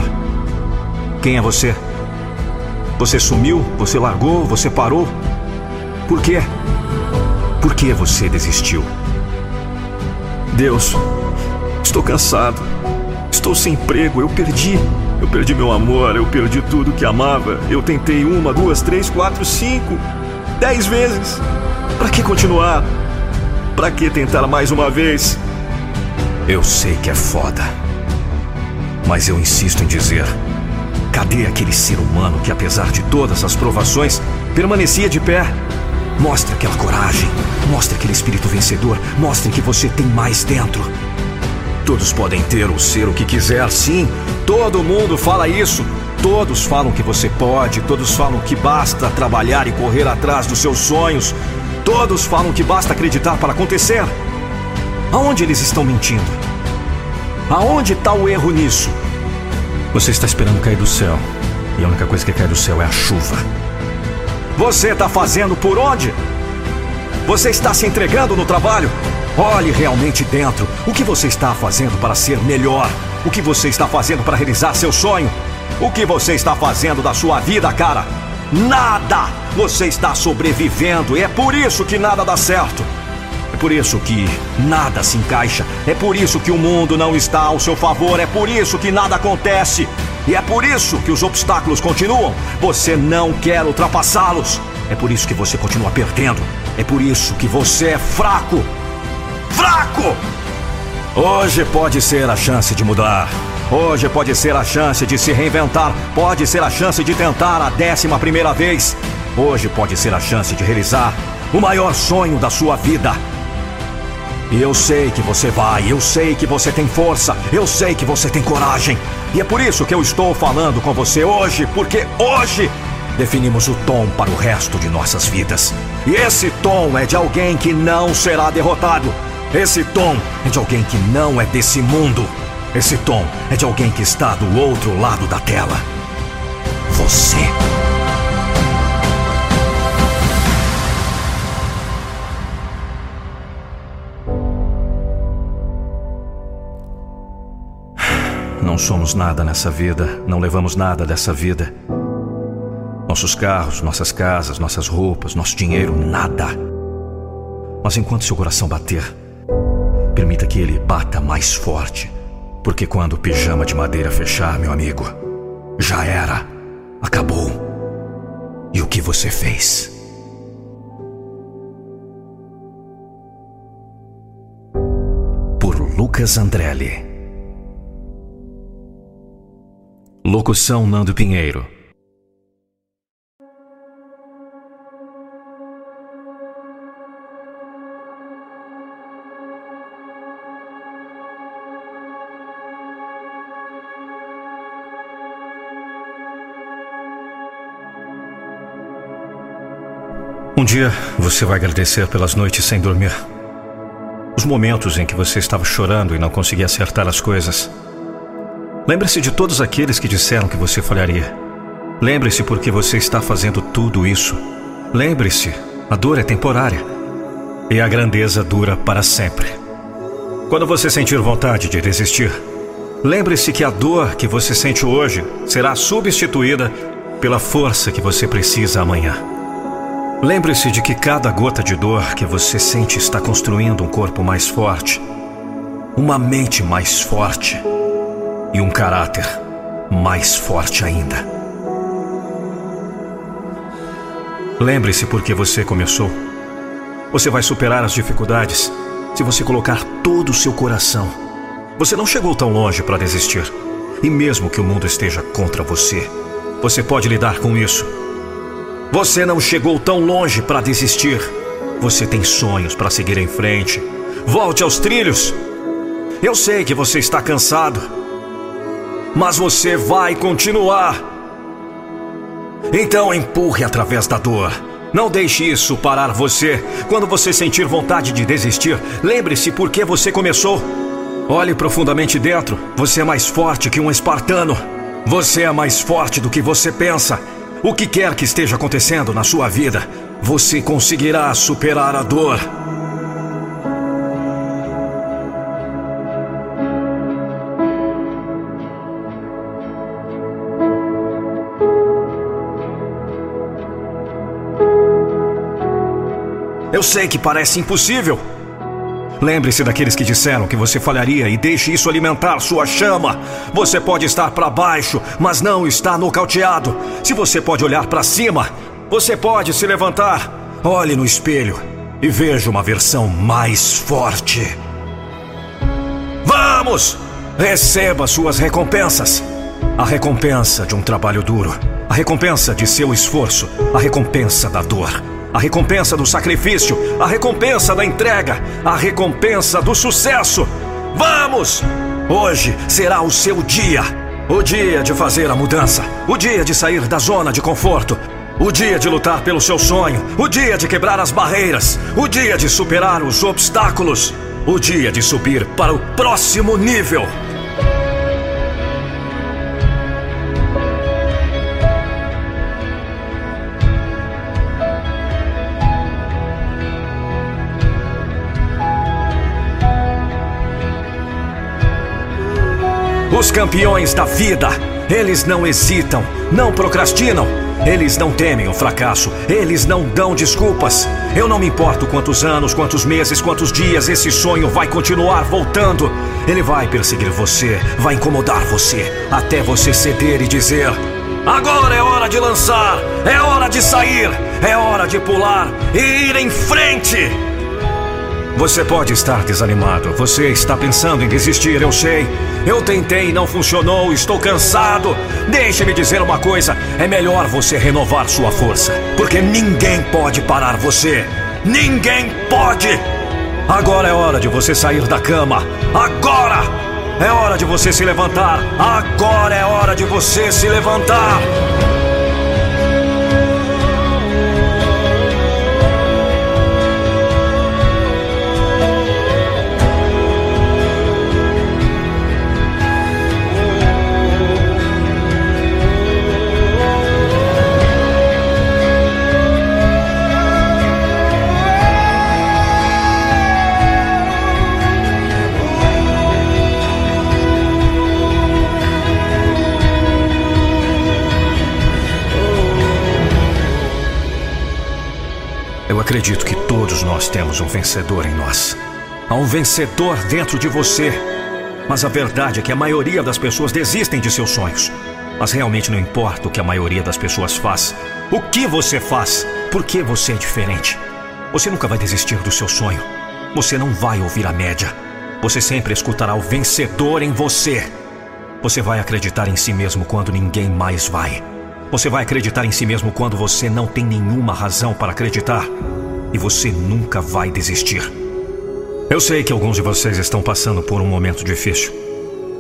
Quem é você? Você sumiu? Você largou? Você parou? Por quê? Por que você desistiu? Deus, estou cansado. Estou sem emprego. Eu perdi. Eu perdi meu amor. Eu perdi tudo que amava. Eu tentei uma, duas, três, quatro, cinco, dez vezes. Para que continuar? Para que tentar mais uma vez? Eu sei que é foda. Mas eu insisto em dizer: cadê aquele ser humano que, apesar de todas as provações, permanecia de pé? Mostre aquela coragem, mostre aquele espírito vencedor, mostre que você tem mais dentro. Todos podem ter ou ser o que quiser, sim, todo mundo fala isso. Todos falam que você pode, todos falam que basta trabalhar e correr atrás dos seus sonhos, Todos falam que basta acreditar para acontecer. Aonde eles estão mentindo? Aonde está o erro nisso? Você está esperando cair do céu. E a única coisa que cai do céu é a chuva. Você está fazendo por onde? Você está se entregando no trabalho? Olhe realmente dentro. O que você está fazendo para ser melhor? O que você está fazendo para realizar seu sonho? O que você está fazendo da sua vida, cara? Nada! Você está sobrevivendo e é por isso que nada dá certo. É por isso que nada se encaixa. É por isso que o mundo não está ao seu favor. É por isso que nada acontece. E é por isso que os obstáculos continuam. Você não quer ultrapassá-los. É por isso que você continua perdendo. É por isso que você é fraco. Fraco! Hoje pode ser a chance de mudar. Hoje pode ser a chance de se reinventar, pode ser a chance de tentar a décima primeira vez. Hoje pode ser a chance de realizar o maior sonho da sua vida. E eu sei que você vai, eu sei que você tem força, eu sei que você tem coragem. E é por isso que eu estou falando com você hoje, porque hoje definimos o tom para o resto de nossas vidas. E esse tom é de alguém que não será derrotado. Esse tom é de alguém que não é desse mundo. Esse tom é de alguém que está do outro lado da tela. Você. Não somos nada nessa vida, não levamos nada dessa vida. Nossos carros, nossas casas, nossas roupas, nosso dinheiro, nada. Mas enquanto seu coração bater, permita que ele bata mais forte porque quando o pijama de madeira fechar, meu amigo, já era. Acabou. E o que você fez? Por Lucas Andrelli. Locução Nando Pinheiro. Dia você vai agradecer pelas noites sem dormir. Os momentos em que você estava chorando e não conseguia acertar as coisas. Lembre-se de todos aqueles que disseram que você falharia. Lembre-se porque você está fazendo tudo isso. Lembre-se, a dor é temporária e a grandeza dura para sempre. Quando você sentir vontade de desistir, lembre-se que a dor que você sente hoje será substituída pela força que você precisa amanhã. Lembre-se de que cada gota de dor que você sente está construindo um corpo mais forte, uma mente mais forte e um caráter mais forte ainda. Lembre-se por que você começou. Você vai superar as dificuldades se você colocar todo o seu coração. Você não chegou tão longe para desistir. E mesmo que o mundo esteja contra você, você pode lidar com isso você não chegou tão longe para desistir. Você tem sonhos para seguir em frente. Volte aos trilhos. Eu sei que você está cansado, mas você vai continuar. Então empurre através da dor. Não deixe isso parar você. Quando você sentir vontade de desistir, lembre-se por que você começou. Olhe profundamente dentro. Você é mais forte que um espartano. Você é mais forte do que você pensa. O que quer que esteja acontecendo na sua vida, você conseguirá superar a dor. Eu sei que parece impossível. Lembre-se daqueles que disseram que você falharia e deixe isso alimentar sua chama. Você pode estar para baixo, mas não está nocauteado. Se você pode olhar para cima, você pode se levantar. Olhe no espelho e veja uma versão mais forte. Vamos! Receba suas recompensas. A recompensa de um trabalho duro, a recompensa de seu esforço, a recompensa da dor a recompensa do sacrifício, a recompensa da entrega, a recompensa do sucesso. Vamos! Hoje será o seu dia. O dia de fazer a mudança, o dia de sair da zona de conforto, o dia de lutar pelo seu sonho, o dia de quebrar as barreiras, o dia de superar os obstáculos, o dia de subir para o próximo nível. Os campeões da vida, eles não hesitam, não procrastinam, eles não temem o fracasso, eles não dão desculpas. Eu não me importo quantos anos, quantos meses, quantos dias esse sonho vai continuar voltando. Ele vai perseguir você, vai incomodar você, até você ceder e dizer: Agora é hora de lançar, é hora de sair, é hora de pular e ir em frente. Você pode estar desanimado, você está pensando em desistir, eu sei. Eu tentei, não funcionou, estou cansado. Deixe-me dizer uma coisa: é melhor você renovar sua força, porque ninguém pode parar você. Ninguém pode! Agora é hora de você sair da cama. Agora! É hora de você se levantar. Agora é hora de você se levantar. Acredito que todos nós temos um vencedor em nós. Há um vencedor dentro de você. Mas a verdade é que a maioria das pessoas desistem de seus sonhos. Mas realmente não importa o que a maioria das pessoas faz. O que você faz? Por que você é diferente? Você nunca vai desistir do seu sonho. Você não vai ouvir a média. Você sempre escutará o vencedor em você. Você vai acreditar em si mesmo quando ninguém mais vai. Você vai acreditar em si mesmo quando você não tem nenhuma razão para acreditar. E você nunca vai desistir. Eu sei que alguns de vocês estão passando por um momento difícil.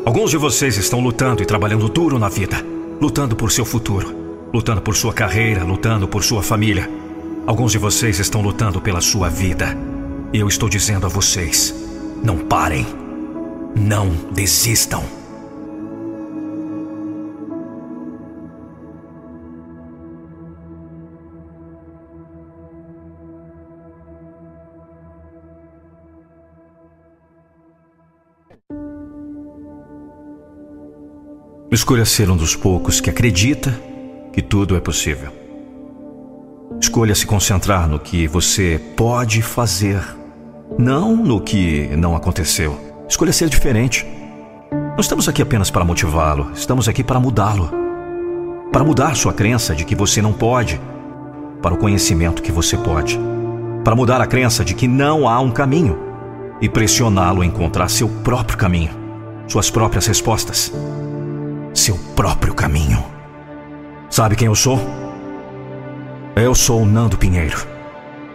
Alguns de vocês estão lutando e trabalhando duro na vida, lutando por seu futuro, lutando por sua carreira, lutando por sua família. Alguns de vocês estão lutando pela sua vida. E eu estou dizendo a vocês: não parem. Não desistam. Escolha ser um dos poucos que acredita que tudo é possível. Escolha se concentrar no que você pode fazer, não no que não aconteceu. Escolha ser diferente. Não estamos aqui apenas para motivá-lo, estamos aqui para mudá-lo. Para mudar sua crença de que você não pode, para o conhecimento que você pode. Para mudar a crença de que não há um caminho e pressioná-lo a encontrar seu próprio caminho, suas próprias respostas seu próprio caminho. Sabe quem eu sou? Eu sou o Nando Pinheiro.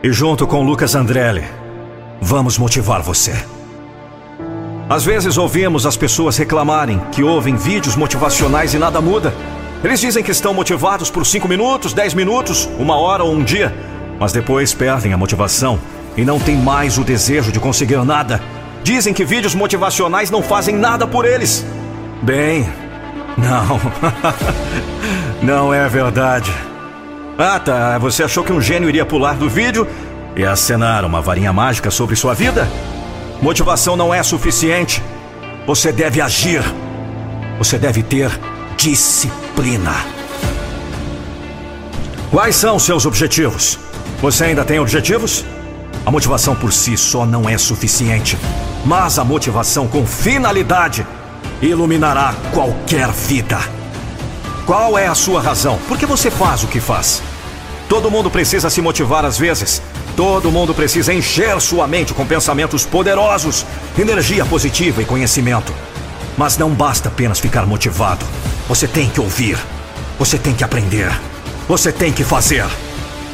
E junto com Lucas Andrelli, vamos motivar você. Às vezes ouvimos as pessoas reclamarem que ouvem vídeos motivacionais e nada muda. Eles dizem que estão motivados por 5 minutos, 10 minutos, uma hora ou um dia, mas depois perdem a motivação e não têm mais o desejo de conseguir nada. Dizem que vídeos motivacionais não fazem nada por eles. Bem, não. [laughs] Não é verdade. Ah, tá. Você achou que um gênio iria pular do vídeo e acenar uma varinha mágica sobre sua vida? Motivação não é suficiente. Você deve agir. Você deve ter disciplina. Quais são seus objetivos? Você ainda tem objetivos? A motivação por si só não é suficiente, mas a motivação com finalidade iluminará qualquer vida. Qual é a sua razão? Por que você faz o que faz? Todo mundo precisa se motivar às vezes. Todo mundo precisa encher sua mente com pensamentos poderosos, energia positiva e conhecimento. Mas não basta apenas ficar motivado. Você tem que ouvir. Você tem que aprender. Você tem que fazer.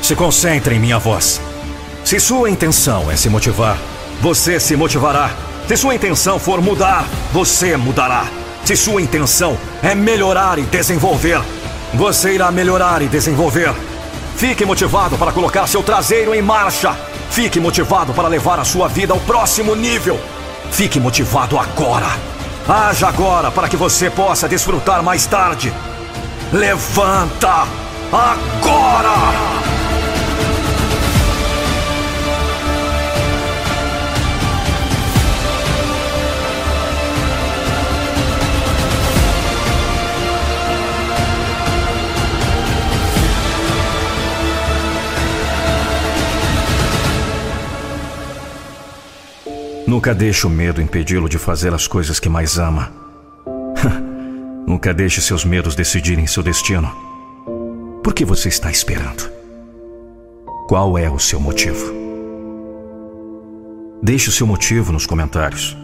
Se concentre em minha voz. Se sua intenção é se motivar, você se motivará. Se sua intenção for mudar, você mudará. Se sua intenção é melhorar e desenvolver, você irá melhorar e desenvolver. Fique motivado para colocar seu traseiro em marcha. Fique motivado para levar a sua vida ao próximo nível. Fique motivado agora. Haja agora para que você possa desfrutar mais tarde. Levanta agora! Nunca deixe o medo impedi-lo de fazer as coisas que mais ama. [laughs] Nunca deixe seus medos decidirem seu destino. Por que você está esperando? Qual é o seu motivo? Deixe o seu motivo nos comentários.